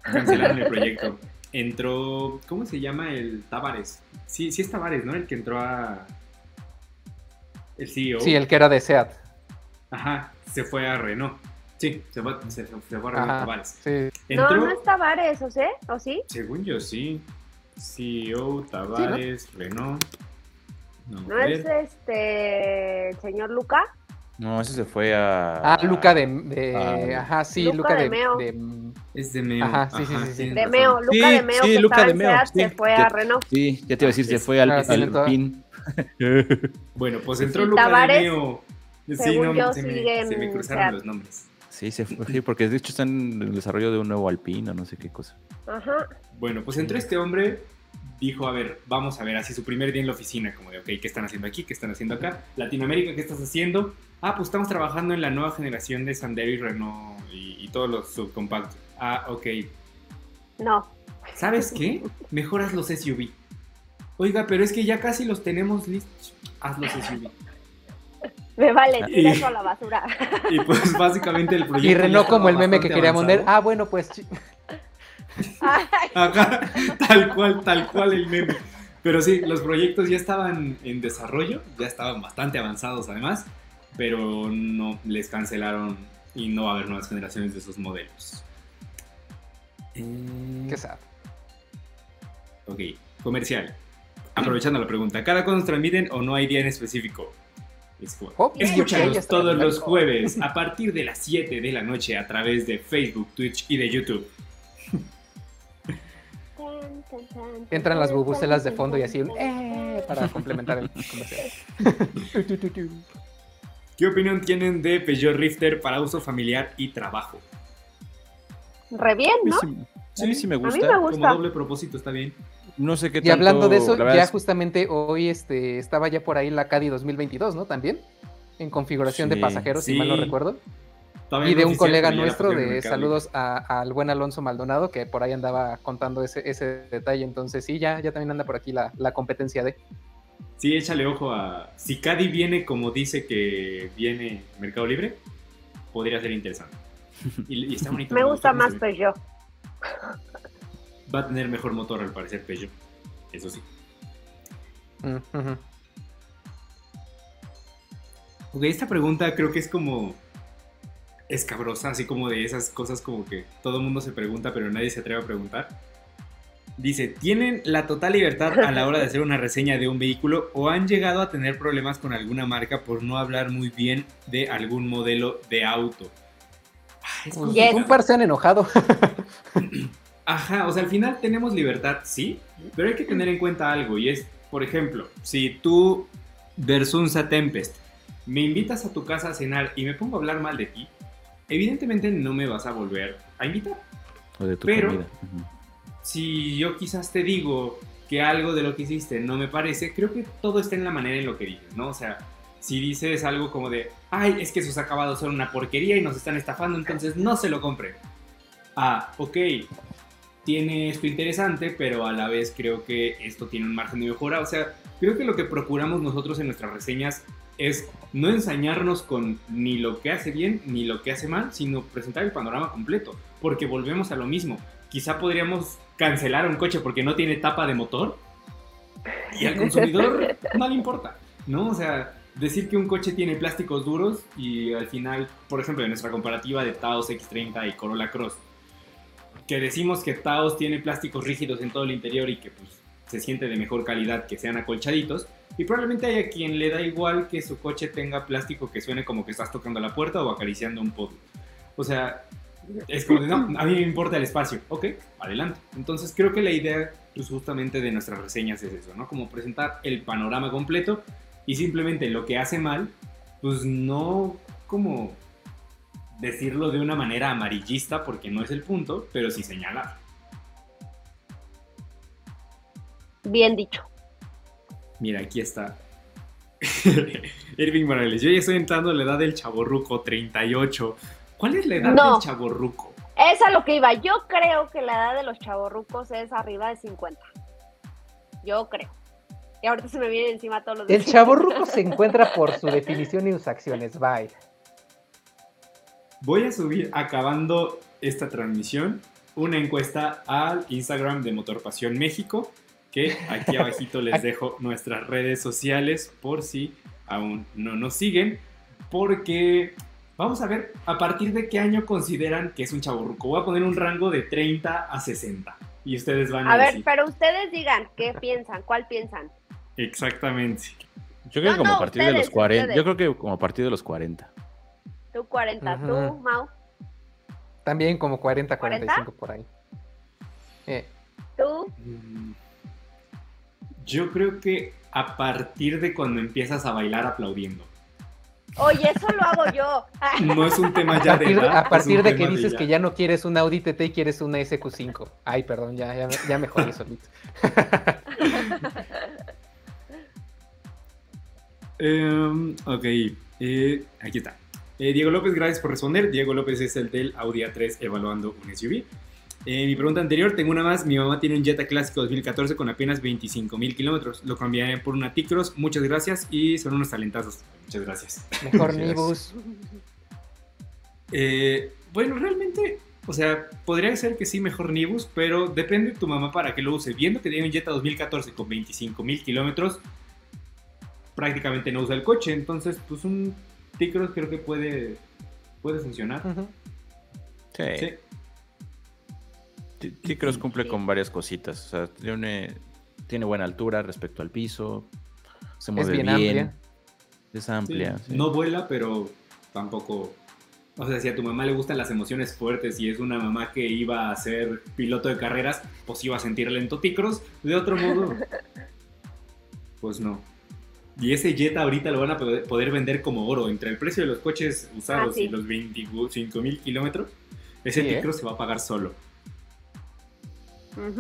Cancelaron el proyecto. Entró, ¿cómo se llama el Tavares? Sí, sí es Tavares, ¿no? El que entró a... El CEO. Sí, el que era de SEAT. Ajá, se fue a Renault. Sí, se fue, se, fue a Renault Tavares. Sí. No, no es Tavares, ¿o, sé? ¿o sí? Según yo, sí. CEO, Tavares, Renault. No, es este el señor Luca? No, ese se fue a. Ah, Luca de. ajá, sí, Luca, de, de, Es de Meo. Ajá, sí, sí, sí. De Meo, Luca de Meo. Sí, que Luca de Meo. se fue a Renault. Sí, ya te iba a decir, se fue al, al PIN. bueno, pues entró Luca Tavares, de Meo. Sí, no, se, me, se me cruzaron los nombres. Sí, se fue, sí, porque de hecho están en el desarrollo de un nuevo Alpine o no sé qué cosa. Ajá. Bueno, pues entró este hombre, dijo, a ver, vamos a ver, así su primer día en la oficina, como de, ok, ¿qué están haciendo aquí? ¿Qué están haciendo acá? Latinoamérica, ¿qué estás haciendo? Ah, pues estamos trabajando en la nueva generación de Sandero y Renault y, todos los subcompactos. Ah, ok. No. ¿Sabes qué? Mejoras los SUV. Oiga, pero es que ya casi los tenemos listos. Haz los SUV. Me vale, tira eso a la basura. Y pues básicamente el proyecto. Y Renault como el meme que quería poner. Ah, bueno, pues. Tal cual, tal cual el meme. Pero sí, los proyectos ya estaban en desarrollo, ya estaban bastante avanzados además, pero no les cancelaron y no va a haber nuevas generaciones de esos modelos. Qué sad. Ok, comercial. Aprovechando la pregunta, ¿cada cuándo transmiten o no hay día en específico? Escúchanos todos los jueves a partir de las 7 de la noche a través de Facebook, Twitch y de YouTube. Entran las bubucelas de fondo y así un eh, para complementar el comercial. ¿Qué opinión tienen de Peugeot Rifter para uso familiar y trabajo? Re bien, ¿no? Sí, sí, me gusta. A mí me gusta. Como doble propósito está bien. No sé qué Y hablando de eso, ya justamente hoy este, estaba ya por ahí la Caddy 2022, ¿no? También, en configuración de pasajeros, si mal no recuerdo. y de un colega nuestro, de saludos al buen Alonso Maldonado, que por ahí andaba contando ese, ese detalle. Entonces, sí, ya, ya también anda por aquí la, la competencia de. Sí, échale ojo a. Si Caddy viene como dice que viene Mercado Libre, podría ser interesante. Y, está bonito. Me gusta más Peugeot. Va a tener mejor motor al parecer Peugeot. Eso sí. Ok, esta pregunta creo que es como escabrosa, así como de esas cosas como que todo el mundo se pregunta, pero nadie se atreve a preguntar. Dice, ¿tienen la total libertad a la hora de hacer una reseña de un vehículo o han llegado a tener problemas con alguna marca por no hablar muy bien de algún modelo de auto? Un par se han enojado. Ajá, o sea, al final tenemos libertad, sí, pero hay que tener en cuenta algo y es, por ejemplo, si tú, Versunza Tempest, me invitas a tu casa a cenar y me pongo a hablar mal de ti, evidentemente no me vas a volver a invitar. O de tu pero, comida. si yo quizás te digo que algo de lo que hiciste no me parece, creo que todo está en la manera en lo que dices, ¿no? O sea, si dices algo como de, ay, es que sus acabados son una porquería y nos están estafando, entonces no se lo compren. Ah, ok, tiene esto interesante, pero a la vez creo que esto tiene un margen de mejora. O sea, creo que lo que procuramos nosotros en nuestras reseñas es no ensañarnos con ni lo que hace bien ni lo que hace mal, sino presentar el panorama completo, porque volvemos a lo mismo. Quizá podríamos cancelar un coche porque no tiene tapa de motor y al consumidor no le importa, ¿no? O sea, decir que un coche tiene plásticos duros y al final, por ejemplo, en nuestra comparativa de Taos X30 y Corolla Cross, que decimos que Taos tiene plásticos rígidos en todo el interior y que pues se siente de mejor calidad que sean acolchaditos, y probablemente haya quien le da igual que su coche tenga plástico que suene como que estás tocando la puerta o acariciando un podio. O sea, es como de, no, a mí me importa el espacio. Ok, adelante. Entonces creo que la idea pues, justamente de nuestras reseñas es eso, ¿no? Como presentar el panorama completo y simplemente lo que hace mal, pues no como decirlo de una manera amarillista porque no es el punto, pero sí señalar. Bien dicho. Mira, aquí está. Irving Morales, yo ya estoy entrando a la edad del chaborruco, 38. ¿Cuál es la edad del chaborruco? Es a lo que iba. Yo creo que la edad de los chaborrucos es arriba de 50. Yo creo. Y ahorita se me viene encima todos los El chaborruco se encuentra por su definición y sus acciones. Bye. Voy a subir, acabando esta transmisión, una encuesta al Instagram de Motor Pasión México, que aquí abajito les dejo nuestras redes sociales por si aún no nos siguen, porque vamos a ver a partir de qué año consideran que es un chaborruco. Voy a poner un rango de 30 a 60 y ustedes van a, a ver, pero ustedes digan qué piensan, cuál piensan. Exactamente. Yo creo que como a partir de los 40. Yo creo que como a partir de los 40. Tú 40, tú, Mau. También como 40, 45 por ahí. Eh. ¿Tú? Mm, yo creo que a partir de cuando empiezas a bailar aplaudiendo. Oye, eso lo hago yo. No es un tema ya de edad, A partir de que dices que ya no quieres una Audi TT y quieres una SQ5. Ay, perdón, ya, ya, ya me jodí solito. Em, ok, eh, aquí está. Eh, Diego López, gracias por responder. Diego López es el del Audi A3 evaluando un SUV. Eh, mi pregunta anterior, tengo una más. Mi mamá tiene un Jetta clásico 2014 con apenas 25 mil kilómetros. Lo cambiaré por una T-Cross. Muchas gracias y son unos talentazos. Muchas gracias. Mejor Nibus. bueno, realmente, o sea, podría ser que sí, mejor Nibus, pero depende de tu mamá para que lo use. Viendo que tiene un Jetta 2014 con 25 mil kilómetros, prácticamente no usa el coche. Entonces, pues un T-Cross creo que puede, puede funcionar. Sí. T-Cross cumple con varias cositas. O sea, tiene, tiene buena altura respecto al piso. Se mueve bien. Amplia. Es amplia. No vuela, pero tampoco. O sea, si a tu mamá le gustan las emociones fuertes y es una mamá que iba a ser piloto de carreras, pues iba a sentir lento T-Cross. De otro modo, pues no. Y ese Jetta ahorita lo van a poder vender como oro. Entre el precio de los coches usados ah, y los 25 mil kilómetros, ese sí, ¿eh? se va a pagar solo.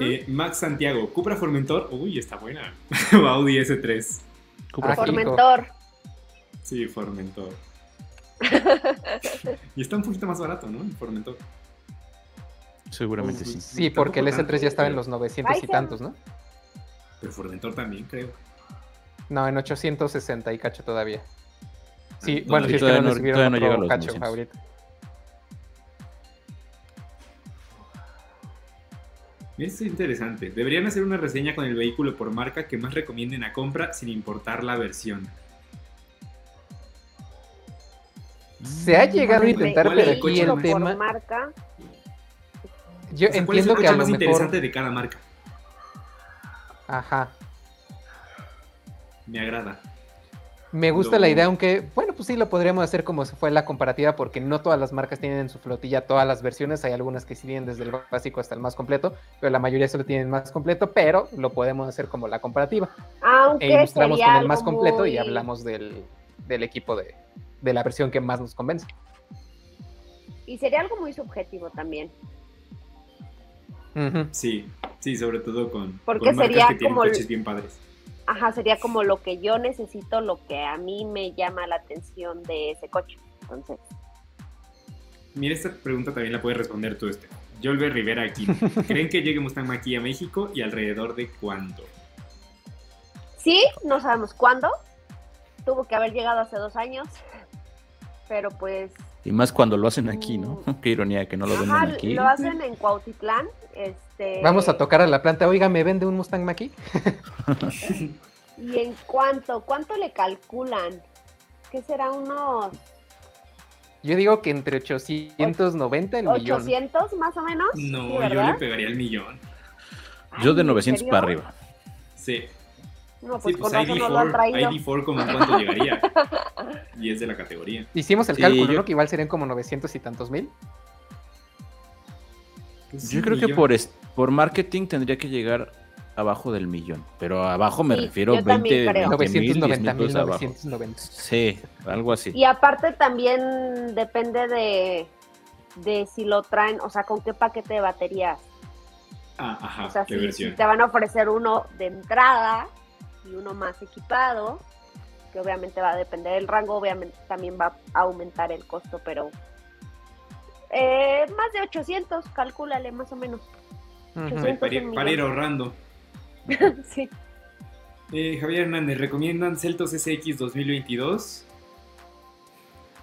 Eh, Max Santiago, Cupra Formentor. Uy, está buena. Audi S3. Cupra Formentor. Sí, Formentor. y está un poquito más barato, ¿no? El Formentor. Seguramente sí. Sí, porque el S3 ya estaba en los 900 y tantos, ¿no? Pero Formentor también, creo. No, en 860 y cacho todavía. Sí, bueno, si es que no, subieron no otro cacho ahorita. Es interesante. Deberían hacer una reseña con el vehículo por marca que más recomienden a compra sin importar la versión. Se ha llegado a intentar, pero aquí el tema. Marca? Yo entiendo que a lo más mejor... interesante de cada marca. Ajá me agrada. Me gusta la idea, aunque, bueno, pues sí lo podríamos hacer como se fue la comparativa, porque no todas las marcas tienen en su flotilla todas las versiones. Hay algunas que sí vienen desde el básico hasta el más completo, pero la mayoría solo tienen más completo, pero lo podemos hacer como la comparativa. Aunque e ilustramos con el más completo y hablamos del, equipo de, la versión que más nos convence. Y sería algo muy subjetivo también. Sí, sí, sobre todo con, porque sería que tienen como coches bien padres ajá, sería como lo que yo necesito, lo que a mí me llama la atención de ese coche. Entonces. Mira, esta pregunta también la puedes responder tú, este. Yolbe Rivera aquí. ¿Creen que llegue Mustang Mach a México y alrededor de cuándo? Sí, no sabemos cuándo. Tuvo que haber llegado hace dos años. Pero pues. Y más cuando lo hacen aquí, ¿no? Qué ironía que no lo venden aquí. Lo hacen en Cuautitlán. Este... Vamos a tocar a la planta. Oiga, ¿me vende un Mustang Maki? ¿Y en cuánto? ¿Cuánto le calculan? ¿Qué será unos yo digo que entre 890 el millón. ¿800 más o menos? No, yo le pegaría el millón. Yo de 900 para arriba. Sí. No, pues, sí, pues ID4, no ID4 como en cuánto llegaría. y es de la categoría. Hicimos el cálculo, ¿no? Que igual serían como 900 y tantos mil. Pues yo creo que por, por marketing tendría que llegar abajo del millón. Pero abajo me refiero a 20, 990 mil, 990. Sí, algo así. Y aparte también depende de, de si lo traen, o sea, con qué paquete de baterías. Ah, ajá, o sea, si, te van a ofrecer uno de entrada y uno más equipado, que obviamente va a depender del rango, obviamente también va a aumentar el costo, pero eh, más de 800, calcúlale más o menos. para ir ahorrando. sí. Eh, Javier Hernández, ¿recomiendan Celtos SX 2022?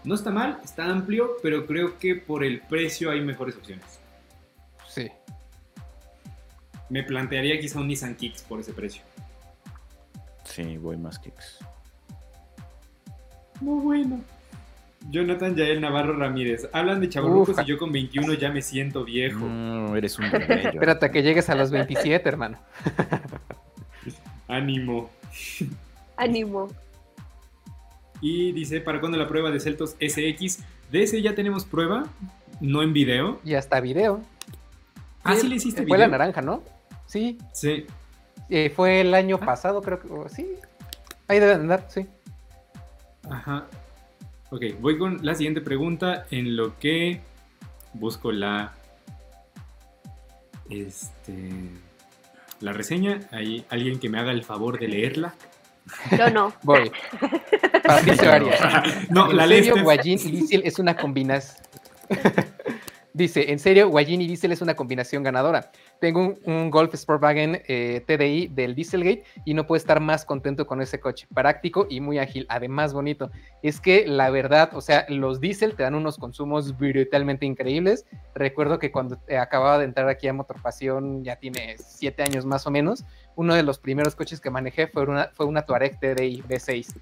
No está mal, está amplio, pero creo que por el precio hay mejores opciones. Sí. Me plantearía quizá un Nissan Kicks por ese precio. Sí, voy más Kicks. Muy bueno. Jonathan Yael Navarro Ramírez. Hablan de chaburrucos y yo con 21 ya me siento viejo. No, eres un Espérate a que llegues a los 27, hermano. Ánimo. Ánimo. Y dice, ¿para cuándo la prueba de Celtos SX? De ese ya tenemos prueba, no en video. Y hasta video. Ah, sí, le hiciste video. Fue la naranja, ¿no? Sí. Sí. Eh, fue el año ah. pasado, creo que. Sí. Ahí deben andar, sí. Ajá. Ok, voy con la siguiente pregunta en lo que busco la. Este. La reseña. ¿Hay alguien que me haga el favor de leerla? Yo no. Voy. Patricio Arias. no, la ley. Guayín y es una combinación. Dice, en serio, Guayín y Diesel es una combinación ganadora. Tengo un, Golf Sportwagen eh, TDI del Dieselgate y no puedo estar más contento con ese coche. Práctico y muy ágil, además bonito. Es que la verdad, o sea, los Diesel te dan unos consumos brutalmente increíbles. Recuerdo que cuando eh, acababa de entrar aquí a Motorpasión, ya tiene siete años más o menos, uno de los primeros coches que manejé fue una, fue una Touareg TDI V6.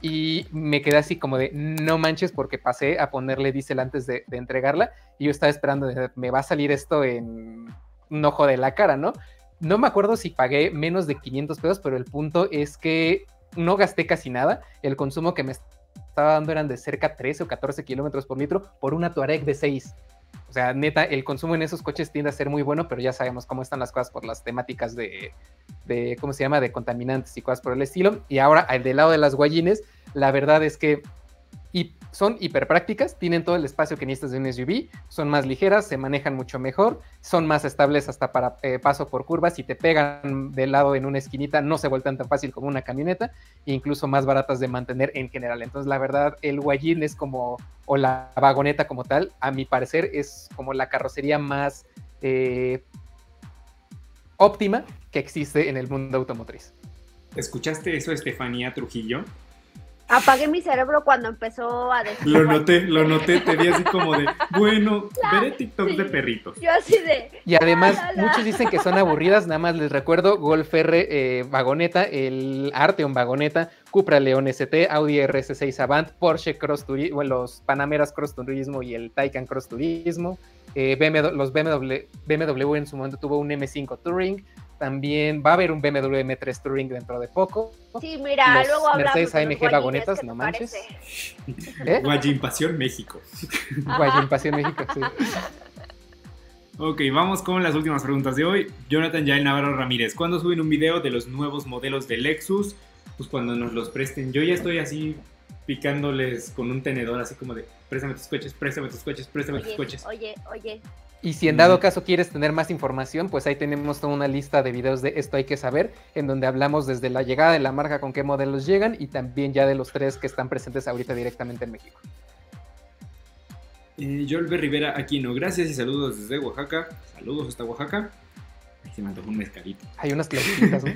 Y me quedé así como de, no manches, porque pasé a ponerle diésel antes de, entregarla. Y yo estaba esperando, me va a salir esto en un ojo de la cara, ¿no? No me acuerdo si pagué menos de 500 pesos, pero el punto es que no gasté casi nada. El consumo que me estaba dando eran de cerca 13 o 14 kilómetros por litro por una Touareg de 6. O sea, neta, el consumo en esos coches tiende a ser muy bueno, pero ya sabemos cómo están las cosas por las temáticas de, de ¿cómo se llama?, de contaminantes y cosas por el estilo. Y ahora, al del lado de las guayines, la verdad es que son hiper prácticas, tienen todo el espacio que necesitas de un SUV, son más ligeras, se manejan mucho mejor, son más estables hasta para eh, paso por curvas, si te pegan de lado en una esquinita no se vuelven tan fácil como una camioneta, e incluso más baratas de mantener en general. Entonces la verdad el Guayin es como, o la vagoneta como tal, a mi parecer es como la carrocería más eh, óptima que existe en el mundo automotriz. ¿Escuchaste eso, Estefanía Trujillo? Apagué mi cerebro cuando empezó a decir. Lo noté, lo noté, te vi así como de, bueno, veré TikTok de perritos. Yo así de. Y además, muchos dicen que son aburridas, nada más les recuerdo: Golf R eh, Vagoneta, el Arteon Vagoneta, Cupra León ST, Audi RS6 Avant, Porsche Cross Turismo, los Panameras Cross Turismo y el Taycan Cross Turismo. Eh, BMW, los BMW, BMW en su momento tuvo un M5 Touring, también va a haber un BMW M3 Touring dentro de poco. Sí, mira, luego hablamos Mercedes AMG vagonetas, no manches. ¿Eh? Guayimpasión México. Guayimpasión México, sí. Ok, vamos con las últimas preguntas de hoy. Jonathan Yael Navarro Ramírez, ¿cuándo suben un video de los nuevos modelos de Lexus? Pues cuando nos los presten. Yo ya estoy así picándoles con un tenedor, así como de, préstame tus coches, préstame tus coches, préstame tus coches. Oye, oye, y si en dado caso quieres tener más información, pues ahí tenemos toda una lista de videos de esto hay que saber, en donde hablamos desde la llegada de la marca con qué modelos llegan y también ya de los tres que están presentes ahorita directamente en México. Eh, Jolbe Rivera Aquino, gracias y saludos desde Oaxaca. Saludos hasta Oaxaca. Ahí se me antojó un mezcalito. Hay unas clasificadas, ¿no?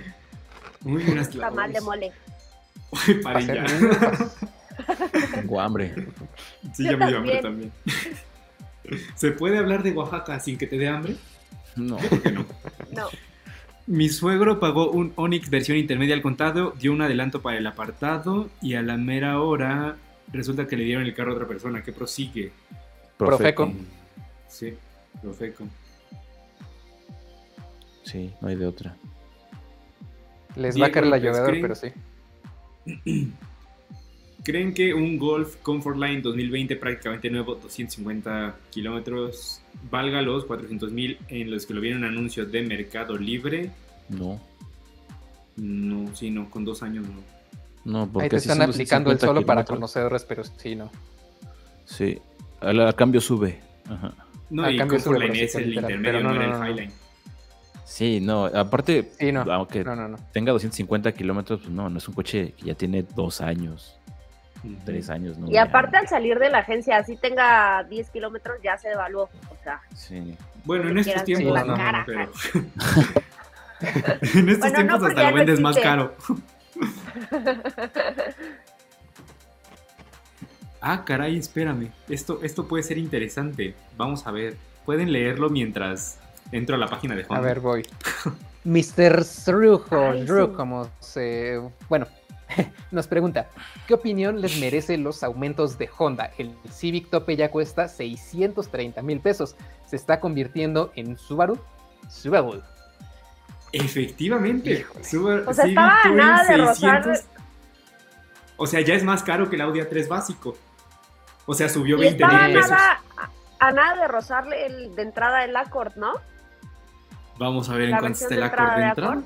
Uy, unas Tamal de mole. Uy, paren Va a ya. ser- Tengo hambre. Sí, Yo ya me dio hambre también. ¿Se puede hablar de Oaxaca sin que te dé hambre? No. No. Mi suegro pagó un Onix versión intermedia al contado, dio un adelanto para el apartado y a la mera hora resulta que le dieron el carro a otra persona. ¿Qué prosigue? Profeco. Sí, Profeco. Sí, no hay de otra. Les va a caer la llovedora, pero sí. ¿Creen que un Golf Comfort Line 2020 prácticamente nuevo, 250 kilómetros, valga los 400 mil en los que lo vieron anuncio de Mercado Libre? No. No, sí, no, con dos años no. No, porque Ahí te están aplicando el 250 solo para conocedores, pero sí, no. Sí. Al, al cambio sube. Ajá. No, A y cambio sube, pero es el literal, intermedio, pero no, no, era no, el. Highline. Sí, no. Aparte, Sí, no. aunque No, no, no. tenga 250 kilómetros, pues no, no es un coche que ya tiene dos años, tres años, ¿no? Y aparte al salir de la agencia, así tenga 10 kilómetros, ya se devaluó. O sea, Sí. Bueno, en estos tiempos no, cara. pero... en estos Bueno, tiempos no, porque hasta lo no vendes más caro. Ah, caray, espérame. Esto, esto puede ser interesante. Vamos a ver. Pueden leerlo mientras entro a la página de Honda. A ver, voy. Mr. Sru, sí. como se... Bueno, nos pregunta, ¿qué opinión les merece los aumentos de Honda? El Civic tope ya cuesta 630 mil pesos. ¿Se está convirtiendo en Subaru? Subaru. Efectivamente. Híjole. Subaru O sea, Civic estaba nada de rozar- O sea, ya es más caro que el Audi A3 básico. O sea, subió y 20 estaba a mil pesos. nada, a, a nada de rozarle el, de entrada el Accord, ¿no? Vamos a ver en La cuánto está el de Accord entrada de de entrada.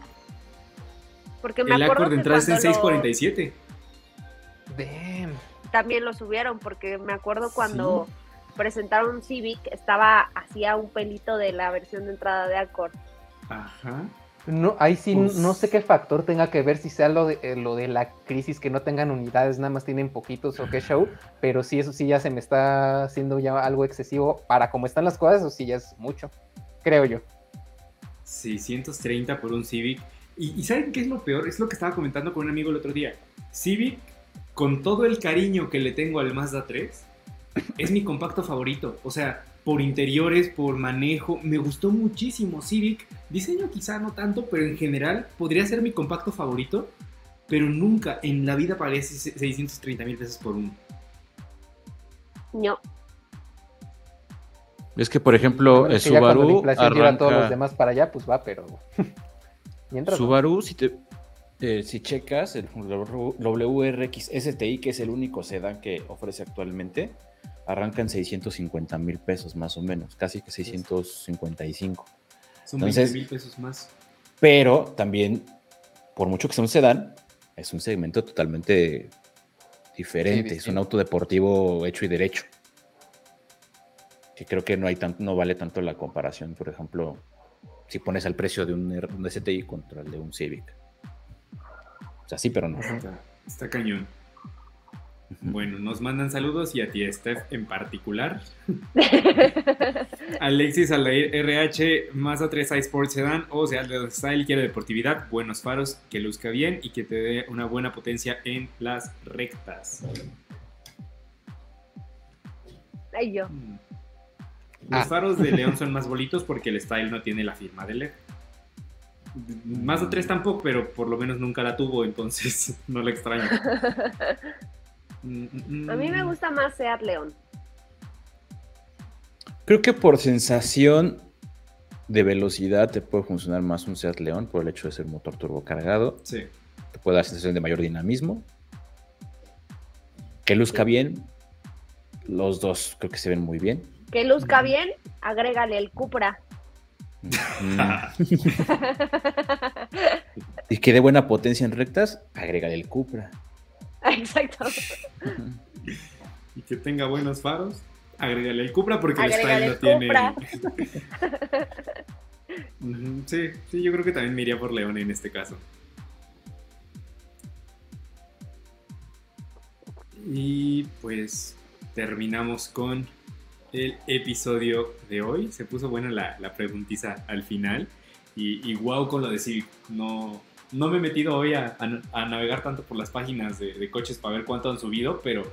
Porque me El acuerdo Accord de que entrada está en cuando lo- 647. Damn. también lo subieron, porque me acuerdo cuando presentaron Civic, estaba hacía un pelito de la versión de entrada de Accord. Ajá. No, ahí sí Pues- no sé qué factor tenga que ver si sea lo de, eh, lo de la crisis, que no tengan unidades, nada más tienen poquitos o qué show, pero sí, eso sí ya se me está haciendo ya algo excesivo para cómo están las cosas, eso sí ya es mucho, creo yo. 630 por un Civic. Y, y ¿saben qué es lo peor? Es lo que estaba comentando con un amigo el otro día. Civic, con todo el cariño que le tengo al Mazda 3, es mi compacto favorito. O sea, por interiores, por manejo, me gustó muchísimo Civic. Diseño quizá no tanto, pero en general podría ser mi compacto favorito. Pero nunca en la vida pagué 630 mil pesos por uno. No, Es que, por ejemplo, Bueno, el es que ya cuando la Subaru inflación lleva a todos los demás para allá, pues va, pero... Mientras no. Subaru, si, te, eh, si checas el WRX STI, que es el único sedán que ofrece actualmente, arranca en 650 mil pesos más o menos, casi que 655. Son Entonces- 20 mil pesos más. Pero también, por mucho que sea un sedán, es un segmento totalmente diferente. Sí, es un auto deportivo hecho y derecho. Que creo que no hay tan- no vale tanto la comparación, por ejemplo, si pones el precio de un, STI contra el de un Civic. O sea, sí, pero no. Está, está cañón. Bueno, nos mandan saludos y a ti, Steph, en particular. Alexis Aldair RH, Mazda 3 iSport Sedan o sea, de Style quiere deportividad, buenos faros, que luzca bien y que te dé una buena potencia en las rectas. ay yo. Mm. Los Ah. faros de León son más bonitos porque el Style no tiene la firma de LED. Mazda 3 tampoco, pero por lo menos nunca la tuvo, entonces no la extraño. Mm, mm, A mí me mm. gusta más Seat León. Creo que por sensación de velocidad te puede funcionar más un Seat León por el hecho de ser motor turbocargado. Sí. Te puede dar sensación de mayor dinamismo. Que luzca bien. Los dos creo que se ven muy bien. Que luzca bien, agrégale el Cupra. Mm. y que dé buena potencia en rectas, agrégale el Cupra. Exacto. Y que tenga buenos faros. Agrégale el Cupra porque Agrégale el Style no tiene. Sí, sí, yo creo que también me iría por León en este caso. Y pues terminamos con el episodio de hoy. Se puso buena la, la preguntiza al final. Y, y wow con lo de Civic. No, no me he metido hoy a, navegar tanto por las páginas de, coches para ver cuánto han subido, pero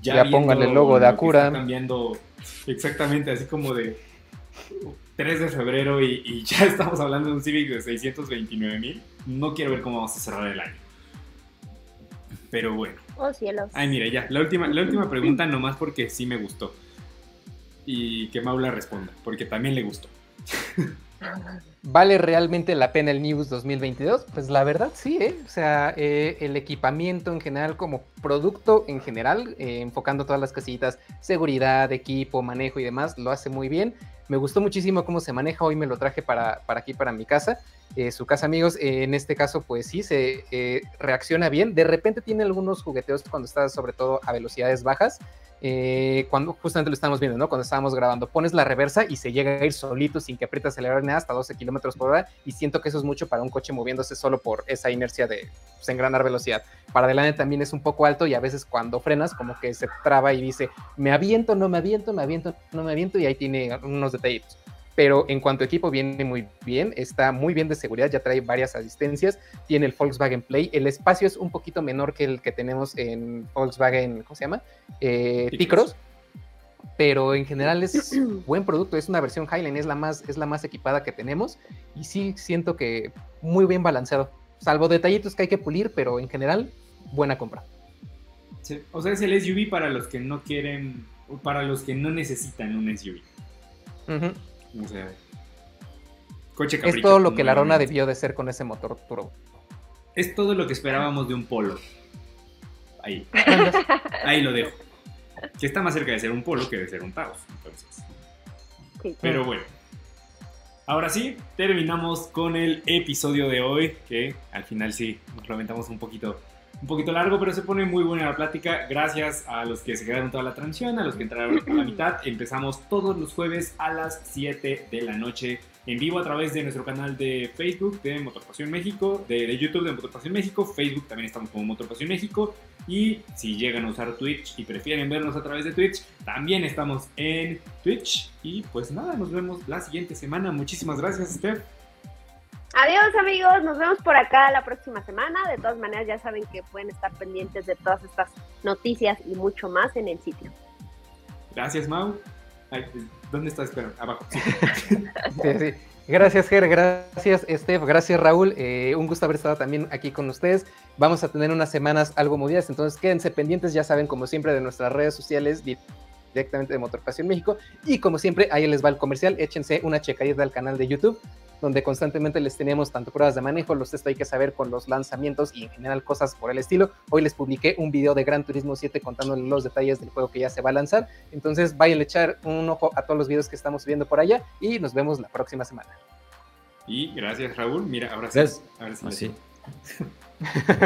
ya, ya pongan el logo de Acura. cambiando exactamente, así como de 3 de febrero y, ya estamos hablando de un Civic de 629 mil. No quiero ver cómo vamos a cerrar el año. Pero bueno. Oh, cielos. Ay, mira, ya. La última, la última pregunta, nomás porque sí me gustó. Y que Maula responda, porque también le gustó. ¿Vale realmente la pena el News 2022? Pues la verdad sí, ¿eh? O sea, eh, el equipamiento en general como producto en general, eh, enfocando todas las casitas, seguridad, equipo, manejo y demás, lo hace muy bien. Me gustó muchísimo cómo se maneja, hoy me lo traje para, para aquí, para mi casa. Eh, su casa, amigos, en este caso, pues sí, se reacciona bien. De repente tiene algunos jugueteos cuando está sobre todo a velocidades bajas, eh, cuando justamente lo estamos viendo, ¿no? Cuando estábamos grabando, pones la reversa y se llega a ir solito sin que aprietas acelerar nada hasta 12 kilómetros por hora. Y siento que eso es mucho para un coche moviéndose solo por esa inercia de pues, engranar velocidad. Para adelante también es un poco alto y a veces cuando frenas, como que se traba y dice, me aviento, no me aviento, me aviento, no me aviento. Y ahí tiene unos detallitos pero en cuanto a equipo viene muy bien, está muy bien de seguridad, ya trae varias asistencias, tiene el Volkswagen Play, el espacio es un poquito menor que el que tenemos en Volkswagen, ¿cómo se llama? Eh, T-Cross, pero en general es buen producto, es una versión Highline, es la más, es la más equipada que tenemos y sí siento que muy bien balanceado, salvo detallitos que hay que pulir, pero en general buena compra. o sea, es el SUV para los que no quieren, para los que no necesitan un SUV. Coche Es todo lo que la Rona debió de ser con ese motor turbo. Es todo lo que esperábamos de un polo. Ahí. Ahí lo dejo. Que está más cerca de ser un polo que de ser un Taos. Pero bueno. Ahora sí, terminamos con el episodio de hoy, que al final sí, nos lamentamos un poquito un poquito largo, pero se pone muy buena la plática. Gracias a los que se quedaron toda la transmisión, a los que entraron a la mitad. Empezamos todos los jueves a las 7 de la noche en vivo a través de nuestro canal de Facebook de Motorpasión México, de, YouTube de Motorpasión México, Facebook también estamos como Motorpasión México. Y si llegan a usar Twitch y prefieren vernos a través de Twitch, también estamos en Twitch. Y pues nada, nos vemos la siguiente semana. Muchísimas gracias, Steph. Adiós amigos, nos vemos por acá la próxima semana. De todas maneras ya saben que pueden estar pendientes de todas estas noticias y mucho más en el sitio. Gracias Mau. ¿Dónde estás? Espera, abajo. Gracias Ger, gracias Steph, gracias Raúl. Eh, un gusto haber estado también aquí con ustedes. Vamos a tener unas semanas algo movidas, entonces quédense pendientes, ya saben como siempre de nuestras redes sociales directamente de Motor Pasión México. Y como siempre, ahí les va el comercial. Échense una checadita al canal de YouTube donde constantemente les tenemos tanto pruebas de manejo, los test hay que saber con los lanzamientos y en general cosas por el estilo. Hoy les publiqué un video de Gran Turismo 7 contándoles los detalles del juego que ya se va a lanzar. Entonces vayan a echar un ojo a todos los videos que estamos viendo por allá y nos vemos la próxima semana. Y gracias Raúl, mira, ahora sí. Gracias.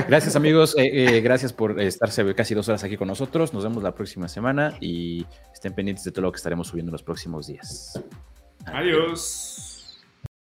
Gracias amigos, eh, eh, gracias por estarse casi dos horas aquí con nosotros. Nos vemos la próxima semana y estén pendientes de todo lo que estaremos subiendo en los próximos días. Adiós.